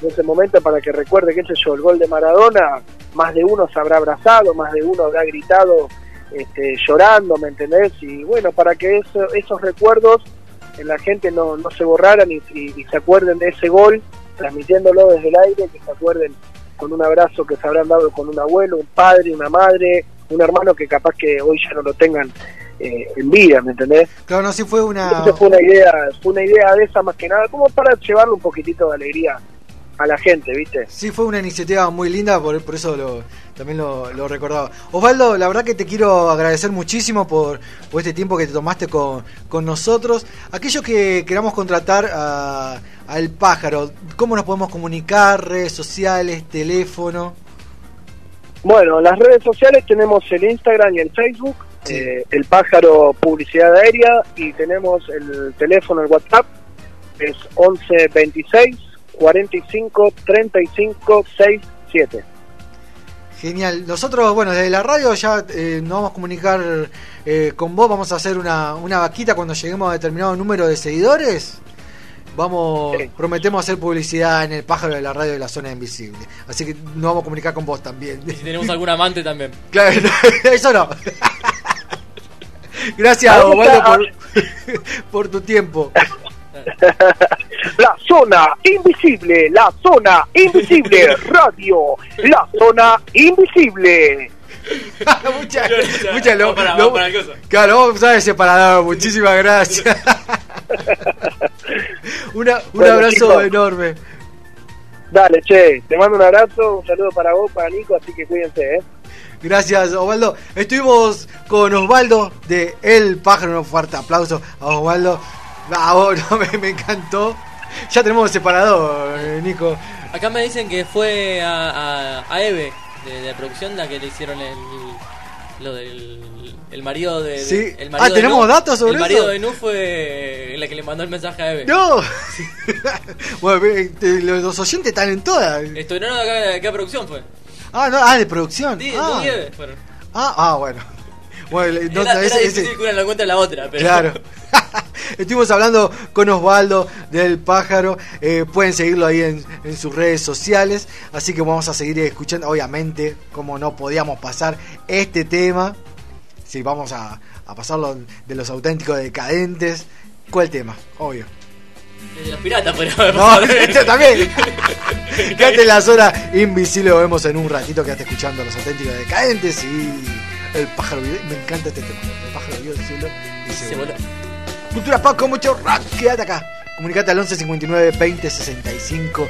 en ese momento para que recuerde, qué sé yo, el gol de Maradona, más de uno se habrá abrazado, más de uno habrá gritado este, llorando, ¿me entendés? Y bueno, para que eso- esos recuerdos en la gente no, no se borraran y, y- y se acuerden de ese gol, transmitiéndolo desde el aire, que se acuerden con un abrazo que se habrán dado con un abuelo, un padre, una madre, un hermano que capaz que hoy ya no lo tengan eh, en vida, ¿me entendés? Claro, no, sí fue una... Entonces fue una idea, fue una idea de esa más que nada, como para llevarle un poquitito de alegría a la gente, ¿viste? Sí, fue una iniciativa muy linda, por, por eso lo, también lo, lo recordaba. Osvaldo, la verdad que te quiero agradecer muchísimo por, por este tiempo que te tomaste con, con nosotros. Aquellos que queramos contratar a, a El Pájaro, ¿cómo nos podemos comunicar? Redes sociales, teléfono. Bueno, en las redes sociales tenemos el Instagram y el Facebook, eh, el pájaro publicidad aérea y tenemos el teléfono, el WhatsApp, es 11 26 45 35 67. Genial. Nosotros, bueno, desde la radio ya eh, nos vamos a comunicar eh, con vos. Vamos a hacer una, una vaquita cuando lleguemos a determinado número de seguidores. Vamos, prometemos hacer publicidad en el pájaro de la radio de la zona invisible. Así que nos vamos a comunicar con vos también. Si tenemos algún amante también. (laughs) Claro, (laughs) eso no. (laughs) Gracias, Osvaldo, por tu tiempo. (laughs) La zona invisible, la zona invisible, radio, la zona invisible. (laughs) muchas muchas lo, para- lo- para el coso. Claro, vos usar ese separador. Muchísimas gracias. (laughs) Una- un Bueno, abrazo chicos. enorme. Dale, che, te mando un abrazo, un saludo para vos, para Nico, así que cuídense, ¿eh? Gracias, Osvaldo. Estuvimos con Osvaldo de El Pájaro. Un fuerte aplauso a Osvaldo. Ah, (laughs) no, me, me encantó. Ya tenemos separador, Nico. Acá me dicen que fue a, a, a Eve de, de producción la que le hicieron el lo del el marido de, de- el Ah, marido de ¿tenemos Nu. datos sobre el marido eso? de Nu fue la que le mandó el mensaje a Eve ¡No! (laughs) bueno, los, oyentes están en todas. estuvieron acá de qué producción fue Ah, no, ah, de producción. sí, ah. Eve fueron ah, ah, bueno. Bueno, no, era, era ese- difícil que una lo la otra pero Claro. (laughs) Estuvimos hablando con Osvaldo del Pájaro. Eh, pueden seguirlo ahí en, en sus redes sociales. Así que vamos a seguir escuchando. Obviamente, como no podíamos pasar este tema. Si vamos a, a pasarlo de los auténticos decadentes. ¿Cuál tema? Obvio. de los piratas pero (laughs) No, este también. (laughs) Quédate en la zona invisible. Lo vemos en un ratito. Quédate escuchando a los auténticos decadentes. Y el pájaro. vio- Me encanta este tema. El pájaro vio el cielo y se, Se voló. voló. Cultura Pop con mucho rock. Quédate acá. Comunicate al 11 59 20 65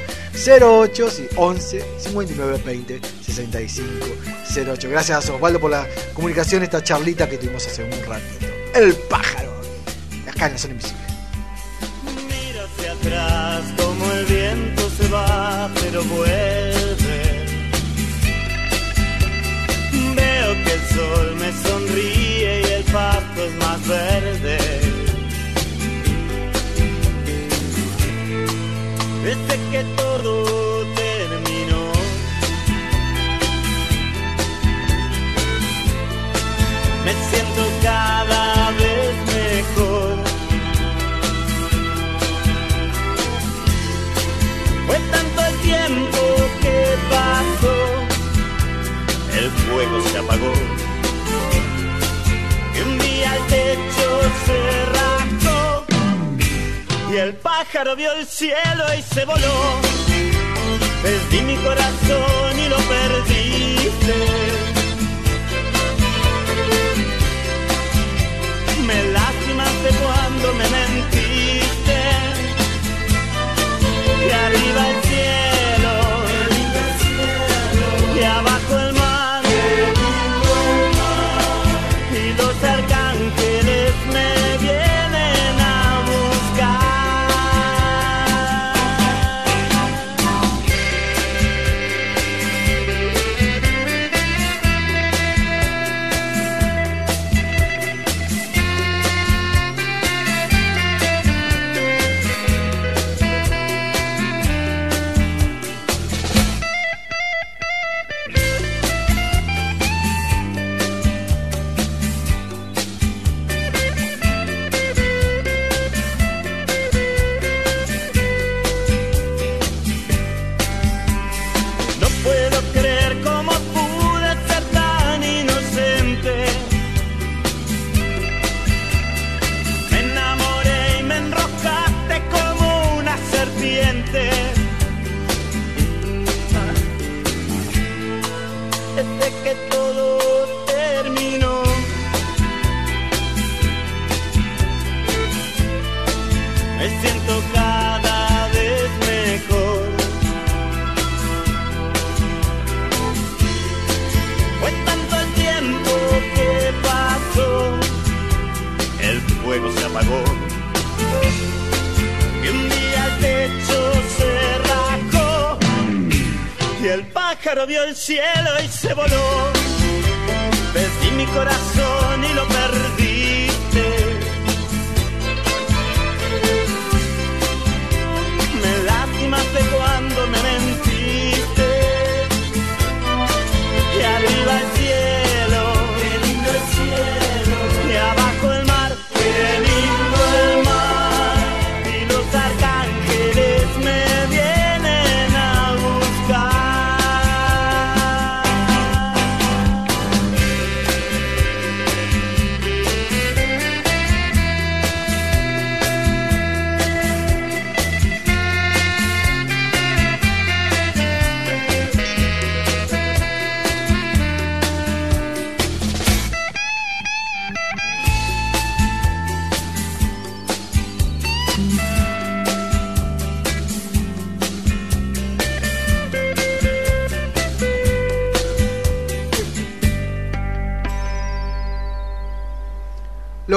08. Sí, 11 59 20 65 08. Gracias Osvaldo por la comunicación, esta charlita que tuvimos hace un ratito. El pájaro. Acá en la zona invisible. Mira hacia atrás como el viento se va, pero vuelve. Sol me sonríe y el pasto es más verde. Desde que todo terminó. Me siento cada vez mejor. Fue tanto el tiempo el fuego se apagó. Y un día el techo se rasgó. Y el pájaro vio el cielo y se voló. Perdí mi corazón y lo perdiste. Me las y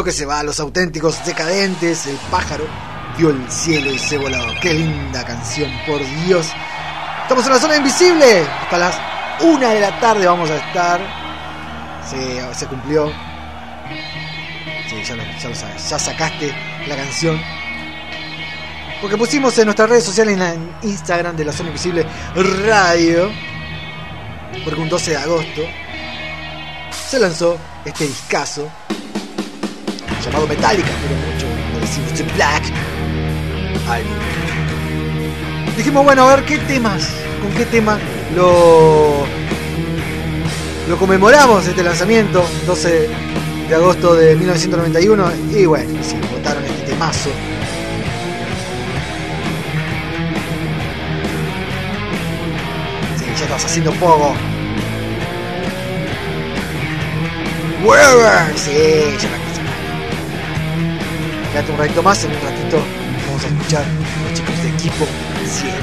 que se va, los auténticos decadentes, el pájaro vio el cielo y se voló. Qué linda canción, por Dios. Estamos en la zona invisible. Hasta las una de la tarde vamos a estar. Se, cumplió. Sí, ya ya sacaste la canción. Porque pusimos en nuestras redes sociales, en Instagram de la zona invisible radio. Porque un 12 de agosto se lanzó este discazo llamado Metallica, pero mucho decimos The Black. Dijimos, bueno, a ver qué temas, con qué tema lo, lo conmemoramos este lanzamiento, 12 de agosto de 1991, y bueno, sí, votaron este temazo. Ya estás haciendo poco. Sí, ya Quédate un ratito más, en un ratito vamos a escuchar a los chicos de equipo 7.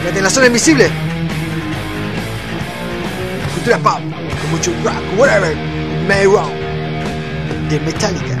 Quédate en la zona invisible. Cultura pop, con mucho rock, whatever, may wrong, de Metallica.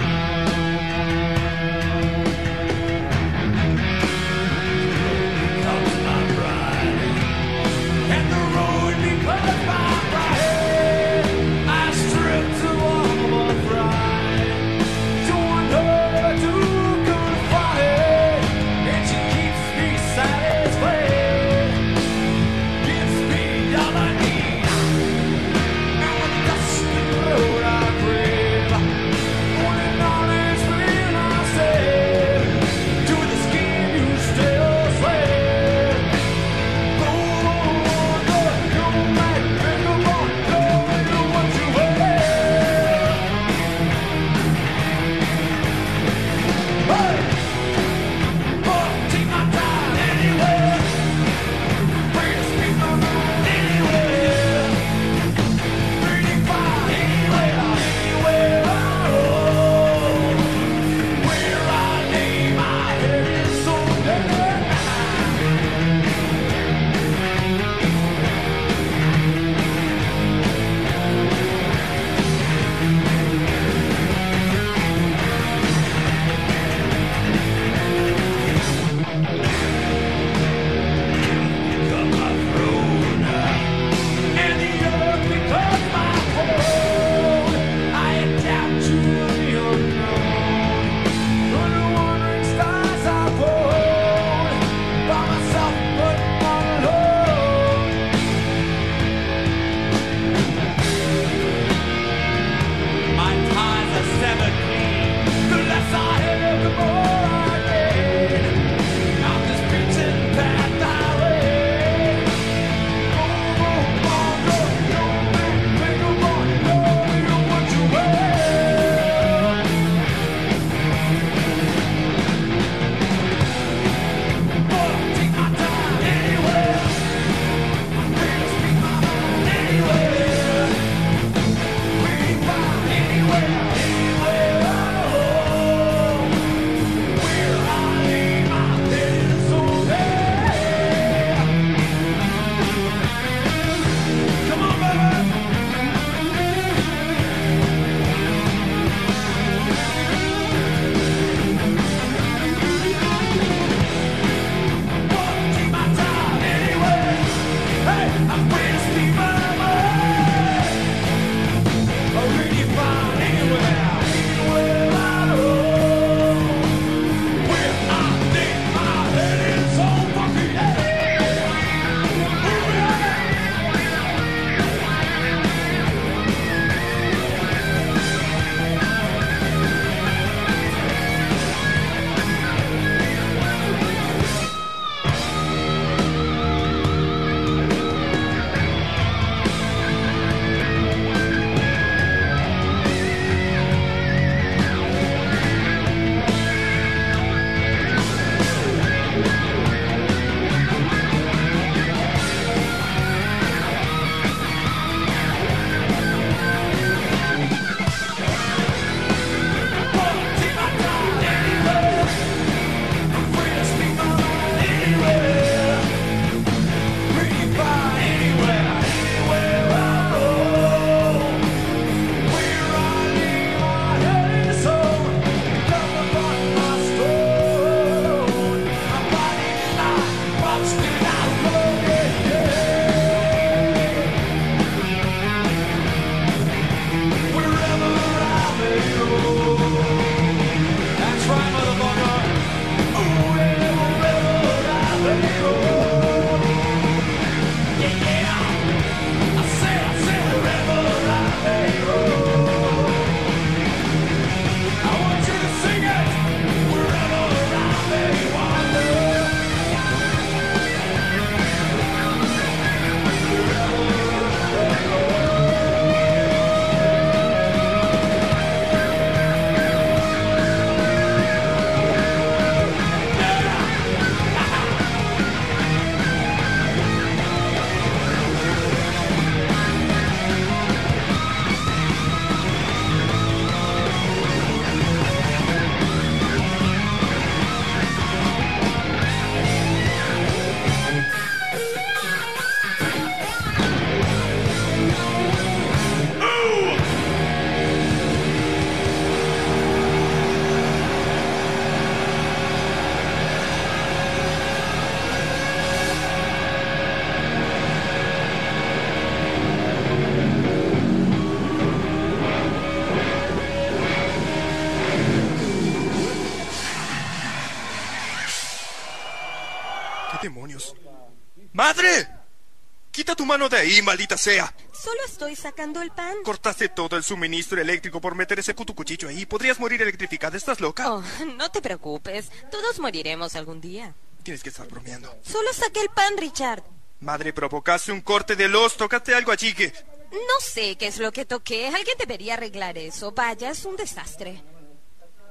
Mano de ahí, maldita sea. Solo estoy sacando el pan. Cortaste todo el suministro eléctrico por meter ese puto cuchillo ahí. Podrías morir electrificada. ¿Estás loca? Oh, no te preocupes. Todos moriremos algún día. Tienes que estar bromeando. Solo saqué el pan, Richard. Madre, provocaste un corte de los. Tocaste algo allí que... No sé qué es lo que toqué. Alguien debería arreglar eso. Vaya, es un desastre.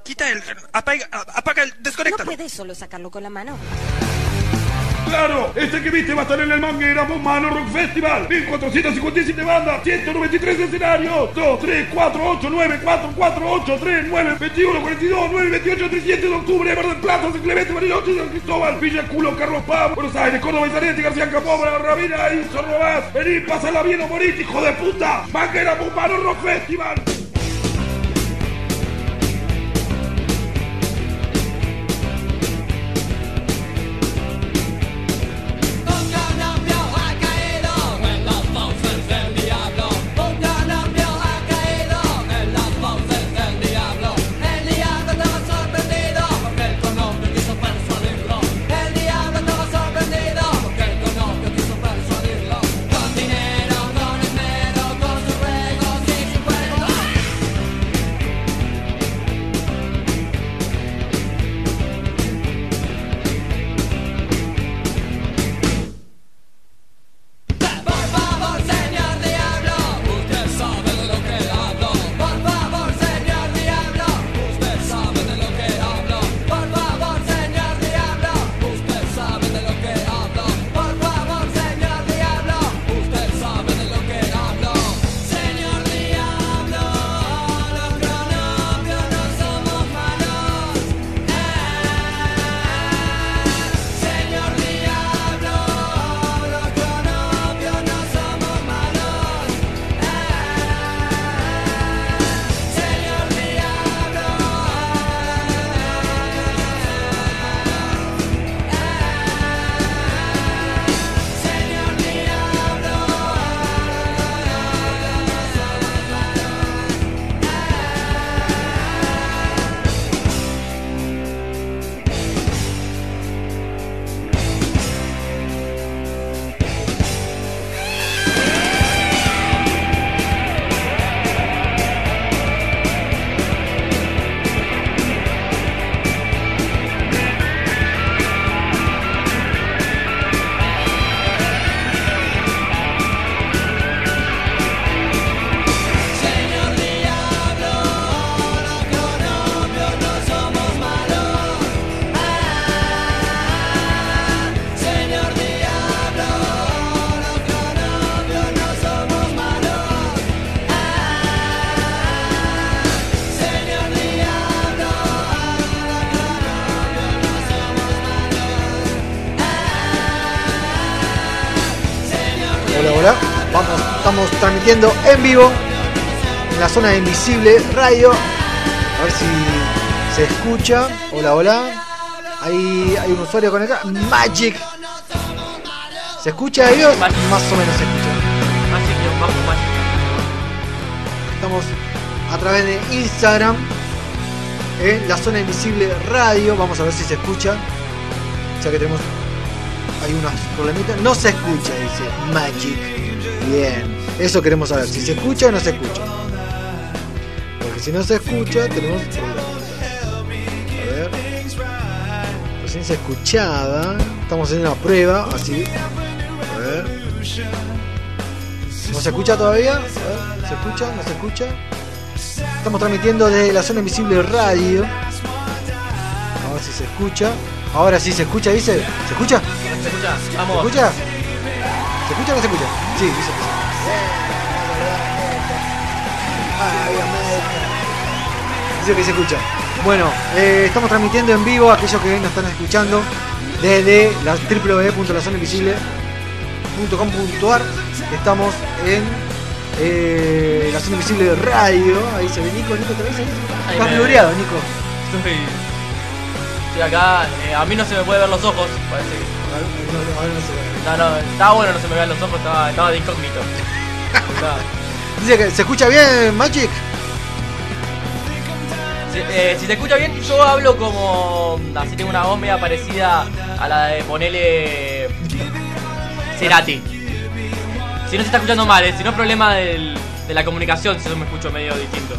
Quita el... Apaga, apaga el... No Desconéctalo. puedes solo sacarlo con la mano. ¡Claro! Este que viste va a estar en el Manguera Mano Rock Festival. 1457 bandas, 193 escenarios. 2, 3, 4, 8, 9, 4, 4, 8, 3, 9, 21, 42, 9, 28, 37 de octubre. Mar del Plata, San Clemente, Bariloche, San Cristóbal, Villa Culo, Carlos Paz, Buenos Aires, Córdoba, Izarete, García Capobra, Rabina y Zorrobás. Vení, pásala bien o morite, hijo de puta. Manguera Mano Rock Festival. Transmitiendo en vivo en la zona de Invisible Radio. A ver si se escucha. Hola, hola. Ahí hay un usuario conectado. Magic. ¿Se escucha ellos? Más o menos se escucha. Estamos a través de Instagram en la zona invisible radio. Vamos a ver si se escucha. Ya que tenemos hay unos problemitas. No se escucha, dice Magic. Bien. Eso queremos saber. Si se escucha o no se escucha. Porque si no se escucha, tenemos problemas. A ver. Recién se escuchaba. Estamos haciendo una prueba. Así. A ver. ¿No se escucha todavía? A ver, ¿Se escucha? ¿No se escucha? Estamos transmitiendo desde la zona invisible radio. A ver si se escucha. Ahora sí se escucha, dice. ¿Se escucha? ¿Se escucha? ¿Se Vamos. escucha? ¿Se escucha o no se escucha? Sí, dice Dice que se escucha. Bueno, eh, estamos transmitiendo en vivo aquellos que nos están escuchando desde la www.lazoneinvisible.com.ar. Estamos en eh, la zona invisible de radio. Ahí se ve Nico, Nico, ¿te ves ahí? Estás gloriado, Nico. Estoy, estoy acá, eh, a mí no se me puede ver los ojos, parece que. No, no, estaba bueno, no se me vean los ojos, estaba, estaba de incógnito. Estaba- (laughs) Dice que se escucha bien, Magic. Si, eh, si se escucha bien, yo hablo como. Así tengo una voz media parecida a la de ponerle. Cerati. Si no se está escuchando mal, eh, si no es problema del- de la comunicación, si yo me escucho medio distinto.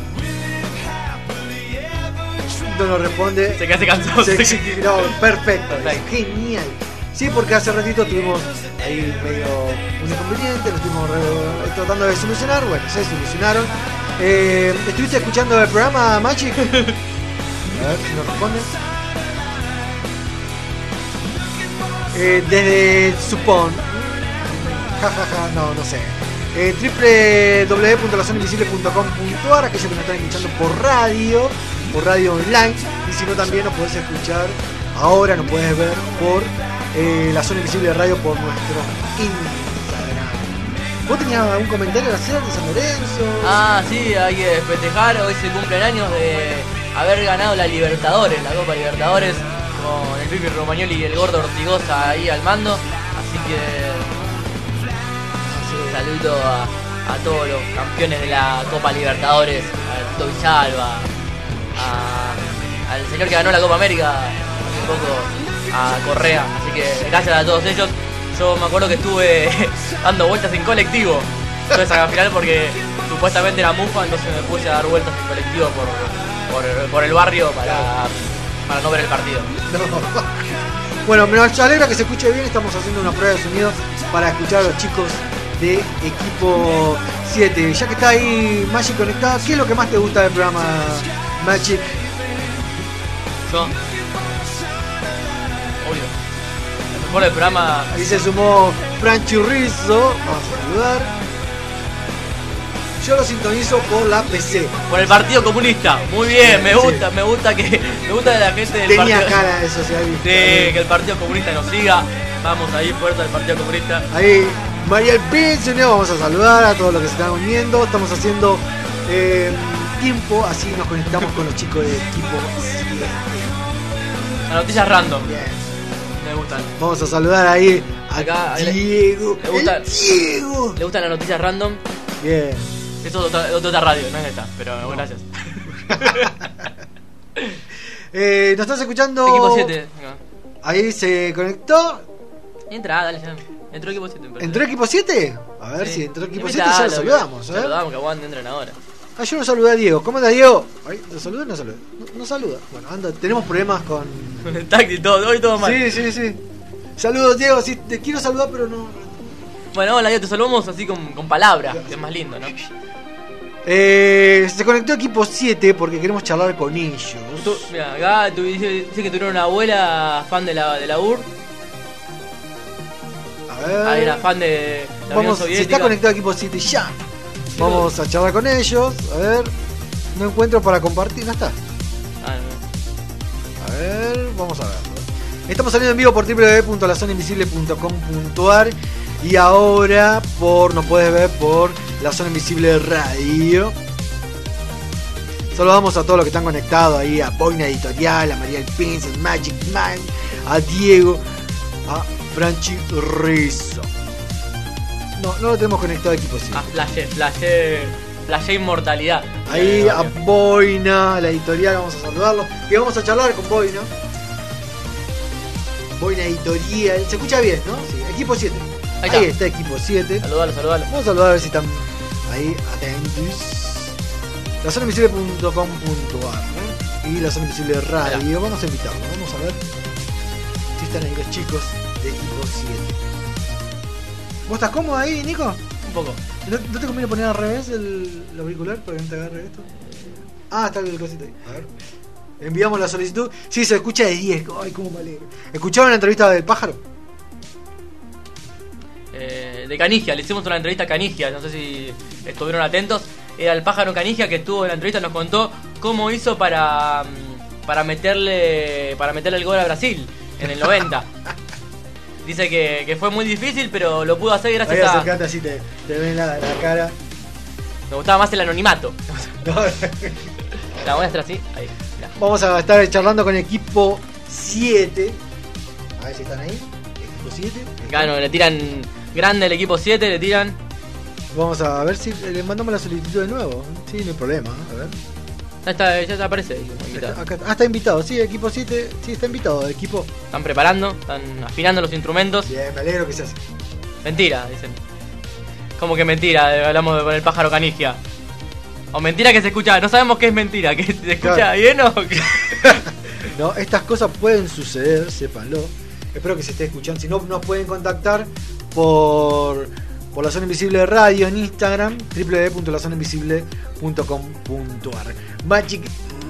No nos responde. Se queda se cansó. Sí, se- sí, no, perfecto. Genial. Sí, porque hace ratito tuvimos ahí medio un inconveniente, lo estuvimos tratando de solucionar. Bueno, se solucionaron. Eh, ¿Estuviste escuchando el programa Magic? (laughs) A ver si nos responde. Eh, desde Supón. Ja, ja, ja, no, no sé. Eh, www.lazoneinvisible.com.ar Aquellos que nos están escuchando por radio, por radio online. Y si no, también nos podés escuchar ahora, nos puedes ver por eh, la zona invisible de radio por nuestro Instagram. ¿Vos tenías algún comentario que hacer de San Lorenzo? Ah, sí, hay que festejar. Hoy se cumplen años de haber ganado la Libertadores, la Copa Libertadores, con el Pipi Romagnoli y el gordo Ortigosa ahí al mando. Así que. Un saludo a, a todos los campeones de la Copa Libertadores, al Tito Villalba, a- al señor que ganó la Copa América hace poco, a Correa. Así que gracias a todos ellos. Yo me acuerdo que estuve (laughs) dando vueltas en colectivo toda esa final porque supuestamente era mufa, entonces me puse a dar vueltas en colectivo por, por, por el barrio para, para no ver el partido. Bueno, me alegra que se escuche bien. Estamos haciendo una prueba de sonido para escuchar a los chicos de equipo 7. Ya que está ahí Magic conectada, ¿qué es lo que más te gusta del programa Magic? Yo, mejor del programa Ahí se sumó Fran Churrizo. Vamos a saludar. Yo lo sintonizo por la PC. por el Partido Comunista. Muy bien, me gusta, me gusta que me gusta de la gente del Tenía Partido cara de socialista. Sí, que el Partido Comunista nos siga. Vamos ahí, fuerza del Partido Comunista. Ahí, María El Pin se unió. Vamos a saludar a todos los que se están uniendo. Estamos haciendo eh, tiempo, así nos conectamos con los chicos de equipo 7. Las noticias random. Gustan. Vamos a saludar ahí a Acá, Diego. Le gustan, el Diego. le gustan las noticias random. Bien. Eso es otra, otra radio, no es esta, pero gracias. (laughs) Eh, ¿Nos estás escuchando? Equipo 7. Ahí se conectó. Entra, dale ya. Entró equipo 7. ¿Entró equipo 7? A ver Sí. si entró equipo Invitalo, 7 ya lo saludamos. ¿eh? Saludamos, que aguante, entren ahora. Ah, yo no saludé a Diego. ¿Cómo anda Diego? Ay, ¿Lo saluda o no saluda? No, no saluda. Bueno, anda, tenemos problemas con. Con el táctil, todo, hoy todo mal. Sí, sí, sí. Saludos, Diego. Sí, te quiero saludar, pero no. Bueno, hola, Diego, te saludamos así con, con palabras, que es más lindo, ¿no? Eh, se conectó equipo 7 porque queremos charlar con ellos. Tú, mira, acá tú dice, dice que tuvieron una abuela fan de la, de la UR. A ver. Ah, era fan de la Vamos, Soviética. está conectado equipo 7 ya. Vamos a charlar con ellos. A ver. No encuentro para compartir. No está. Ah, A ver, vamos a ver. Estamos saliendo en vivo por www.lazonainvisible.com.ar y ahora por nos puedes ver por La Zona Invisible Radio. Saludamos a todos los que están conectados ahí, a Boina Editorial, a María El Magic Man, a Diego, a Franchi Rizzo. No, no lo tenemos conectado equipo sí. Ah, flashé, flashé, flashé inmortalidad. Ahí Eh, a Boina, la editorial, vamos a saludarlo. Que vamos a charlar con Boina. Boina Editorial. Se escucha bien, ¿no? Sí, equipo 7. Ahí Ahí, está. equipo 7. Saludalo, saludalo. Vamos a saludar a ver si están ahí atentos. La zona ¿eh? y la zona invisible radio. Vamos a invitarlo, vamos a ver si están ahí los chicos de equipo 7. ¿Vos estás cómodo ahí, Nico? Un poco. ¿No, no te conviene poner al revés el, el auricular para que no te agarre esto? Ah, está el cosito ahí. A ver. Enviamos la solicitud. Sí, se escucha de 10. Ay, cómo me alegro. ¿Escucharon la entrevista del pájaro? Eh, de Canigia, le hicimos una entrevista a Canigia, no sé si estuvieron atentos. Era el pájaro Canigia que estuvo en la entrevista, nos contó cómo hizo para, mm, para meterle para meterle el gol a Brasil en el 90. (laughs) Dice que, que fue muy difícil, pero lo pudo hacer Ahí gracias a. acercate así, te, te ven la, la cara. Me gustaba más el anonimato. (laughs) La voy a hacer así, ahí. mirá. Vamos a estar charlando con equipo 7. A ver si están ahí. Equipo 7. Gano, le tiran grande el equipo 7, le tiran. Vamos a ver si le mandamos la solicitud de nuevo. Sí, no hay problema. A ver. Ya, está, ya aparece ahí, invitado. Acá, ah, está invitado. Sí, equipo 7. Sí, está invitado. Equipo. Están preparando, están afinando los instrumentos. Bien, me alegro que se hace. Mentira, dicen. ¿Cómo que mentira? Eh, Hablamos de- con el pájaro canigia. O mentira que se escucha, no sabemos qué es mentira, que se escucha Claro. bien o qué? (laughs) No, estas cosas pueden suceder, sépanlo. Espero que se esté escuchando. Si no, nos pueden contactar por, por la zona invisible de radio en Instagram, www.lazonainvisible.com.ar. Magic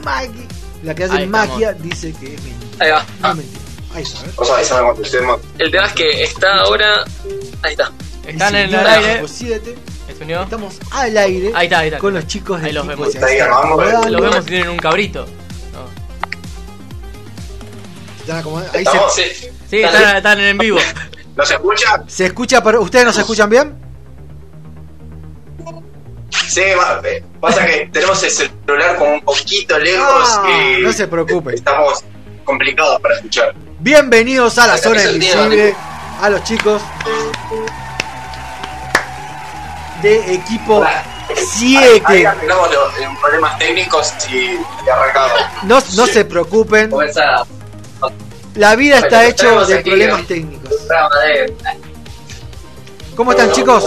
Maggie, la que hace estamos. magia, dice que es mentira. Ahí va. No es mentira. Ahí está. O sea. El tema es que está ahora. Ahí está. Están en el aire. Equipo 7, ¿Se unió? Estamos al aire Ahí está, ahí está. con los chicos de Ahí los vemos. 7. Ahí están Los vemos si tienen un cabrito. están acomodando. Ahí se, ¿Estamos? Sí. Sí, están, están en vivo. ¿No se escucha? se escucha, pero ¿ustedes nos escuchan bien? Sí, eh, pasa que tenemos el celular como un poquito lejos Ah, y no se preocupen. estamos complicados para escuchar. Bienvenidos a la Acá zona invisible, a los chicos de equipo Ahí 7. arreglamos los eh, problemas técnicos y, arrancamos. No, no se preocupen, la vida está hecha de problemas técnicos. de- ¿Cómo están chicos?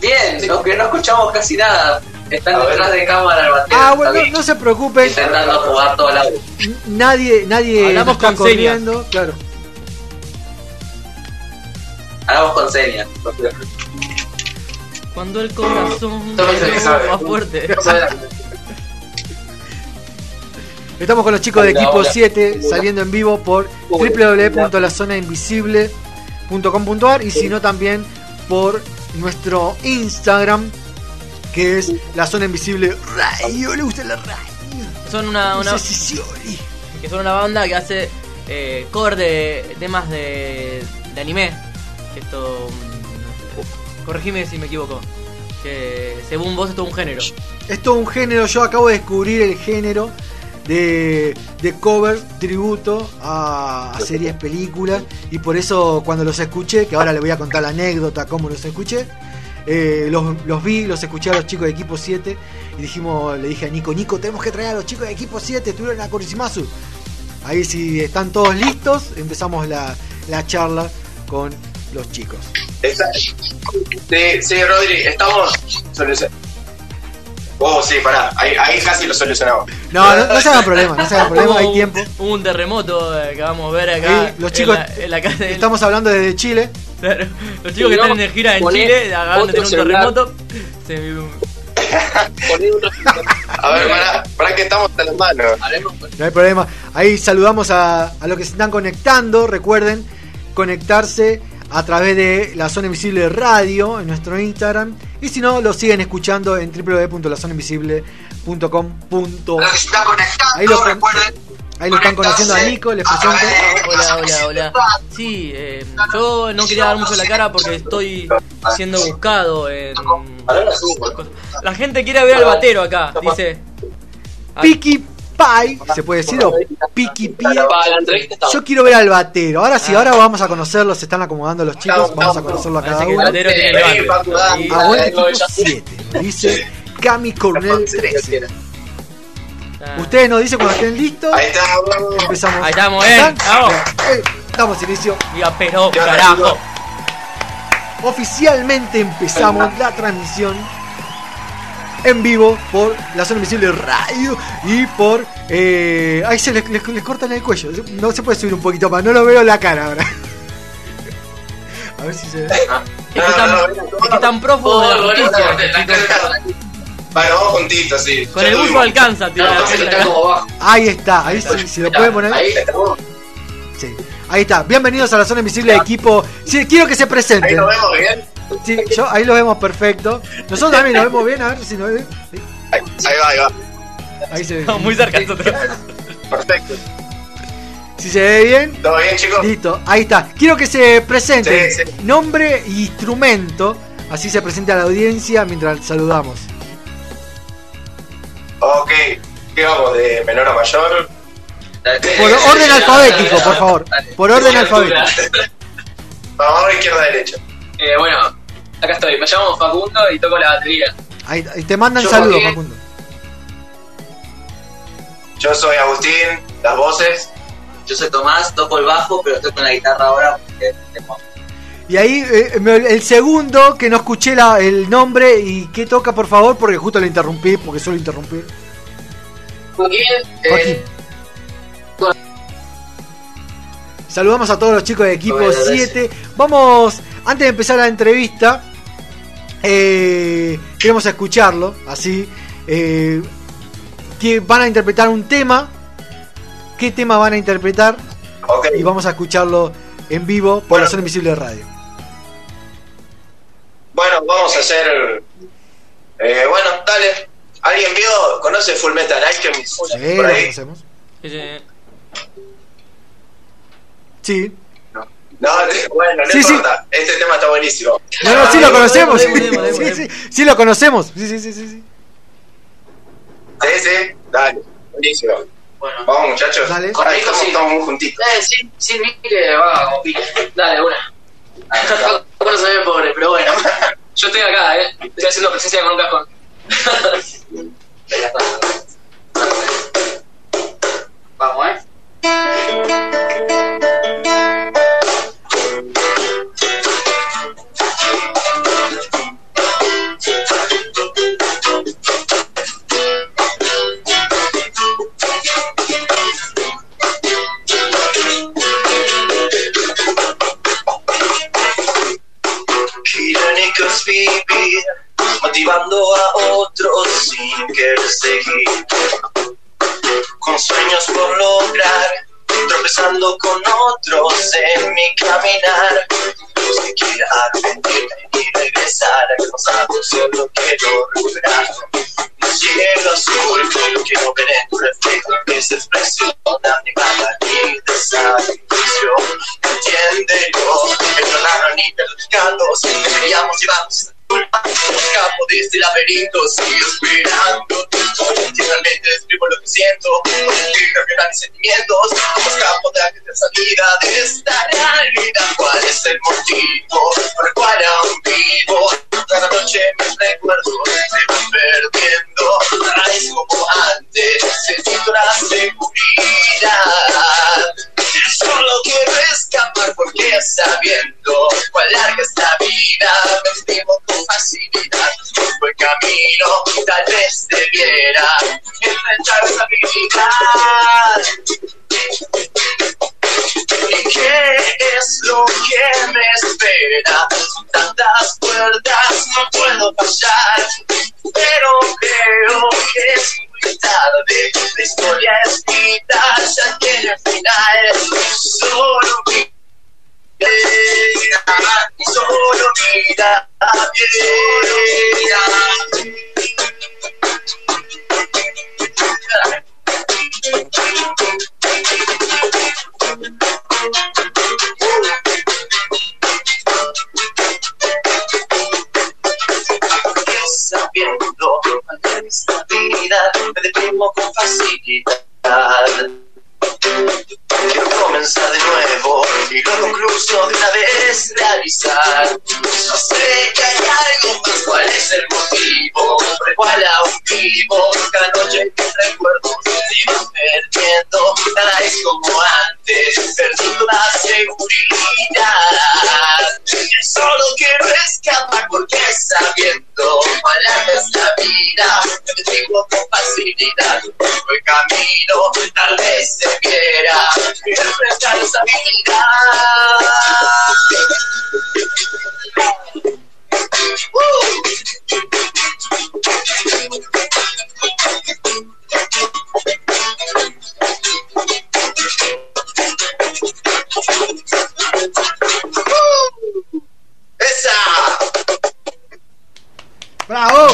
Bien, aunque no escuchamos casi nada. Están detrás de cámara el batero. Ah, bueno, no se preocupen, Intentando jugar todo el audio. nadie, nadie Hablamos está con señas. claro. Hablamos con señas. Cuando el corazón que más fuerte. Estamos con los chicos de Hola, equipo hola. 7 saliendo en vivo por www.lazonainvisible.com.ar y si no también por nuestro Instagram que es la zona invisible radio. ¿Le gusta la radio? Son una, una, que son una banda que hace eh, cover de temas de, de anime. Que esto. mm, Corregime si me equivoco. Que según vos esto es un género. Es todo un género, yo acabo de descubrir el género de, de cover, tributo a, series, películas, y por eso cuando los escuché, que ahora les voy a contar la anécdota, cómo los escuché, eh, los, los vi, los escuché a los chicos de Equipo 7, y dijimos, le dije a Nico, Nico, tenemos que traer a los chicos de Equipo 7, estuvieron en la Korisimasu. Ahí si están todos listos, empezamos la, la charla con los chicos. Sí, sí, Rodri, estamos. Oh, sí, pará, ahí, ahí casi lo solucionamos. No, no, no se hagan problema, no se hagan problema, Hubo hay tiempo. Hubo un terremoto eh, que vamos a ver acá. Ahí, los chicos, en la, en la casa de- estamos hablando desde Chile. Claro, Los chicos que están en gira en Chile acaban de tener un celular. terremoto. Se- (laughs) A ver, pará, pará que estamos en las manos. No hay problema. Ahí saludamos a, a los que se están conectando. Recuerden conectarse a través de la Zona Invisible de Radio en nuestro Instagram. Y si no, lo siguen escuchando en www.lazonainvisible.com.ar. Ahí lo, con- ahí lo están conociendo a Nico, les presento. Hola, hola, hola. Sí, eh, yo no quería dar mucho la cara porque estoy siendo buscado en... La gente quiere ver al batero acá, dice. Piki Pie, se puede decir, o Piki Pie. Yo quiero ver al batero. Ahora sí, ahora vamos a conocerlo. Se están acomodando los chicos. Vamos a conocerlo a cada uno. batero tiene el bate. Aguante equipo 7. Dice Cami Cornell 13. Ustedes nos dicen cuando estén listos. Ahí estamos. Empezamos. Ahí estamos, eh. Vamos. Eh, Damos inicio. Diga, pero carajo. Oficialmente empezamos la transmisión en vivo por la zona invisible radio y por. Eh, ahí se les, les- les cortan el cuello. No se puede subir un poquito más. No lo veo la cara ahora. A ver si se ve. Es que tan, es que tan prófugo de la justicia. este chico. Bueno, vamos juntitos, sí. Con el buzo alcanza, tío. Ahí está. Ahí sí, si lo pueden poner. Ahí estamos. Sí. Ahí está. Bienvenidos a la zona invisible de equipo. Sí, quiero que se Ahí presenten. nos vemos bien. Sí, yo, ahí lo vemos perfecto. Nosotros también lo vemos bien. A ver si nos. Sí, Ahí, ahí va, ahí va. Ahí se ve. Estamos muy cerca nosotros. Perfecto. Si se ve bien. ¿Todo bien, chicos? Listo, ahí está. Quiero que se presenten Sí, nombre e instrumento. Así se presenta a la audiencia mientras saludamos. Ok, ¿qué vamos? ¿De menor a mayor? Por orden alfabético, por favor. Por orden alfabético. Vamos a izquierda derecha. Eh, bueno, acá estoy. Me llamo Facundo y toco la batería. Ahí, ahí te mandan Yo saludos. Facundo. Yo soy Agustín, las voces. Yo soy Tomás, toco el bajo, pero estoy con la guitarra ahora que tenemos. Y ahí eh, el segundo que no escuché la- el nombre y qué toca por favor porque justo lo interrumpí porque suelo interrumpir. Joaquín, eh, Joaquín. Saludamos a todos los chicos de equipo Bueno, gracias. 7. Vamos, antes de empezar la entrevista, eh, queremos escucharlo, así. eh, van a interpretar un tema. ¿Qué tema van a interpretar? Y vamos a escucharlo en vivo por la zona invisible de radio. Bueno, vamos a hacer. Eh, bueno, dale. ¿Alguien vio? ¿Conoce Full Metal Alchemist? Sí, Por lo conocemos. Sí. No, bueno, no Sí, sí. importa. Este tema está buenísimo. No, no, sí lo conocemos. Demo, demo, Sí, sí, sí lo conocemos. Sí, sí, sí, sí. sí. Sí, sí, dale. Buenísimo. Bueno, vamos muchachos. Dale. Ahí estamos, estamos muy juntitos. Eh, sin, sin mí que va como pique. Dale, una. (laughs) Bueno, se ve pobre, pero bueno. Yo estoy acá, eh. Estoy haciendo presencia con un cajón. (laughs) Vamos, eh. Motivando a otros sin querer seguir. Con sueños por lograr tropezando con otros en mi caminar. Los que quiera arrepentirme y regresar al pasado solo quiero recuperar. Un cielo azul quiero ver en tu reflejo esa expresión tan negada y de sacrificio. Entiéndelo el no ni pecados deberíamos llevarnos culpa como escapo de este laberinto sigo esperando y realmente describo lo que siento no que mis sentimientos escapo de aquella salida de esta realidad. Cuál es el motivo por el cual aún vivo cada noche mis recuerdos se van perdiendo. Nada es como antes necesito la seguridad. Solo quiero escapar porque sabiendo cuán larga es la vida me estimo con facilidad. Por el camino tal vez debiera enfrentar habilidad ¿Y qué es lo que me espera? Son tantas puertas, no puedo pasar Pero creo que es muy tarde. La historia escrita ya tiene final solo mira Sabiendo cuál es la vida, me deprimo con facilidad. Quiero comenzar de nuevo y lo concluso de una vez realizar. No sé que hay algo más, cuál es el motivo el cual aún vivo. Cada noche mis recuerdos se van perdiendo, nada es como antes, perdiendo la seguridad. Solo quiero escapar porque sabiendo cuál es la vida, me digo con facilidad. El camino tal vez debiera enfrentar esa vida. ¡Esa! ¡Bravo!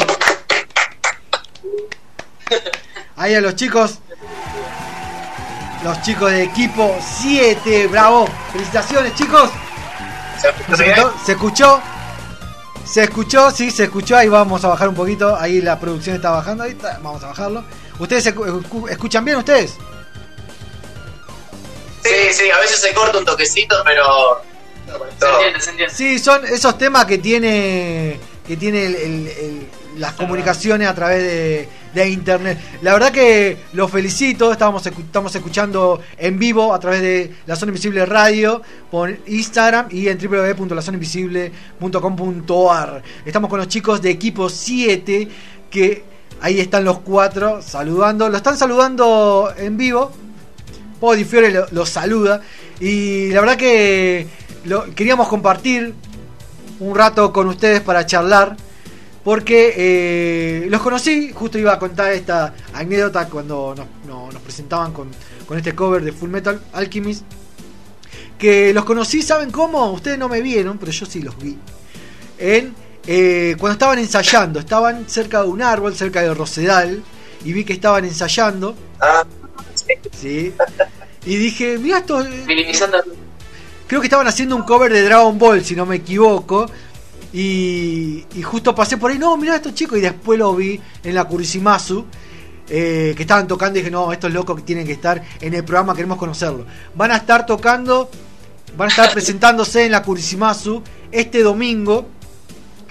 Ahí a los chicos. Los chicos de equipo 7. ¡Bravo! Felicitaciones, chicos. ¿Se escuchó? ¿Se escuchó? Sí, se escuchó. Ahí vamos a bajar un poquito. Ahí la producción está bajando. Ahí está. Vamos a bajarlo. ¿Ustedes escu- escu- escuchan bien ustedes? Sí, a veces se corta un toquecito, pero. Se entiende, se entiende. Sí, son esos temas que tiene que tiene el- el- el- las comunicaciones a través de, de internet. La verdad que los felicito, estábamos, escu- estamos escuchando en vivo a través de La Zona Invisible Radio por Instagram y en www.lazonainvisible.com.ar. Estamos con los chicos de equipo 7 que ahí están los cuatro saludando. Lo están saludando en vivo. Podi Fiore lo- los saluda. Y la verdad que lo- queríamos compartir un rato con ustedes para charlar. Porque eh, los conocí, justo iba a contar esta anécdota cuando nos, no- nos presentaban con, con este cover de Full Metal Alchemist. Que los conocí, ¿saben cómo? Ustedes no me vieron, pero yo sí los vi. En, eh, cuando estaban ensayando, estaban cerca de un árbol, cerca del Rosedal, y vi que estaban ensayando. Sí. (laughs) Y dije, mira esto. eh, Minimizando. Creo que estaban haciendo un cover de Dragon Ball, si no me equivoco. Y, y justo pasé por ahí, no, mirá estos chicos. Y después lo vi en la Kurisimasu, eh, que estaban tocando. Y dije, no, estos locos que tienen que estar en el programa, queremos conocerlo. Van a estar tocando, van a estar (laughs) presentándose en la Kurisimasu este domingo.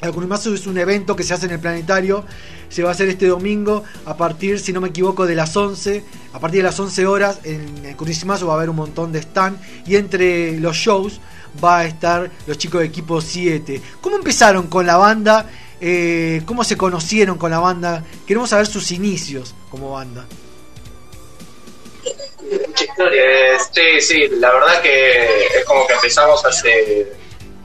La Kurimasu es un evento que se hace en el planetario. Se va a hacer este domingo a partir, si no me equivoco, de las 11. A partir de las 11 horas en el Kurimasu va a haber un montón de stand. Y entre los shows va a estar los chicos de equipo 7. ¿Cómo empezaron con la banda? Eh, ¿Cómo se conocieron con la banda? Queremos saber sus inicios como banda. Eh, sí, sí, la verdad que es como que empezamos hace...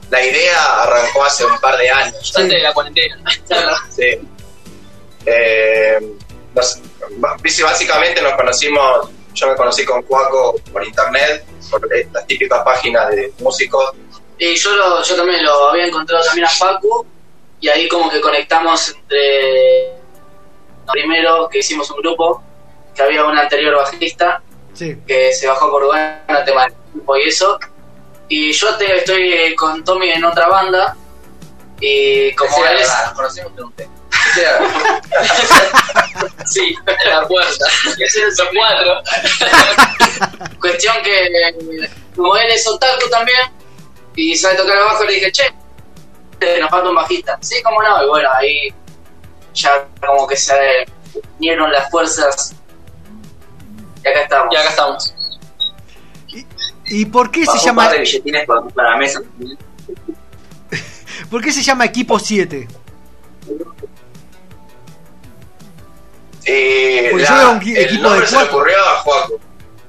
La idea arrancó hace un par de años. Antes de la cuarentena. Sí. Eh, nos- básicamente nos conocimos, yo me conocí con Cuaco por internet, por estas típicas páginas de músicos. Y yo, lo, yo también lo había encontrado también a Facu y ahí como que conectamos entre... Primero que hicimos un grupo, que había un anterior bajista Sí. que se bajó por Uruguay, el tema del grupo y eso. Y yo te, estoy con Tommy en otra banda y como Decía él la es... verdad, Nos conocimos de un Sí, en la puerta. (laughs) Son cuatro. (laughs) Cuestión que, eh, como él es otaku también, y sabe tocar el bajo, le dije, che, nos falta un bajista. Sí, cómo no, y bueno, ahí ya como que se unieron las fuerzas. Y acá estamos. Y acá estamos. ¿Y por qué se Bajo llama par de billetines para, para la mesa. (laughs) por qué se llama equipo 7? Eh, Porque la- yo un el nombre de se le cuatro. ocurrió a Juaco.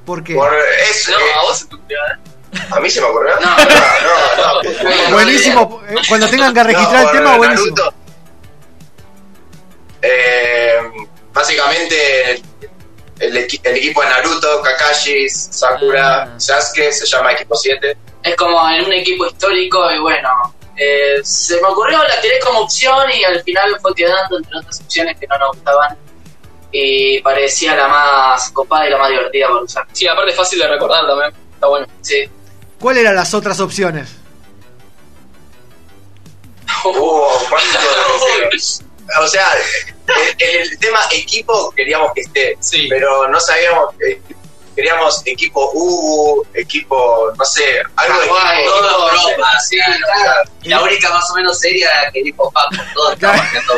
¿Por qué? Por eso, No, eh, a vos se te ocurrió, ¿eh? ¿A mí se me ocurrió? No, no, no. no. Buenísimo. eh, Cuando tengan que registrar No, el tema, buenísimo. Naruto. Eh, básicamente el, el equipo de Naruto, Kakashi, Sakura, Sasuke se llama equipo 7. Es como en un equipo histórico y bueno, eh, se me ocurrió, la tiré como opción y al final fue quedando entre otras opciones que no nos gustaban y parecía la más copada y la más divertida para usar. Sí, aparte es fácil de recordar también, está bueno. Sí. ¿Cuáles eran las otras opciones? (laughs) Uh, ¿cuánto? o sea, el, el tema equipo queríamos que esté, pero no sabíamos. eh, queríamos equipo U, equipo, no sé, algo de equipo, todo, Europa, sí, claro. Y la única más o menos seria era que dijo Paco, todo (laughs) estaba haciendo.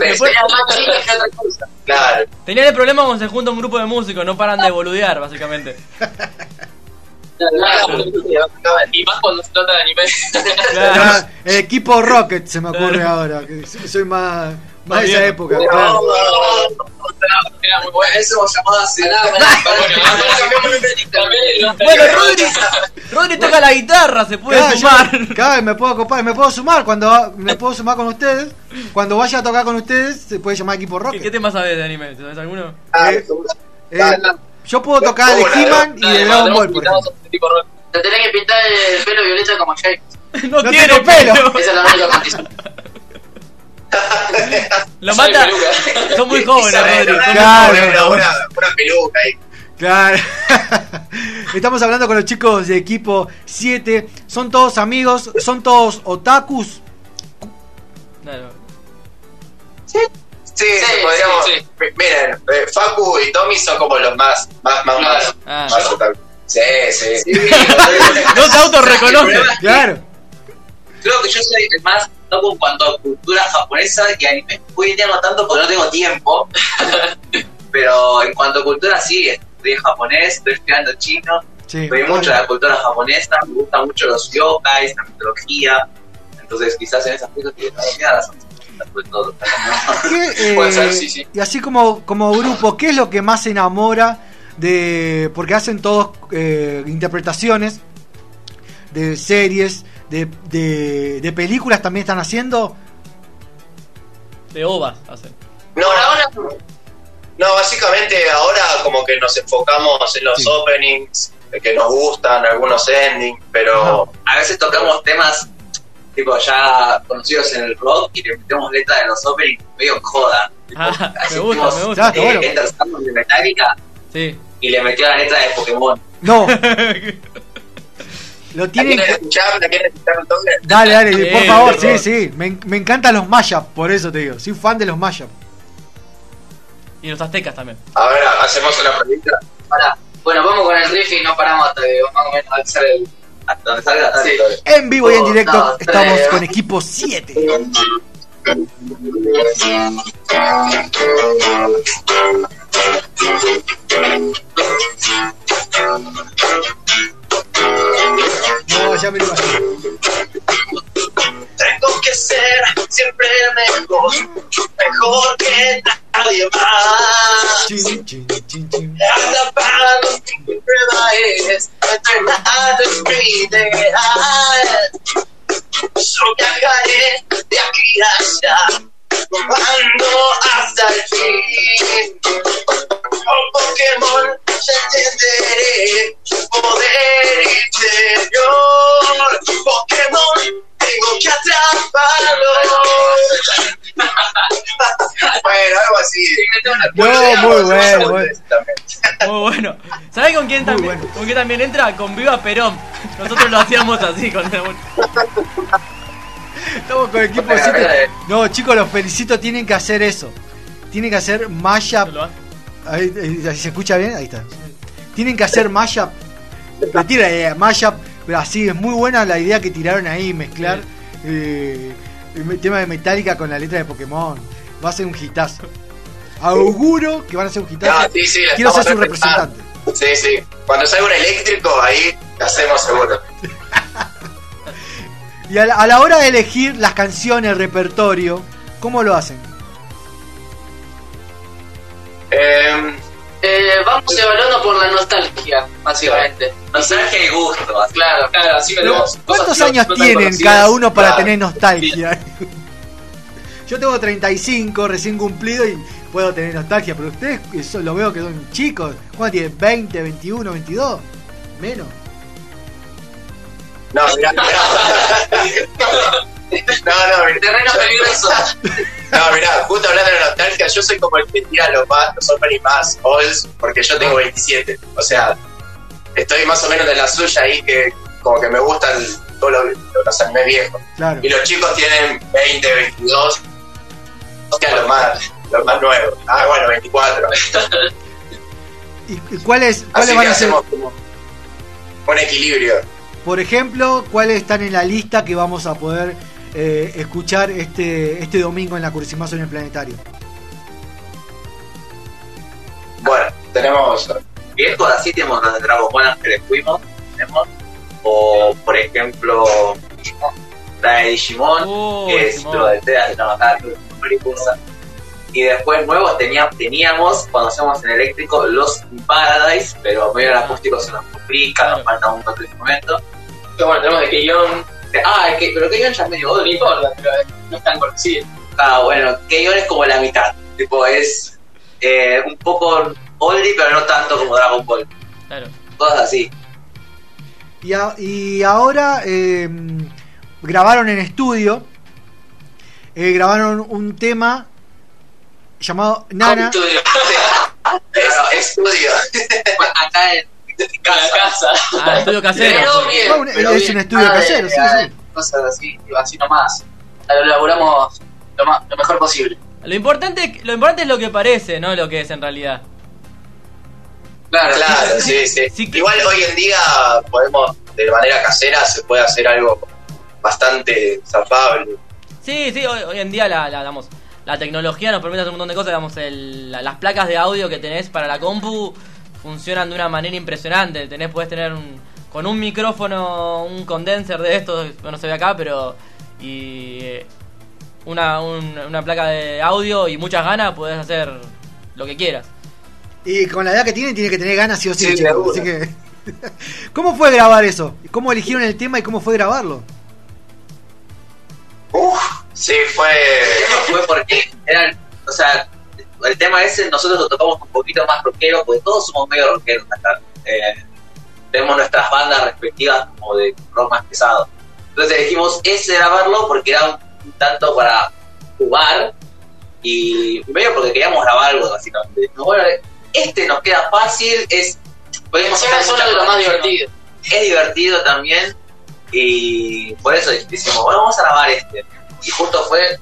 Después- Era más chica que otra cosa. Claro. Tenían el problema cuando se junta un grupo de músicos, no paran de boludear, básicamente. Y más cuando se trata de anime. Ah, el equipo Rocket se me ocurre ahora. Que soy más, más de esa época. No, claro. Era muy (laughs) bueno. Eso hemos llamado a cenar. Bueno, Rodri, Rodri toca la guitarra, se puede Claro, yo- sumar. claro, me puedo copar, me puedo sumar cuando me puedo sumar con ustedes. Cuando vaya a tocar con ustedes, se puede llamar equipo Rocket. ¿Qué tema sabes de anime? ¿Sabes alguno? Eh, eh, yo puedo tocar de He-Man y de Dragon Ball. Te tenés que pintar el pelo violeta como Jake. (laughs) No, No tiene pelo. Esa es la única condición. (laughs) Lo mata. Son muy jóvenes, Rodri. ¿no? son muy Claro. Una, una, una peluca ahí. Claro. (laughs) Estamos hablando con los chicos de equipo 7. Son todos amigos, son todos otakus. Claro. Sí, podríamos. mi- Miren, eh, Facu y Tommy son como los más, más, más, más, Ah. más otaku. Sí, sí. (laughs) No se autorreconoce. Claro. Creo que yo soy el más en cuanto a cultura japonesa y anime. Hoy día no tanto porque no tengo tiempo. (laughs) Pero en cuanto a cultura sí, estudié japonés, estoy estudiando chino. Sí, mucho de la cultura japonesa, me gustan mucho los yokais, la mitología. Entonces quizás en esas cosas que sobre todo. ¿Qué, eh, (laughs) Puede ser, sí, sí. Y así como, como grupo, ¿qué es lo que más se enamora de. Porque hacen todos eh, interpretaciones de series, de, de, de películas también están haciendo. De ovas hacen. No, no, básicamente ahora como que nos enfocamos en los Sí. openings, que nos gustan, algunos endings, pero A veces tocamos temas tipo ya conocidos en el rock y le metemos letras de los openings medio joda. Ah, Así me gusta, hicimos, me gusta. eh, de Metallica Sí. y le metió la letra de Pokémon. No. (laughs) Lo ¿La tienen que- escuchar? ¿La quieren escuchar un toque? Dale, dale, Sí, por favor, por sí, favor. sí. Me, me encantan los mashups, por eso te digo. Soy fan de los mashups. Y los aztecas también. A ver, hacemos una pregunta. Pará. Bueno, vamos con el riff y no paramos hasta que más o menos hacer el. Hasta donde salga. Sí. En vivo y en directo estamos tres. con equipo 7. No, ya me lo imagino. Tengo que ser siempre mejor, mejor que nadie más. Chin, chin, chin, chin. Atrapado mi prueba es entrenado en mi ideal. Yo viajaré de aquí a allá, robando hasta el fin. Con Pokémon entenderé su poder interior. Pokémon, tengo que atraparlo. bueno, algo así. No, muy bueno, bueno. Muy bueno. ¿Sabés con quién también, con quién también entra? Con Viva Perón. Nosotros lo hacíamos así con Estamos con el equipo 7. No, chicos, los felicito. Tienen que hacer eso. Tienen que hacer mashup. Ahí, se escucha bien, ahí está. Tienen que hacer mashup. Me tira la idea, mashup. Pero así, es muy buena la idea que tiraron ahí, mezclar eh, el tema de Metallica con la letra de Pokémon. Va a ser un hitazo. Auguro que van a ser un hitazo. No, sí, sí, la Quiero ser su representante. Sí, sí. Cuando salga un eléctrico, ahí hacemos seguro. (laughs) Y a la, a la hora de elegir las canciones, el repertorio, ¿cómo lo hacen? Eh, Eh, vamos evaluando por la nostalgia, básicamente. Nostalgia y gusto. así. Claro, claro, así Pero, metemos ¿Cuántos cosas años no tienen cada uno para Claro. tener nostalgia? (laughs) Yo tengo 35 recién cumplido y puedo tener nostalgia, pero ustedes eso lo veo que son chicos. ¿Cuánto tienen? ¿20, 21, 22? Menos. no, mirá, mirá. (laughs) (laughs) No, no, mirá. Terreno peligroso. (laughs) No, mirá, justo hablando de nostalgia, yo soy como el que tira los más, los openings más olds, porque yo tengo 27. O sea, estoy más o menos de la suya ahí que como que me gustan todos los, los animes viejos. Claro. Y los chicos tienen 20, 22. O sea, los más, los más nuevos. Ah, bueno, 24. (laughs) ¿Y y cuáles, cuáles van a ser? como un equilibrio. Por ejemplo, ¿cuáles están en la lista que vamos a poder eh, escuchar este, este domingo en la Cursimazo en el Planetario? Bueno, tenemos Viejos así tenemos los de Dragon Ball que le fuimos. Tenemos. O, por ejemplo, la de Digimon, Oh, que es Digimon. lo de Teas de Navajar. Y después nuevos teníamos, teníamos cuando hacemos en eléctrico los Paradise, pero medio el acústico se nos complica, nos falta un otro instrumento. Pero bueno, tenemos de Keyon. Ah, es que, pero Keyon ya es medio old, no importa, pero no es tan conocido. Ah, bueno, Keyon es como la mitad. Tipo, es eh, un poco oldie, pero no tanto como Dragon Ball. Claro. Cosas así. Y, a- y ahora eh, grabaron en estudio, eh, grabaron un tema llamado Nana. Estudio. (laughs) es (laughs) estudio. Acá en la casa. Ah, estudio casero. Pero bien, Ah, un- pero es bien. un estudio de- casero, sí, de sí. Cosas así, así nomás. Lo elaboramos lo, más, lo mejor posible. Lo importante, lo importante es lo que parece, no lo que es en realidad. Claro, Claro, sí, sí. Igual hoy en día podemos, de manera casera, se puede hacer algo bastante zafable. Sí, sí, hoy, hoy en día la, la, damos, la tecnología nos permite hacer un montón de cosas. Digamos, el- la- las placas de audio que tenés para la compu funcionan de una manera impresionante. Tenés, puedes tener un, con un micrófono, un condenser de estos, que no se ve acá, pero. Y. eh, Una, un- una placa de audio y muchas ganas, podés hacer lo que quieras. Y con la edad que tiene, tiene que tener ganas sí o sí, Sí, chicos. seguro. Así que. (laughs) ¿Cómo fue grabar eso? ¿Cómo eligieron el tema y cómo fue grabarlo? Sí, fue. fue porque eran. O sea, el tema ese nosotros lo tocamos un poquito más rockero, porque todos somos medio rockeros acá. Eh, tenemos nuestras bandas respectivas como de rock más pesado. Entonces elegimos ese grabarlo porque era un, tanto para jugar y medio porque queríamos grabar algo básicamente. Dijimos, Bueno, este nos queda fácil, es. Podemos Ese es uno de los más divertidos. Es divertido también y por eso decimos, bueno, vamos a grabar este. Y justo fue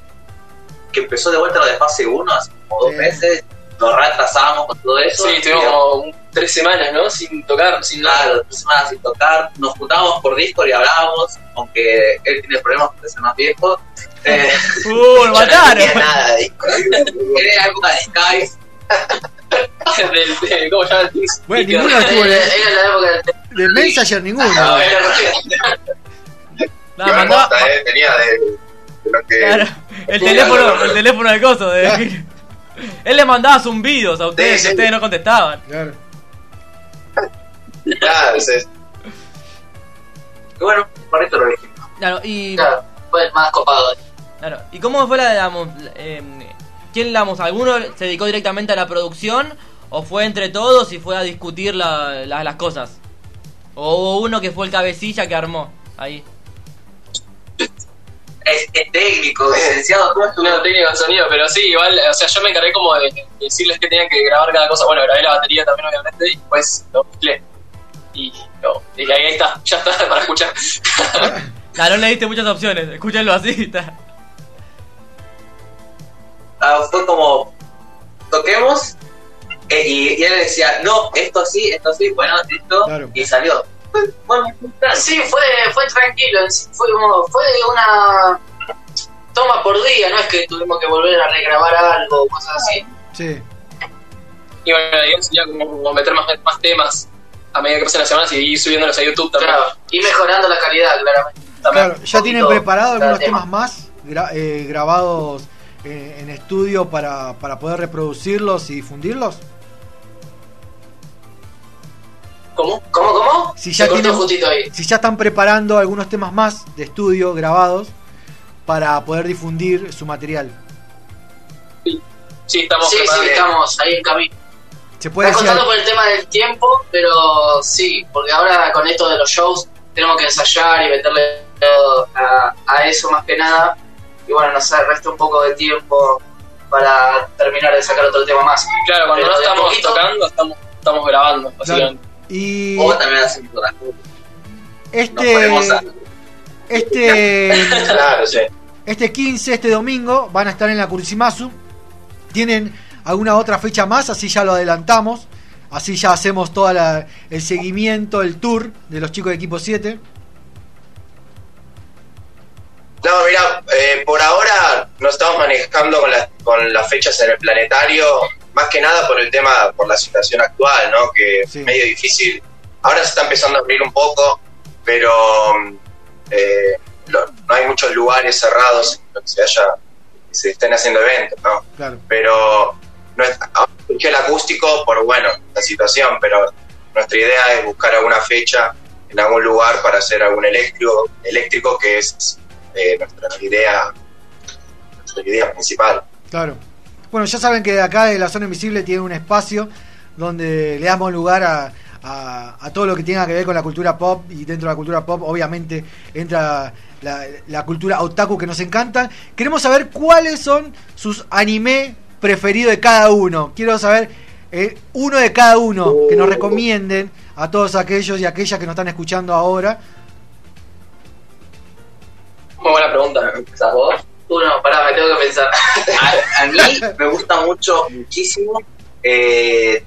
que empezó de vuelta lo de fase 1, hace como dos meses, lo retrasamos con todo eso. Sí, estuvimos como tres semanas, ¿no? Sin tocar, sin nada. Claro, tres semanas sin tocar, nos juntábamos por Discord y hablábamos, aunque él tiene problemas de ser más viejo. (laughs) Eh, ¡Uh, lo no mataron! entendía nada de Discord. Era época de Skype. (laughs) Del- de- ¿Cómo se llama? Bueno, ninguno estuvo en Era la época del de Messenger, ninguno. No, era No, mandaba- eh, tenía de, de lo que. Claro, el teléfono, el teléfono de coso. De, (laughs) (laughs) Él le mandaba zumbidos a ustedes Sí, ustedes no contestaban. Claro. Claro, es eso. Y bueno, por esto lo elegimos. Claro, y. fue el más copado. Claro, ¿y cómo fue la de la. eh, ¿Quién digamos, alguno se dedicó directamente a la producción? ¿O fue entre todos y fue a discutir la- la- las cosas? ¿O hubo uno que fue el cabecilla que armó ahí? Es, es técnico, licenciado. ¿cómo es tu No, técnico de sonido, pero sí, igual, o sea, yo me encargué como de de decirles que tenían que grabar cada cosa. Bueno, grabé la batería también, obviamente, y después lo mezclé. Y no, dije, ahí está, ya está (laughs) para escuchar. (laughs) Claro, no le diste muchas opciones, escúchenlo así. está. Ah, fue como toquemos eh, y, y él decía no esto sí esto sí bueno esto y salió Sí, fue, fue tranquilo, fue, como- fue una toma por día, no es que tuvimos que volver a regrabar algo o cosas así. Sí. Y bueno, digamos, ya como, como meter más, más temas a medida que pasan las semanas y ir subiéndolos a YouTube también. y mejorando la calidad, claramente. Claro, ¿ya tienen preparado algunos tema. temas más gra- eh, grabados eh, en estudio para, para poder reproducirlos y difundirlos? ¿Cómo? ¿Cómo, cómo? Si ya, tienen- justito ahí. si ya están preparando algunos temas más de estudio grabados para poder difundir su material. Sí, estamos sí, sí, estamos ahí en camino. Se puede Está decir contando por el tema del tiempo, pero sí, porque ahora con esto de los shows tenemos que ensayar y meterle todo a, a eso más que nada. Y bueno, nos resta un poco de tiempo para terminar de sacar otro tema más. Claro, cuando no estamos tocando, estamos, estamos grabando. básicamente. Y o también cosas este, a- este, (laughs) claro sí este 15, este domingo, van a estar en la Kurisimasu. ¿Tienen alguna otra fecha más? Así ya lo adelantamos. Así ya hacemos todo el seguimiento, el tour de los chicos de equipo 7. No, mira, eh, por ahora nos estamos manejando con, las con las fechas en el planetario, más que nada por el tema, por la situación actual, ¿no? Que es medio difícil. Ahora se está empezando a abrir un poco, pero eh, lo- no hay muchos lugares cerrados en los que se haya, que se estén haciendo eventos, ¿no? Claro. Pero no es- ahora escuché el acústico por, bueno, la situación, pero nuestra idea es buscar alguna fecha en algún lugar para hacer algún eléctrico, eléctrico que es eh, nuestra idea nuestra idea principal. Claro. Bueno, ya saben que acá de la zona invisible tiene un espacio donde le damos lugar a, todo lo que tenga que ver con la cultura pop y dentro de la cultura pop obviamente entra la, la cultura otaku que nos encanta. Queremos saber cuáles son sus anime preferidos de cada uno. Quiero saber eh, uno de cada uno que nos recomienden a todos aquellos y aquellas que nos están escuchando ahora. Muy buena pregunta. ¿Empezás vos? Uno, pará, me tengo que pensar. A, a mí me gusta mucho, muchísimo, eh,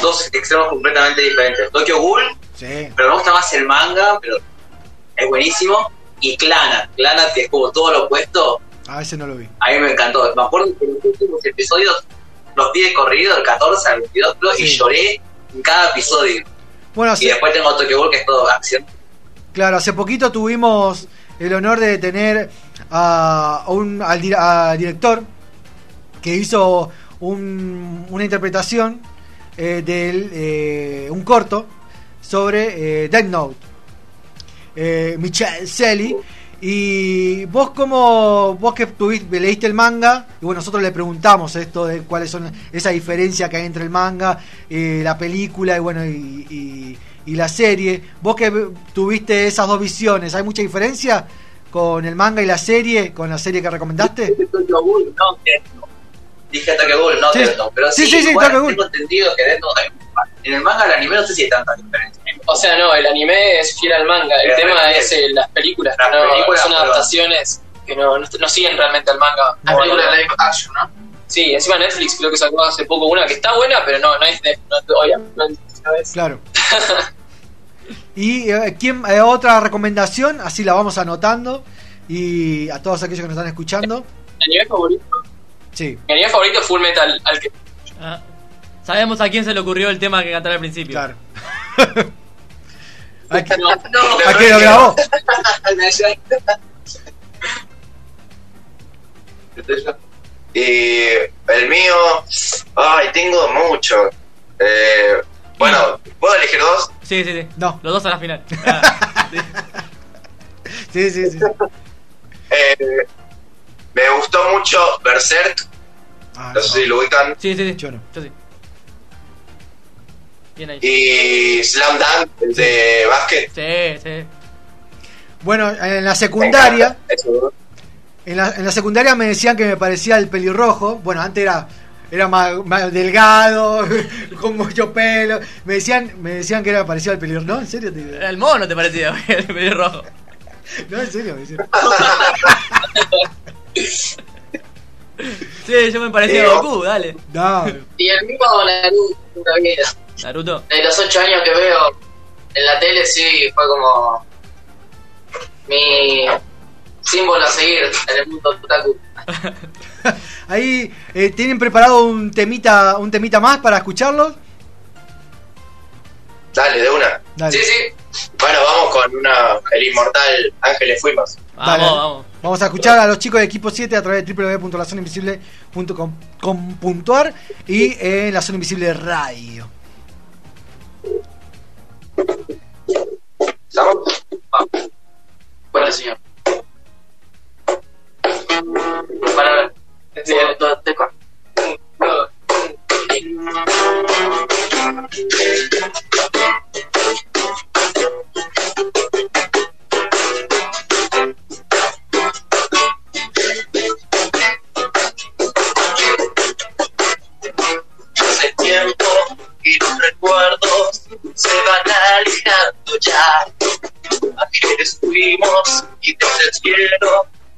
dos extremos completamente diferentes. Tokyo Ghoul, Sí. pero me gusta más el manga, pero es buenísimo. Y Clana, Clana que es como todo lo opuesto, A veces no lo vi. A mí me encantó. Me acuerdo que los últimos episodios los vi de corrido, del 14 al 22, creo, y lloré en cada episodio. Bueno, Y sí, después tengo Tokyo Ghoul, que es todo acción. claro, hace poquito tuvimos el honor de tener a, un, al, di- al director que hizo un- una interpretación eh, de un corto sobre eh, Death Note. Eh, Michel Selly. Y vos como vos que tuviste, leíste el manga, y bueno, nosotros le preguntamos esto de cuáles son esa diferencia que hay entre el manga, eh, la película y bueno y- y la serie. Vos que tuviste esas dos visiones, ¿hay mucha diferencia con el manga y la serie, con la serie que recomendaste? No. Dije Tokyo Ghoul, no Sí. Death Note. Pero Sí, sí, sí, sí, igual Tokyo Ghoul. tengo entendido que Death Note hay- En el manga, el anime, no sé si hay tanta diferencia. O sea, no, el anime es fiel al manga. El Es tema real. es eh, las películas. Las no, películas, son pero- adaptaciones que no, no, no siguen realmente al manga. La O película al- live action, ¿no? Sí, encima Netflix creo que sacó hace poco una que está buena, pero no, no es de, no, obviamente, ¿sabes? Claro. (laughs) y eh, ¿quién, eh, otra recomendación, así la vamos anotando. Y a todos aquellos que nos están escuchando. Mi anime favorito, Sí. mi anime favorito es Full Metal. Ah, Sabemos a quién se le ocurrió el tema que cantar al principio. Claro. (laughs) ¿A qué, No, ¿a qué lo grabó? (laughs) Y el mío, ay, tengo mucho. Eh, bueno, ¿puedo elegir dos? Sí, sí, sí. No. Los dos a la final. (laughs) Ah, Sí, sí, sí. Eh, me gustó mucho Berserk, Ah, no sé si lo ubican, sí, sí, sí. Yo no. Yo sí. Bien ahí. y Slam Dunk, el de básquet. Sí, sí. Bueno, en la secundaria, eso. en la, en la secundaria me decían que me parecía el pelirrojo. Bueno, antes era era más, más delgado, (laughs) con mucho pelo. Me decían me decían que era parecido al pelirrojo. ¿No? ¿En serio? te digo? Era el mono, ¿te parecía? (laughs) El pelirrojo. No, en serio. Me decían. Sí, yo me parecía a Digo. Goku, dale. No. Y el mismo Naruto. Naruto. De los ocho años que veo en la tele, sí, fue como mi símbolo a seguir en el mundo otaku. (laughs) (laughs) Ahí eh, tienen preparado un temita un temita más para escucharlos. Dale, de una. Dale. Sí, sí. Bueno, vamos con una, el inmortal Ángeles Fuimos. Vamos, Dale. vamos. Vamos a escuchar a los chicos de Equipo 7 a través de www.lazonainvisible.com.ar y en la Zona Invisible Radio. ¿Estamos? Bueno, señor. Para ver. Hace tiempo y los recuerdos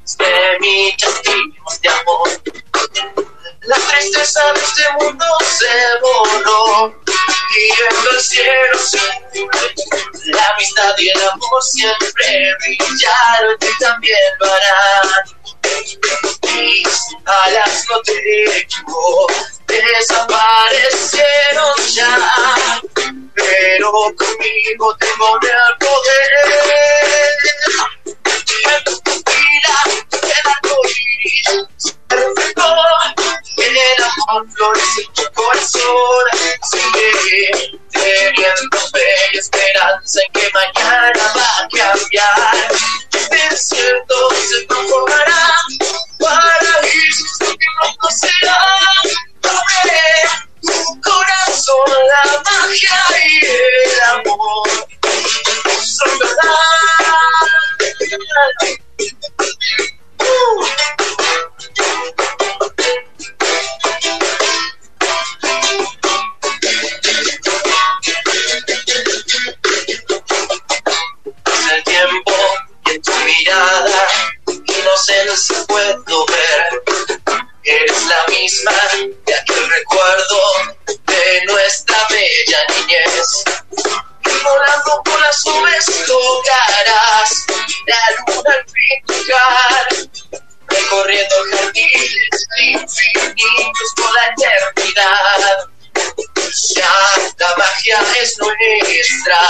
semillas dimos de amor. La tristeza de este mundo se y viendo el cielo azul. La amistad y el amor siempre brillaron y también lo harán. Mis alas no tengo, desaparecieron ya, pero conmigo tengo el poder. En pupila el arco iris perfecto, el amor florece en tu corazón, sigue teniendo fe y esperanza en que mañana va a cambiar. El desierto se transformará, paraísos que pronto será. Abre tu corazón, la magia y el amor son verdad. El tiempo y en tu mirada inocencia puedo ver. Eres la misma de aquel recuerdo de nuestra bella niñez. Y por las nubes tocarás la luna al Recorriendo infinitos por la eternidad. Ya la magia es nuestra,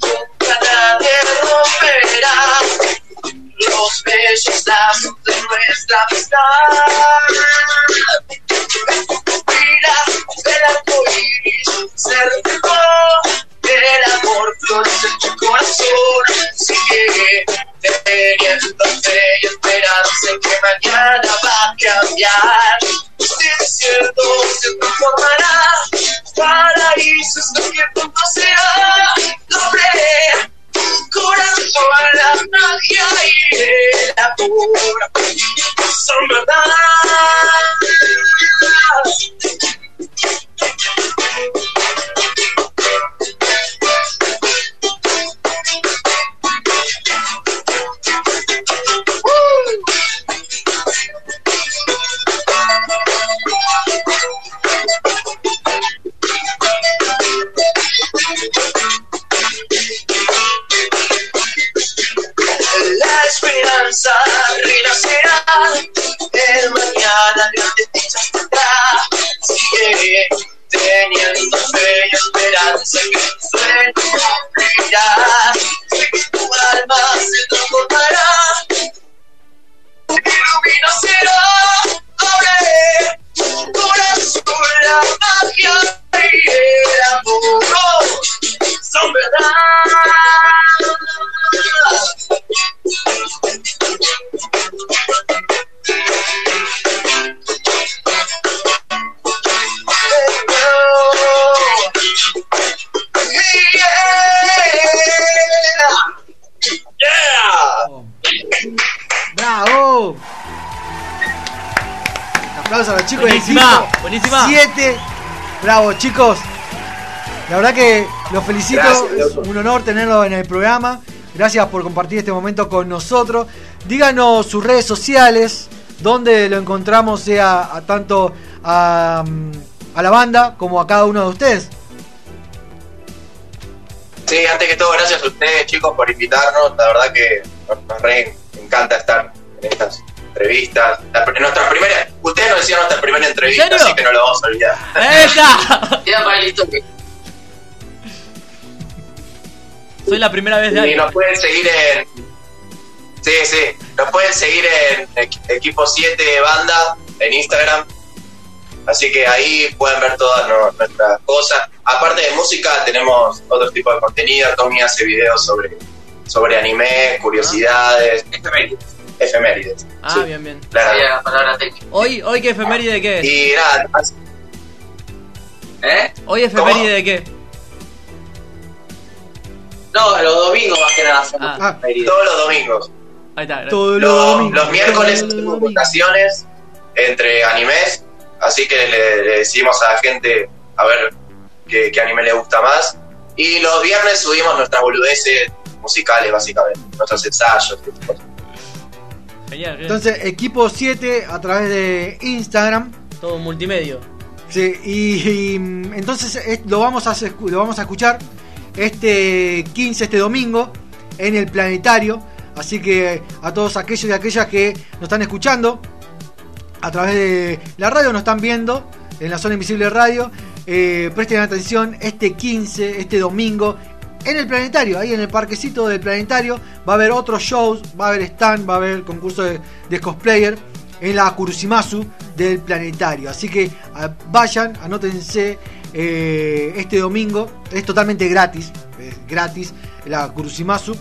nunca nadie romperá los bellos lazos de nuestra amistad. Mira el arco iris, se el amor florece en tu corazón. Sigue teniendo fe y esperanza en que mañana va a cambiar. Si es cierto, se transformará. Paraíso es lo que pronto será. Doble corazón, la magia y el amor son verdad. La esperanza renacerá, el mañana grande dicha tendrá. Sigue teniendo fe y esperanza que tu sueño. Sé que tu alma se transformará, tu ilumino será. Abre corazón, la magia y el amor son verdad. ¡Bravo! Aplausos a los chicos Buenísima, de buenísima. 7. Bravo, chicos. La verdad que los felicito. Gracias, es un honor tenerlo en el programa. Gracias por compartir este momento con nosotros. Díganos sus redes sociales, donde lo encontramos, sea a tanto a, mm, a la banda como a cada uno de ustedes. Sí, antes que todo, gracias a ustedes, chicos, por invitarnos. La verdad que nos, re encanta estar en estas entrevistas. Nuestra primera, ustedes nos decían nuestra primera entrevista, así que no lo vamos a olvidar. ¡Esa! Queda para el historia. Soy la primera vez de Y alguien. nos pueden seguir en. Sí, sí. Nos pueden seguir en Equ- Equipo 7 Banda en Instagram. Así que ahí pueden ver todas nuestras cosas. Aparte de música, tenemos otro tipo de contenido. Tommy hace videos sobre, sobre anime, curiosidades, efemérides. Ah, Sí, bien, bien. claro. Sería la palabra técnica. Hoy, hoy qué efeméride de qué es? Y nada, ¿Eh? Hoy efeméride de qué? No, los domingos más que nada hacemos Ah. todos los domingos. Ahí está. gracias. Todos los Los, domingos. los miércoles Todos hacemos votaciones entre animes, así que le, le decimos a la gente a ver qué, qué anime le gusta más. Y los viernes subimos nuestras boludeces musicales, básicamente, nuestros ensayos. y cosas. Genial, genial. Entonces, equipo 7 a través de Instagram. Todo multimedio. Sí, y, y, mm, entonces es- lo vamos, a, lo vamos a escuchar este 15, este domingo, en el planetario. Así que a todos aquellos y aquellas que nos están escuchando a través de la radio, nos están viendo en la zona invisible radio, eh, presten atención este 15, este domingo. En el planetario, ahí en el parquecito del planetario, va a haber otros shows, va a haber stand, va a haber concurso de, de cosplayer en la Kurusimasu del planetario. Así que ah, vayan, anótense eh, este domingo, es totalmente gratis, es gratis la Kurusimasu.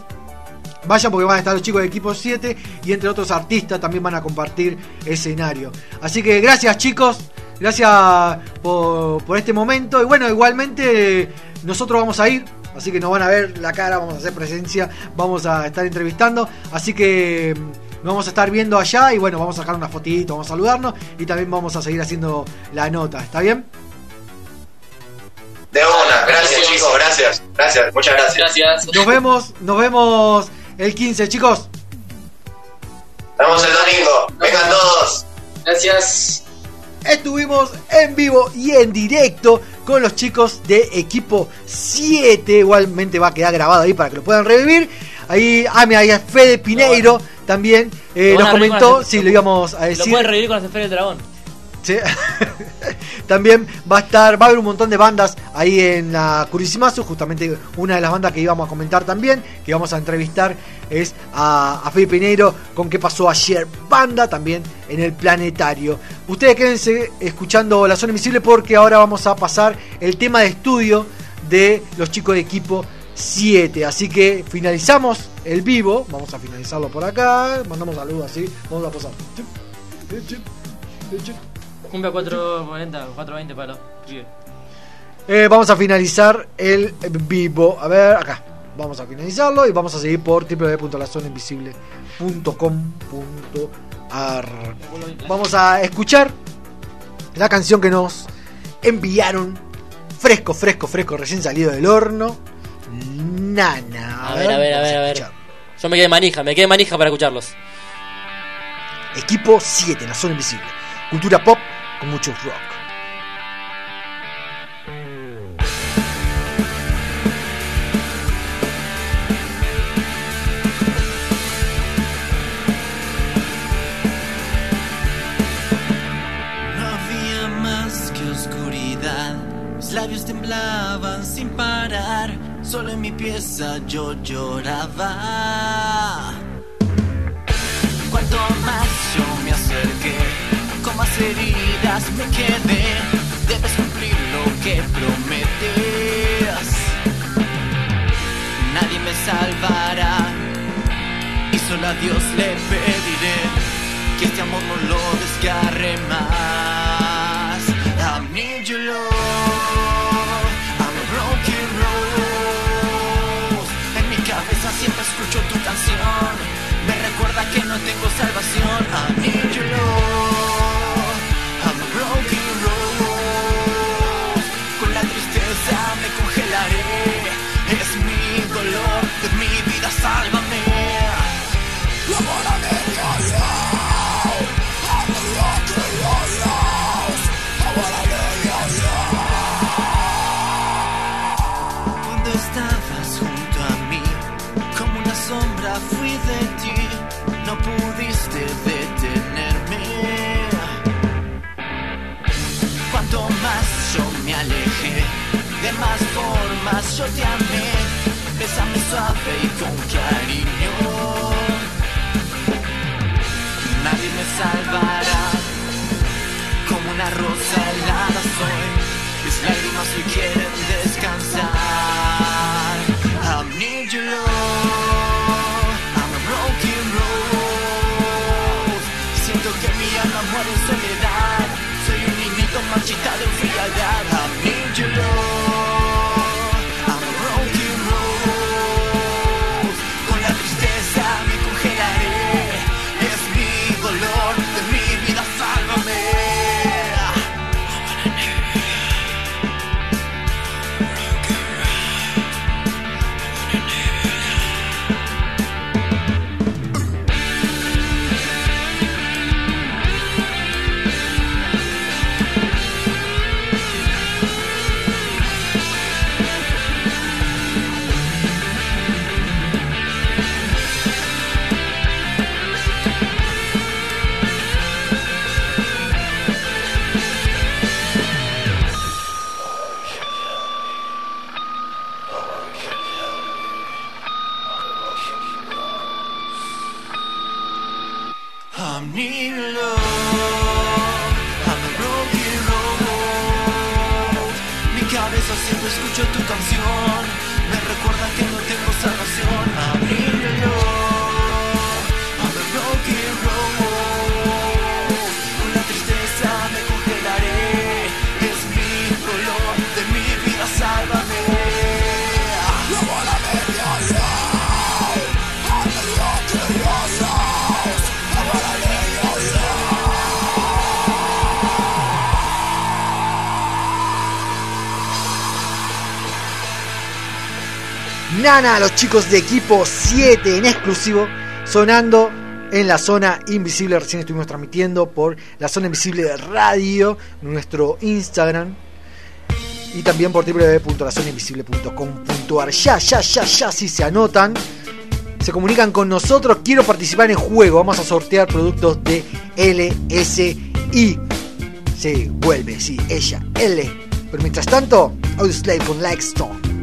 Vayan porque van a estar los chicos de equipo 7 y entre otros artistas también van a compartir escenario. Así que gracias chicos, gracias por, por este momento. Y bueno, igualmente nosotros vamos a ir, así que nos van a ver la cara, vamos a hacer presencia, vamos a estar entrevistando. Así que nos vamos a estar viendo allá y bueno, vamos a sacar una fotito, vamos a saludarnos y también vamos a seguir haciendo la nota. ¿Está bien? De una, gracias chicos, gracias, gracias, muchas gracias. Gracias. Nos vemos, nos vemos el 15 chicos. Nos vemos el domingo, vengan todos. Gracias. Estuvimos en vivo y en directo con los chicos de equipo 7. Igualmente va a quedar grabado ahí para que lo puedan revivir. Ahí, ah, mira, ahí es Fede Pineiro también eh, Lo nos comentó. las- Sí, lo íbamos a Lo decir. pueden reír con las esferas del dragón. Sí. (laughs) También va a estar, va a haber un montón de bandas ahí en la Curisimasu, justamente una de las bandas que íbamos a comentar también, que vamos a entrevistar es a, a Felipe Pineiro con qué pasó ayer, banda también en el planetario. Ustedes quédense escuchando La Zona Invisible porque ahora vamos a pasar el tema de estudio de los chicos de equipo 7. Así que finalizamos el vivo, vamos a finalizarlo por acá, mandamos saludos así, vamos a pasar. Cumbia 440, 420 para los pibes. Eh, vamos a finalizar el vivo. A ver, acá. Vamos a finalizarlo y vamos a seguir por www.lazonainvisible.com.ar. Vamos a escuchar la canción que nos enviaron fresco, fresco, fresco, recién salido del horno. Nana. A ver, a ver, a ver, a ver. Yo me quedé manija, me quedé manija para escucharlos. Equipo 7 en la zona invisible. Cultura pop con mucho rock. No había más que oscuridad. Mis labios temblaban sin parar. Solo en mi pieza yo lloraba. Cuanto más yo me acerqué, con más heridas me quedé. Debes cumplir lo que prometes. Nadie me salvará. Y solo a Dios le pediré que este amor no lo desgarre más. I I need your love, formas yo te amé. Bésame suave y con cariño. Nadie me salvará, como una rosa helada soy. Mis lágrimas hoy quieren descansar. I need your love. I'm a broken rose. Siento que mi alma muere en soledad. Soy un niñito marchitado en frialdad. Nana, los chicos de equipo 7 en exclusivo, sonando en la zona invisible. Recién estuvimos transmitiendo por la zona invisible de radio, nuestro Instagram. Y también por www.lazonainvisible.com.ar. Ya, ya, ya, ya, si se anotan, se comunican con nosotros. Quiero participar en juego. Vamos a sortear productos de LSI. Sí, vuelve, sí, ella, L. Pero mientras tanto, Audioslave con Like Stone.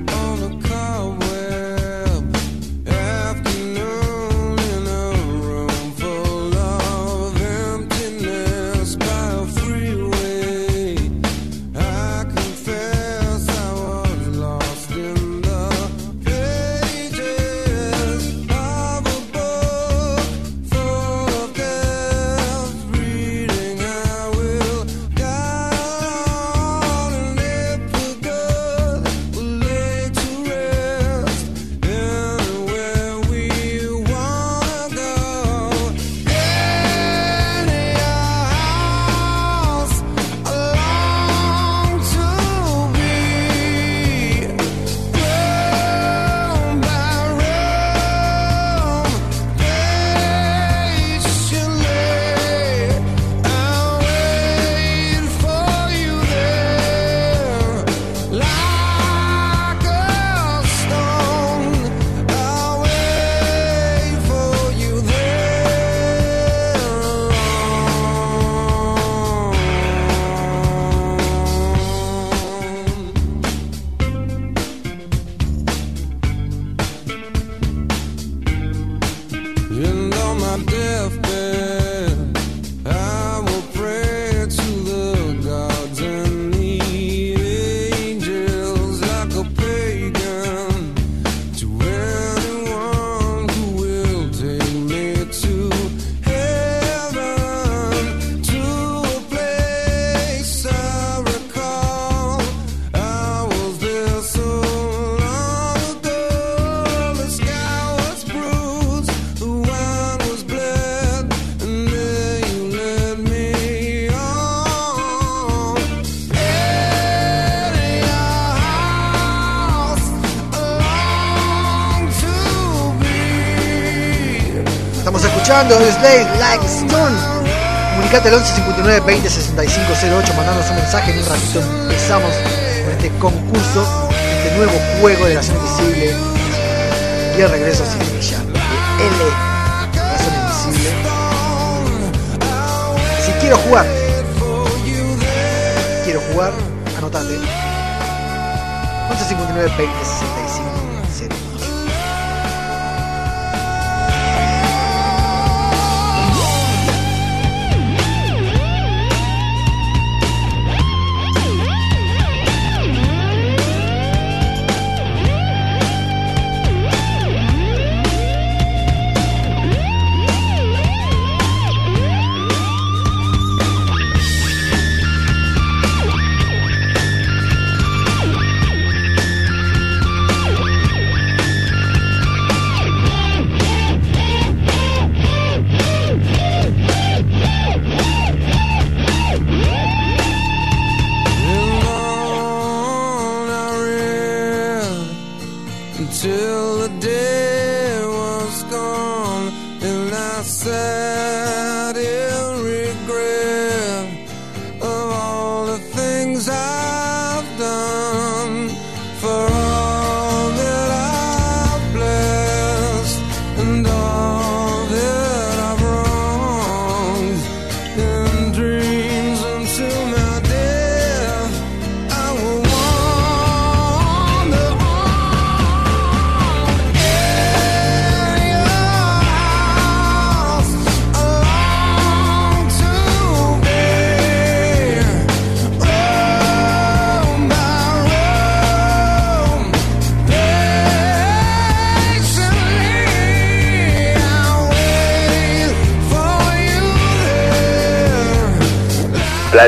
Like. Comunicate al 11 59 20 65 08, mandanos un mensaje. En un ratito empezamos con este concurso, este nuevo juego de la zona invisible. Y el regreso sin ella, de L, la zona invisible. Si quiero jugar, quiero jugar, anotate. 11 59 20 65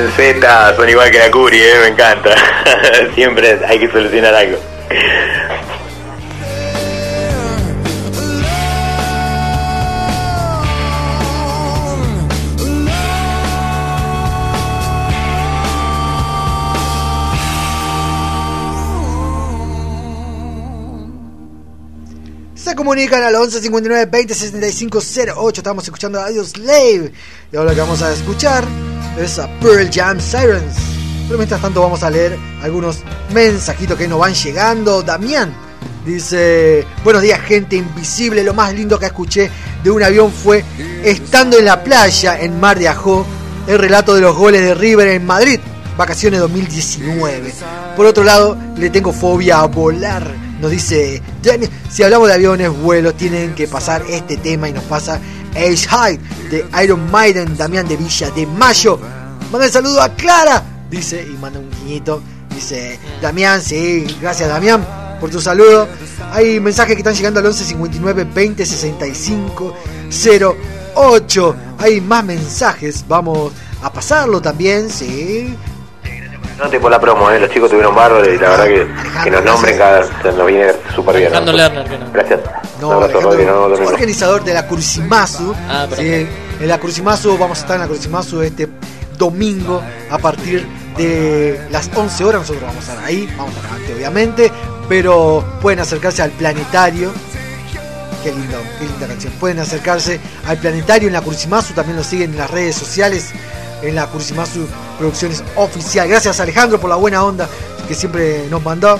Z son igual que la Curi, eh, me encanta. (laughs) Siempre hay que solucionar algo. Se comunican al 11 59 20 65 08. Estamos escuchando Audio Slave. Y ahora que vamos a escuchar es a Pearl Jam Sirens. Pero mientras tanto vamos a leer algunos mensajitos que nos van llegando. Damián dice: Buenos días, gente invisible. Lo más lindo que escuché de un avión fue estando en la playa en Mar de Ajó el relato de los goles de River en Madrid, vacaciones 2019. Por otro lado, le tengo fobia a volar. Nos dice, si hablamos de aviones, vuelos, tienen que pasar este tema y nos pasa Ace High de Iron Maiden, Damián de Villa de Mayo. Manda el saludo a Clara, dice, y manda un guiñito. Dice, Damián, sí, gracias Damián por tu saludo. Hay mensajes que están llegando al 11 59 20 65 08. Hay más mensajes, vamos a pasarlo también, sí. No te por la promo, ¿eh? los chicos tuvieron bárbaro y la verdad que, que nos nombren cada nos viene súper bien. No. Gracias. No, Alejandro, vemos domingo. organizador de la Cursimasu. Ah, Sí, en la Cursimasu vamos a estar en la Cursimasu este domingo a partir de las 11 horas. Nosotros vamos a estar ahí, vamos a estar antes, obviamente, pero pueden acercarse al planetario. Qué lindo, qué linda canción. Pueden acercarse al planetario en la Cursimasu, también lo siguen en las redes sociales, en la Cursimasu Producciones Oficial. Gracias Alejandro por la buena onda que siempre nos mandó.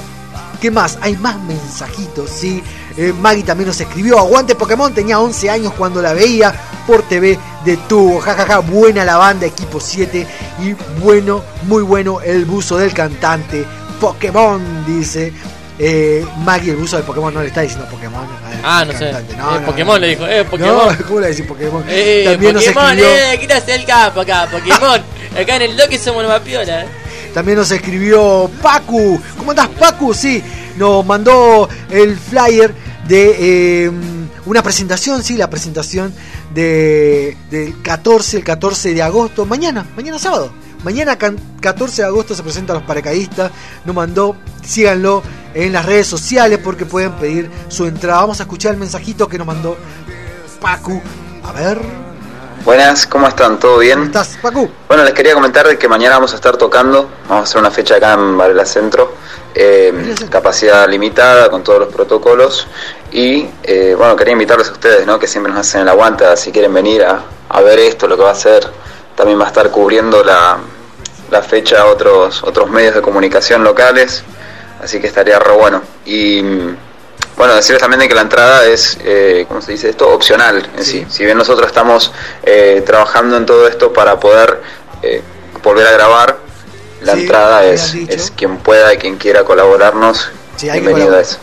¿Qué más? Hay más mensajitos, ¿sí? Eh, Maggie también nos escribió, aguante Pokémon, tenía 11 años cuando la veía por TV de tubo, jajaja, buena la banda, equipo 7 y bueno, muy bueno el buzo del cantante Pokémon, dice. Eh, Maggie, el buzo de Pokémon no le está diciendo Pokémon. Ah, no sé. cantante. Eh, Pokémon le dijo, eh, Pokémon. No, ¿cómo le decís Pokémon? Eh, También nos Pokémon, escribió, eh, quítase el capo acá, Pokémon. (laughs) acá en el Loki somos los más piola, eh. También nos escribió Pacu. ¿Cómo andás, Pacu? Sí, nos mandó el flyer de eh, una presentación, sí, la presentación de, del 14, el 14 de agosto. Mañana, mañana sábado. Mañana can- 14 de agosto se presentan los paracaidistas. Nos mandó, síganlo en las redes sociales porque pueden pedir su entrada. Vamos a escuchar el mensajito que nos mandó Pacu. A ver, Buenas, ¿cómo están? ¿Todo bien? ¿Cómo estás, Pacu? Bueno, les quería comentar de que mañana vamos a estar tocando, vamos a hacer una fecha acá en Varela Centro, eh, capacidad limitada con todos los protocolos y eh, bueno, quería invitarles a ustedes, ¿no? Que siempre nos hacen el aguanta, si quieren venir a, a ver esto, lo que va a ser, también va a estar cubriendo la, la fecha otros, otros medios de comunicación locales, así que estaría re bueno. Y bueno, decirles también de que la entrada es, eh, ¿cómo se dice esto? Opcional en sí. Si bien nosotros estamos eh, trabajando en todo esto para poder eh, volver a grabar, la Sí, entrada es, es quien pueda y quien quiera colaborarnos. Sí, bienvenido a colaborar. eso.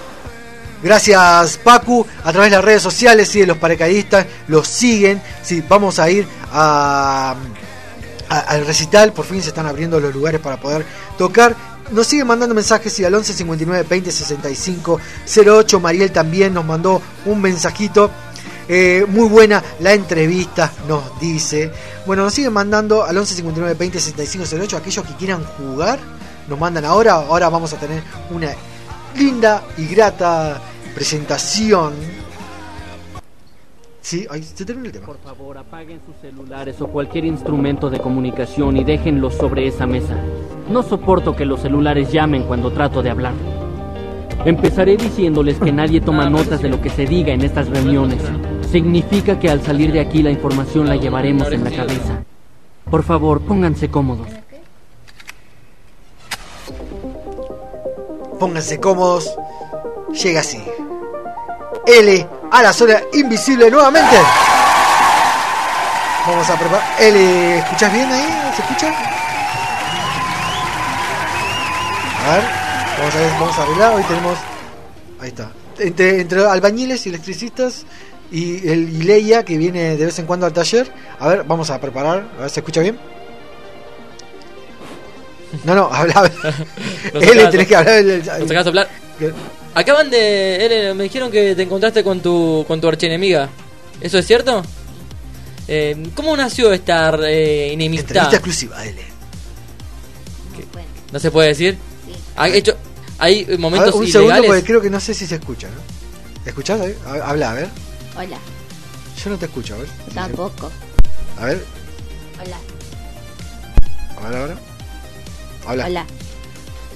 Gracias Pacu, a través de las redes sociales, sí, de los paracaidistas, los siguen, sí, vamos a ir a, a- al recital, por fin se están abriendo los lugares para poder tocar. Nos siguen mandando mensajes y al 11 59 20 65 08. Mariel también nos mandó un mensajito. Eh, muy buena la entrevista, nos dice. Bueno, nos siguen mandando al 11 59 20 65 08. Aquellos que quieran jugar, nos mandan ahora. Ahora vamos a tener una linda y grata presentación. Sí, ahí se termina el tema. Por favor, apaguen sus celulares o cualquier instrumento de comunicación y déjenlos sobre esa mesa. No soporto que los celulares llamen cuando trato de hablar. Empezaré diciéndoles que nadie toma notas de lo que se diga en estas reuniones. Significa que al salir de aquí la información la llevaremos en la cabeza. Por favor, pónganse cómodos. Pónganse cómodos. Llega así. L a la zona invisible nuevamente. Vamos a preparar. L, ¿escuchás bien ahí? ¿Se escucha? A ver, vamos a ver, vamos a arreglar. Hoy tenemos. Ahí está. Entre, entre albañiles y electricistas y el y Leia que viene de vez en cuando al taller. A ver, vamos a preparar. A ver, ¿se escucha bien? No, no, (laughs) habla. habla. (laughs) No L, sacás- tenés que hablar. el- el- no Acaban de. Eren, me dijeron que te encontraste con tu, con tu archienemiga. ¿Eso es cierto? Eh, ¿Cómo nació esta eh, enemistad? Entrevista exclusiva, L. ¿No se puede decir? ¿Hay, hecho, ¿Hay A momentos ver, un segundo ilegales? porque creo que no sé si se escucha, ¿no? ¿Escuchás? ahí? Ha- Habla, a ver. Hola, Yo no te escucho, a ver. yo tampoco. A ver, Hola, a ver ahora. Habla. hola.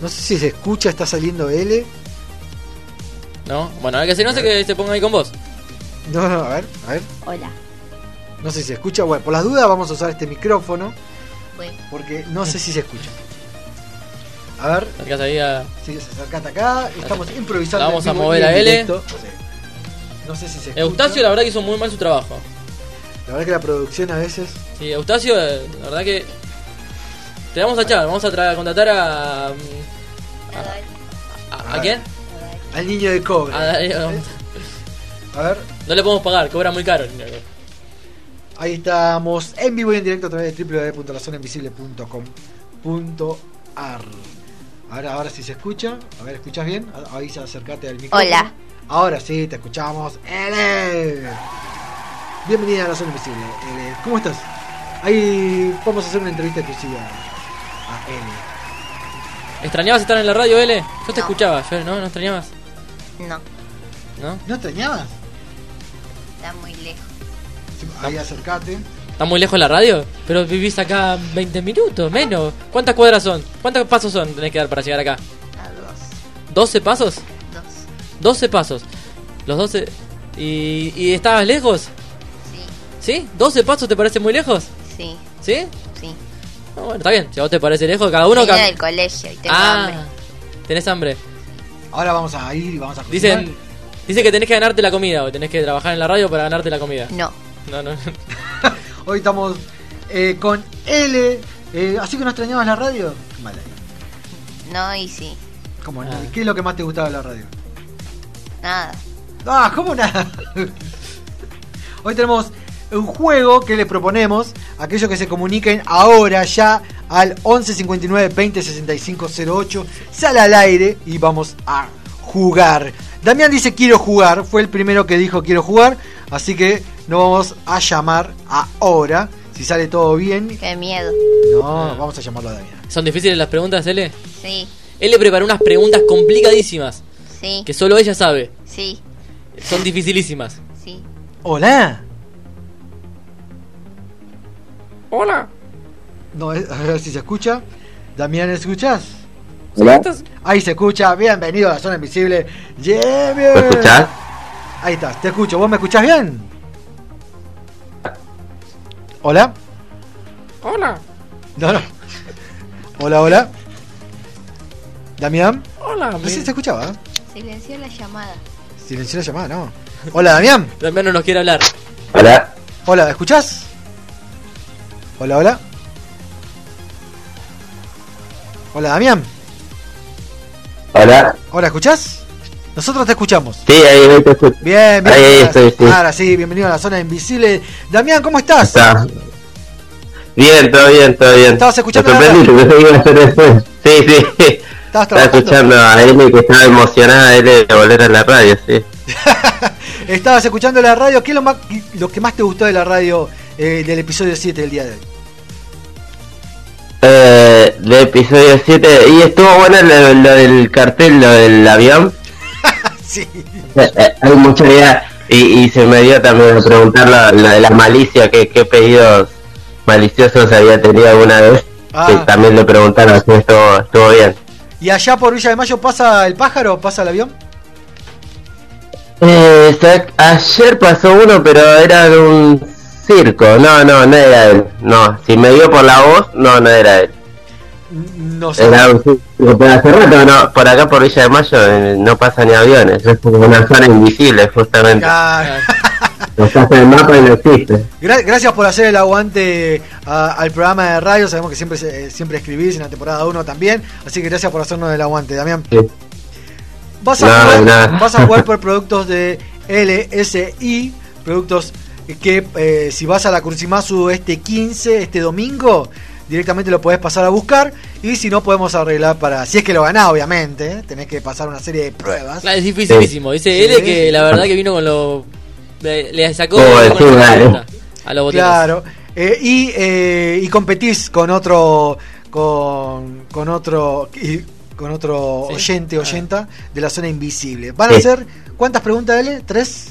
No sé si se escucha, está saliendo L. No, bueno, hay que hacer, no sé que se ponga ahí con vos. No, no, a ver, a ver. Hola. No sé si se escucha. Bueno, por las dudas vamos a usar este micrófono Bueno, porque no sé si se escucha. A ver. Acercás ahí a... Sí, acercate acá. Estamos improvisando. La vamos a mover a L. directo. No sé si se escucha. Eustacio, la verdad que hizo muy mal su trabajo. La verdad que la producción a veces. Sí, Eustacio, eh, la verdad que. Te vamos a echar, vamos a tra- contratar a. mm, ¿A, a, a quién? Al niño de cobre. A Darío. A ver. No le podemos pagar, cobra muy caro. el niño de cobre. Ahí estamos en vivo y en directo a través de www.lazonainvisible.com.ar. Ahora, ahora sí se escucha. A ver, ¿escuchas bien? Ahí se acércate al micrófono. Hola. Ahora sí, te escuchamos. Ele. Bienvenida a La Zona Invisible. Ele. ¿Cómo estás? Ahí vamos a hacer una entrevista exclusiva a Ele. ¿Extrañabas estar en la radio, L? Yo te escuchaba, yo, ¿no? ¿No extrañabas? No, ¿No? ¿No extrañabas? está muy lejos. Ahí acércate. ¿Está muy lejos la radio? Pero vivís acá 20 minutos, menos. ¿Cuántas cuadras son? ¿Cuántos pasos son tenés que dar para llegar acá? A dos. ¿12 pasos? Dos. 12 pasos. Los 12... ¿Y, y estabas lejos? Sí. ¿Sí? ¿12 pasos te parece muy lejos? Sí, ¿Sí? sí. Ah, bueno, está bien. Si a vos te parece lejos, cada uno... Vine cam- del colegio y tengo ah, hambre. tenés hambre. Ahora vamos a ir y vamos a cocinar. Dicen, dice que tenés que ganarte la comida o tenés que trabajar en la radio para ganarte la comida. No. No, no. (laughs) Hoy estamos eh, con L. Eh, ¿Así que no extrañabas la radio? Vale. No, y sí. ¿Cómo no? ¿Qué es lo que más te gustaba de la radio? Nada. Ah, ¿cómo nada? (laughs) Hoy tenemos un juego que les proponemos a aquellos que se comuniquen ahora ya al 11 59 20 65 08. Sale al aire y vamos a jugar. Damián dice quiero jugar, fue el primero que dijo quiero jugar, así que nos vamos a llamar ahora. Si sale todo bien, Qué miedo. no, vamos a llamarlo a Damián. ¿Son difíciles las preguntas, L? Sí, Él le preparó unas preguntas complicadísimas sí, que solo ella sabe. sí, Son dificilísimas. sí. Hola. Hola. No, a ver si se escucha. Damián, ¿escuchas? Hola. Ahí se escucha. Bienvenido a la zona invisible. Yeah, ¿Me escuchás? Ahí estás, te escucho. ¿Vos me escuchás bien? ¿Hola? Hola. No, no. Hola, hola. ¿Damián? Hola. No sé si se escuchaba. ¿eh? Silenció la llamada. Silenció la llamada, no. Hola, Damián. Damián no nos quiere hablar. Hola. Hola, ¿me escuchás? Hola, hola. Hola, Damián. Hola. Hola, ¿escuchás? Nosotros te escuchamos. Sí, ahí, ahí te escucho. Bien, bien. Ahí, ahí estoy, sí. Ahora sí, bienvenido a la zona invisible. Damián, ¿cómo estás? Está. Bien, todo bien, todo bien. ¿Estabas escuchando Me sorprendí. (laughs) Sí, sí. ¿Estabas Estaba escuchando a L que estaba emocionada de volver a la radio, sí. (laughs) Estabas escuchando la radio. ¿Qué es lo, más, lo que más te gustó de la radio eh, del episodio 7 del día de hoy? Eh, de episodio 7. Y estuvo bueno lo, lo del cartel, lo del avión. (laughs) sí. Eh, eh, hay mucha idea. Y, y se me dio también a preguntar lo, lo de la malicia, que qué pedidos maliciosos había tenido alguna vez. Ah. Que también le preguntaron si estuvo, estuvo bien. ¿Y allá por Villa de Mayo pasa el pájaro? ¿Pasa el avión? Eh, ayer pasó uno, pero era de un circo. No, no, no era él. No, si me dio por la voz, no, no era él. No sé. Era un circo. Pero hace rato, no, por acá por Villa de Mayo eh, no pasa ni aviones. Es como una zona invisible, justamente. En el mapa y no existe. gra- gracias por hacer el aguante a- al programa de radio. Sabemos que siempre se- siempre escribís en la temporada 1 también. Así que gracias por hacernos el aguante, Damián. Sí. Vas a, jugar, nada. vas a jugar (laughs) por productos de LSI, productos que eh, si vas a la Cursimasu este 15, este domingo, directamente lo podés pasar a buscar y si no podemos arreglar para, si es que lo ganás obviamente, ¿eh? tenés que pasar una serie de pruebas. Claro, es dificilísimo. Dice Sí. L que la verdad (laughs) que vino con lo. Le, le sacó. Oh, con sí, a los botines. Claro. Eh, y, eh, y competís con otro con, con otro y- con otro Sí. oyente Ah. oyenta de la zona invisible. Van a ser ¿cuántas preguntas L? ¿Tres?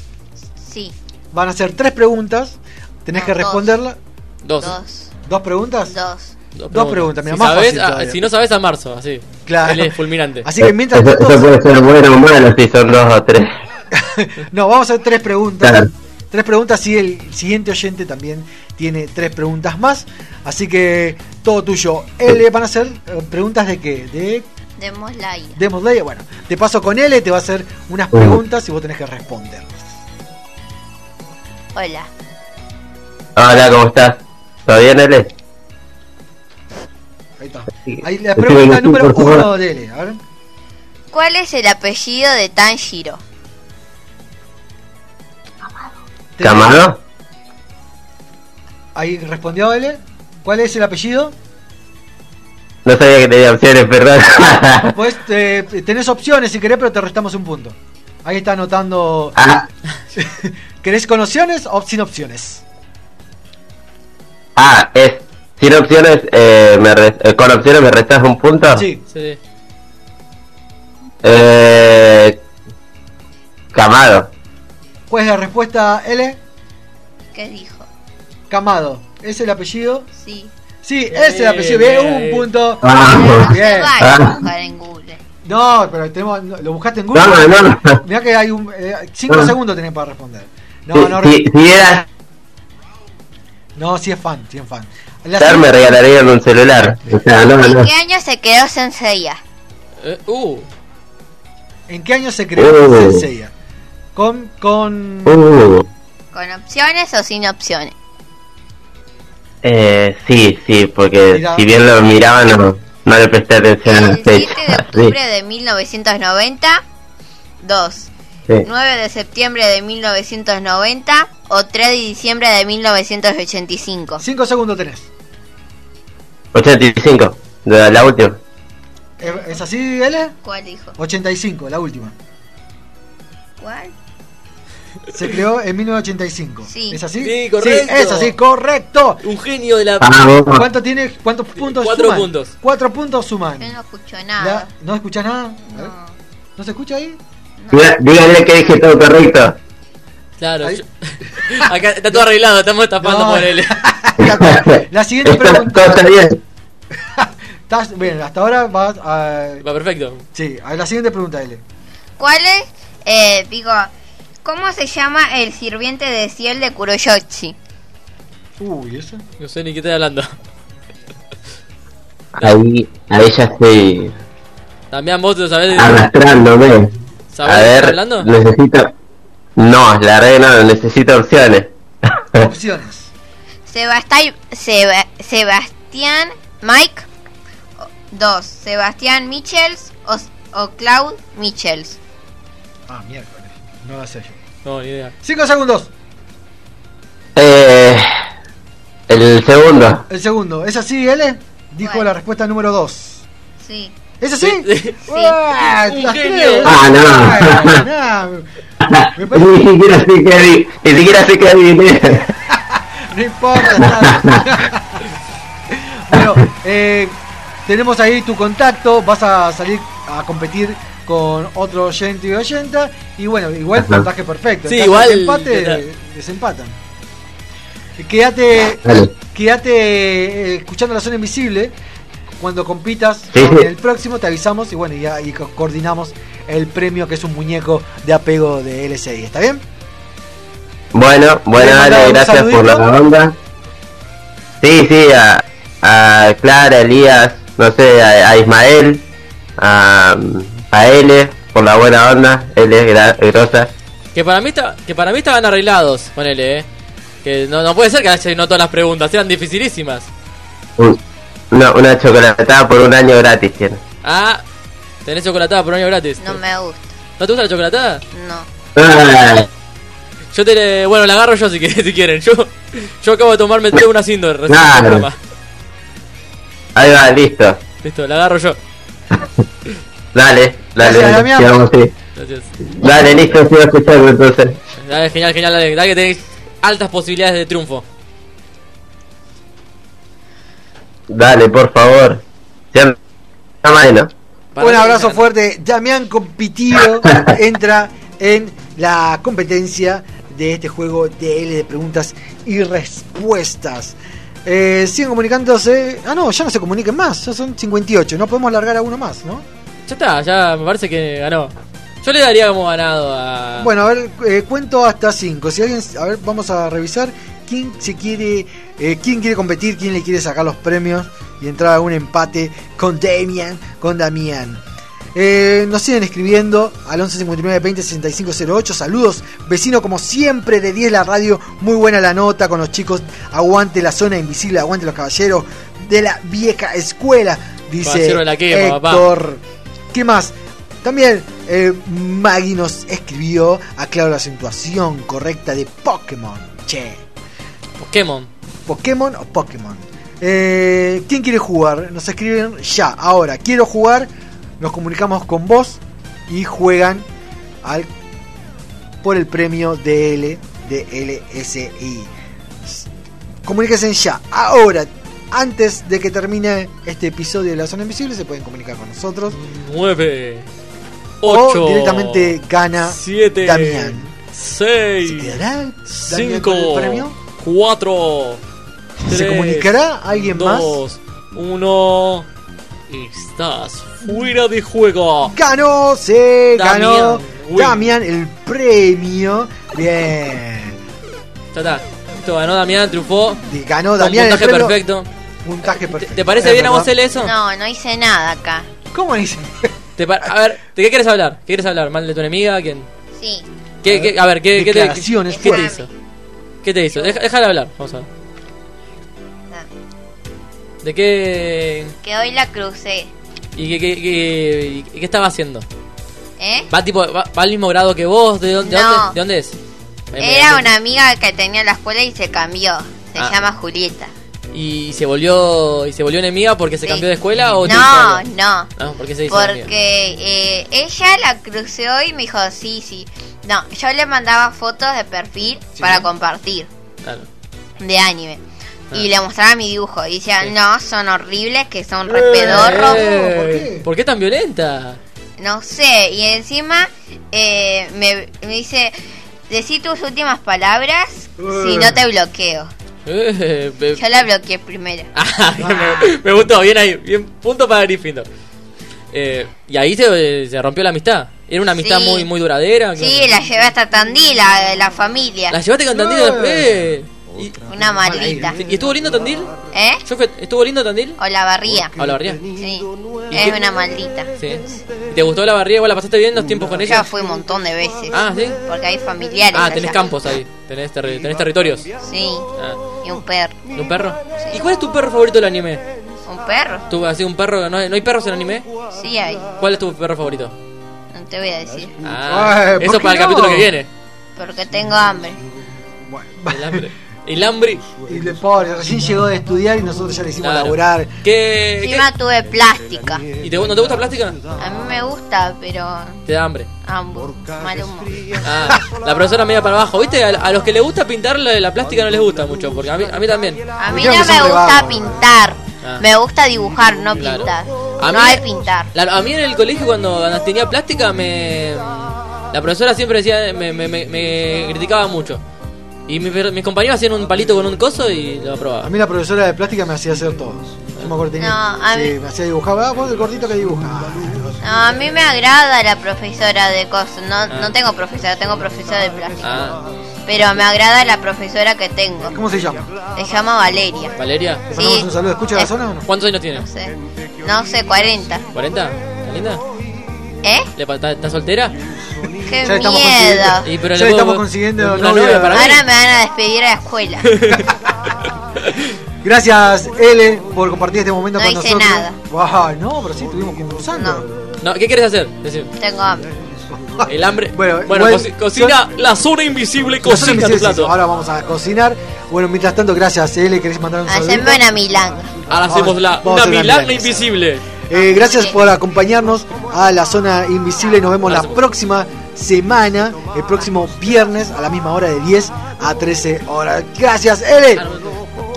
Sí. Van a ser tres preguntas. Tenés No, que responderla. Dos. Dos. ¿Dos preguntas? Dos. Dos preguntas, mira, si, más sabés, fácil ah, si no sabes a marzo, así. Claro. Él es fulminante. Así que mientras Eso, tanto- eso puede ser bueno o malo si son dos o tres. (laughs) No, vamos a hacer tres preguntas. Claro. Tres preguntas y el siguiente oyente también tiene tres preguntas más. Así que todo tuyo. L van a hacer eh, preguntas de qué? De Demos. Bueno, te paso con L, te va a hacer unas preguntas y vos tenés que responderlas. Hola. Hola, ¿cómo estás? ¿Todo bien, L? Ahí está. Ahí la pregunta número uno de L. A ver. ¿Cuál es el apellido de Tanjiro? ¿Camaro? Ahí respondió L. ¿Cuál es el apellido? No sabía que tenía opciones, perdón. (laughs) Pues eh, tenés opciones si querés, pero te restamos un punto. Ahí está anotando. Ah. (laughs) ¿Querés con opciones o sin opciones? ah, es. Sin opciones, eh, me re- eh, con opciones me restas un punto. Sí. Sí. Eh. Camado. ¿Cuál es la respuesta L? ¿Qué dijo? Camado. ¿Es el apellido? Sí. Sí, es el apellido. Bien, un punto. Ah. Bien. Vale, buscar en Google. No, pero tenemos, ¿lo buscaste en Google? No, no, no. Mirá que hay un. 5 No. segundos tenés para responder. No, si, no, si, si era no, si es fan, si es fan. La me regalarían un celular. O sea, no, ¿En no. qué año se quedó Senseiya? Eh, uh. ¿En qué año se creó Uh. Senseiya? Con. con. Uh, ¿Con opciones o sin opciones? eh, sí, sí, porque Mira. si bien lo miraba, no, no le presté atención a la El 7 de fecha. (laughs) octubre de 1990. 2. Sí. 9 de septiembre de 1990 o 3 de diciembre de 1985. 5 segundos tenés. 85, de la última. ¿Es así, L? ¿Cuál dijo? 85, la última. ¿Cuál? Se creó en 1985. Sí. ¿Es así? Sí, correcto. Sí, es así, correcto. Un genio de la. ¿Cuánto tiene, ¿Cuántos puntos Cuatro suman? puntos. Cuatro puntos suman. Yo no escucho La- nada. ¿No escuchás nada? ¿No se escucha ahí? Díganle que dije todo correcto. Claro. yo- (laughs) Acá está todo arreglado, estamos tapando No. por él. (laughs) La siguiente Esto- pregunta. todo está bien. (laughs) Estás- bien, hasta ahora vas a. Va perfecto. Sí, a la siguiente pregunta, L. ¿Cuál es? Eh, digo, ¿cómo se llama el sirviente de Ciel de Kuroyoshi? Uy, ¿eso? No sé ni qué estoy hablando. Ahí, ahí ya estoy También vos lo sabés arrastrándome. ¿Sabés A ver, hablando? necesito. No, la no, necesito opciones. Opciones. (laughs) Sebastián, Seba- Sebastián Mike. 2. Sebastián Michels o, o Claude Michels. Ah, miércoles. No la sé yo. No, ni idea. 5 segundos. Eh, el segundo. El segundo. ¿Es así, L? Dijo la respuesta número 2. Sí. ¿Es así? Sí. (laughs) ¡Uah! Un genio. Ah, no. No. (laughs) Ni siquiera sé que ni siquiera sé que adiviné. No importa. (laughs) bueno, eh, tenemos ahí tu contacto. Vas a salir a competir con otro oyente y oyenta. Y bueno, igual Ajá. puntaje perfecto. Sí, igual, de empate, desempatan. Quédate, quédate eh, escuchando la zona invisible. Cuando compitas Sí, con sí. el próximo, te avisamos y bueno, y ya y co- coordinamos el premio que es un muñeco de apego de LSI. ¿Está bien? Bueno, bueno, ¿Le mandamos dale, un gracias por la onda. Sí, sí, a, a Clara, Elías, no sé, a, a Ismael, a, a L, por la buena onda, L, gra- grosa. Que para mí está, que para mí estaban arreglados, ponele, eh. Que no, no puede ser que haya no todas las preguntas, eran dificilísimas. Una, una chocolatada por un año gratis tiene. Ah, tenés chocolatada por un año gratis. No me gusta. ¿No te gusta la chocolatada? No. Ah, Yo te le- bueno, la agarro yo si, que- (laughs) si quieren. Yo, yo acabo de tomarme té una Sindor recién Claro. ahí va, listo. Listo, la agarro yo. (laughs) Dale, dale, Gracias, dale. Gracias. Dale, listo, sigo escuchando entonces. Dale, genial, genial, dale, dale que tenéis altas posibilidades de triunfo. Dale, por favor. Sean ¿no? Para Un abrazo fuerte. Damián Compitido (laughs) entra en la competencia de este juego de L de preguntas y respuestas. Eh, siguen comunicándose. Ah, no, ya no se comuniquen más. Ya son 58. No podemos largar a uno más, ¿no? Ya está, ya me parece que ganó. Yo le daría como ganado a. Bueno, a ver, eh, cuento hasta 5. Si alguien, a ver, vamos a revisar quién se quiere, eh, quién quiere competir, quién le quiere sacar los premios y entrar a un empate con Damian, con Damián. Eh, nos siguen escribiendo al 11 59 20 65 08. Saludos, vecino, como siempre, de 10 la radio. Muy buena la nota con los chicos. Aguante la zona invisible, aguante los caballeros de la vieja escuela. Dice de la quema, papá. Héctor. ¿Qué más? También eh, Maggie nos escribió, aclaro la acentuación correcta de Pokémon. Che. Pokémon. Pokémon o Pokémon. Eh, ¿Quién quiere jugar? Nos escriben ya, ahora. Quiero jugar. Nos comunicamos con vos y juegan al por el premio DL de LSI. Comuníquense ya, ahora. Antes de que termine este episodio de La Zona Invisible, se pueden comunicar con nosotros. 9, O 8, directamente gana 7, Damián. 6, quedará Damián 5, con el premio? 4, ¿Se comunicará alguien más? 2, 1. Estás fuera de juego. Ganó, se ganó Damián, el premio. Bien. Ya está. Esto ganó Damián, triunfó. Ganó Damián el puntaje premio. perfecto. Puntaje perfecto. ¿Te parece Es bien a vos, Ele, eso? No, no hice nada acá. ¿Cómo dice? Te a ver, ¿de qué quieres hablar? ¿Qué quieres hablar? ¿Mal de tu enemiga? ¿Quién? Sí. ¿Qué, qué- a ver, ¿qué, qué te, qué te hizo? ¿Qué te hizo? Deja- Déjala hablar, vamos a ver. ¿De qué. Que hoy la crucé. ¿Y qué, qué, qué- qué estaba haciendo? ¿Eh? ¿Va, tipo, va, va al mismo grado que vos? ¿De dónde, de dónde, de dónde es? Era una amiga que tenía en la escuela y se cambió. Se Ah. llama Julieta. ¿Y se volvió y se volvió enemiga porque se Sí. cambió de escuela o No, no. No, ¿por qué se hizo enemiga? Porque eh, ella la crucé hoy y me dijo, sí, sí. No, yo le mandaba fotos de perfil para compartir Claro. de anime. Ah. Y le mostraba mi dibujo. Y decía, no, son horribles, que son re pedorros. Eh, ¿Por qué tan violenta? No sé. Y encima eh, me, me dice, decí tus últimas palabras, si no te bloqueo. Eh, be- Yo la bloqueé primero. (laughs) Ah, (laughs) me, me gustó, bien ahí, bien punto para Gryffindor. Eh, y ahí se, se rompió la amistad. Era una amistad Sí. muy muy duradera. Sí, la llevé hasta Tandil, la, la familia. ¿La llevaste con Tandil después? ¿Y, Una maldita. ¿Y estuvo lindo Tandil? ¿Eh? Yo fui- ¿Estuvo lindo Tandil? O la barría. ¿O la barría? Sí. ¿Y Es qué- una maldita. Sí. ¿Te gustó la barría? ¿Vos la pasaste bien los tiempos con ella? Ya fui un montón de veces. Ah, ¿sí? Porque hay familiares. Ah, tenés allá. campos ahí. Tenés, terri- tenés territorios. Sí. Ah. Y un perro. ¿Y un perro? ¿Y cuál es tu perro favorito del anime? ¿Un perro? ¿Tú así un perro? ¿No hay, no hay perros en anime? Sí hay. ¿Cuál es tu perro favorito? No te voy a decir. Ah, Ay, eso ¿por para el capítulo que viene. Porque tengo hambre. El hambre. El hambre. Y le pobre, recién llegó de estudiar y nosotros ya le hicimos Claro. laburar. ¿Qué, Encima tuve plástica. ¿Y te, no te gusta plástica? A mí me gusta, pero Te da hambre. ambos. Mal humor. Ah, la profesora media para abajo. ¿Viste? A, a los que les gusta pintar la, la plástica no les gusta mucho. Porque a mí, a mí también. A mí no que me gusta pintar. Ah. Me gusta dibujar, no Claro. pintar. A no mí- hay pintar. La- a mí en el colegio cuando tenía plástica me... La profesora siempre decía, me, me, me- me criticaba mucho. Y mi- mis compañeros hacían un palito con un coso y lo A aprobaba. mí la profesora de plástica me hacía hacer todo. Yo me acuerdo que tenía- No, a sí, mí- me hacía dibujar. Ah, vos el gordito que dibuja. No, a mí me agrada la profesora de cosas. No, Ah. no tengo profesora, tengo profesora de plástica. Ah, Pero me agrada la profesora que tengo. ¿Cómo se llama? Se llama Valeria. ¿Valeria? ¿Le ponemos un saludo? ¿Escucha la Es- zona o no? ¿Cuántos años tiene? No sé. No sé, 40. ¿40? ¿Está linda? ¿Eh? ¿Le ¿Está, está soltera? ¡Qué Ya estamos miedo! consiguiendo- Y, pero ya le estamos consiguiendo una novia. novia para mí. Ahora me van a despedir a la escuela. (laughs) Gracias, L, por compartir este momento No con hice nosotros. nada. Wow, no, pero sí, estuvimos concursando. No, ¿qué quieres hacer? Decime. Tengo hambre. El hambre. Bueno, Bueno, igual- cocina la zona invisible, cocina tu hicimos eso, plato. Ahora vamos a cocinar. Bueno, mientras tanto, gracias, L. ¿Querés mandar un saludo? Haceme una milanga. Ahora hacemos la, vamos una milanesa. invisible. Eh, gracias por acompañarnos a la zona invisible. Nos vemos la próxima semana, el próximo viernes a la misma hora de 10 a 13 horas. Gracias, L.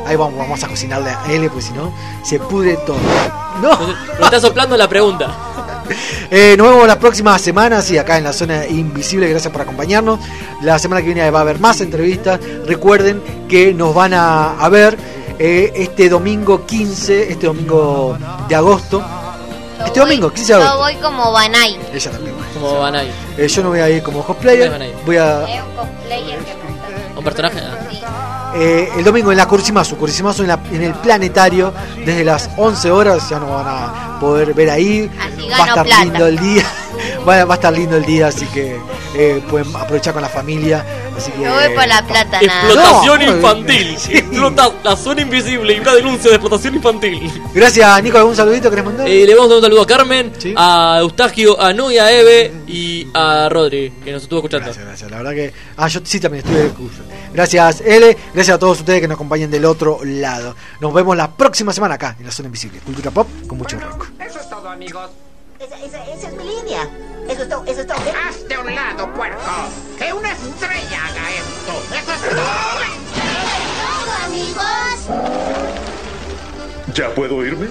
Ahí vamos, vamos a cocinarle a L, pues si no, se pudre todo. No. Me está soplando la pregunta. (laughs) Eh, nos vemos la próxima semana, sí, acá en la zona invisible. Gracias por acompañarnos. La semana que viene va a haber más entrevistas. Recuerden que nos van a, a ver eh, este domingo 15, este domingo de agosto. Este domingo, 15 de Yo agosto. voy como Banai. Ella también. Como van ahí. Eh, yo no voy a ir como cosplayer. Voy a. Es un cosplayer que me gusta. Un personaje. ah. eh, el domingo en la Cursimazo, Cursimazo en, la- en el planetario, desde las 11 horas, ya nos van a poder ver ahí. Así Va a estar plata. lindo el día, (laughs) va, va a estar lindo el día, así que eh, pueden aprovechar con la familia. Así que, voy por la plata, nada. Explotación No, infantil. Explota la zona invisible y una denuncia de explotación infantil. Gracias, Nico. ¿Algún saludito querés mandar? Eh, le vamos a dar un saludo a Carmen, a Eustagio, a Nu y a Eve y a Rodri, que nos estuvo escuchando. Gracias, la verdad que. Ah, yo sí también estuve de curso. Gracias, L. Gracias a todos ustedes que nos acompañan del otro lado. Nos vemos la próxima semana acá en la zona invisible. Cultura pop con mucho rock. Eso es todo, amigos línea. Eso está, eso está bien. ¡Hazte a un lado, puerco! ¡Que una estrella haga esto! ¡Eso es todo! amigos! ¿Ya puedo irme?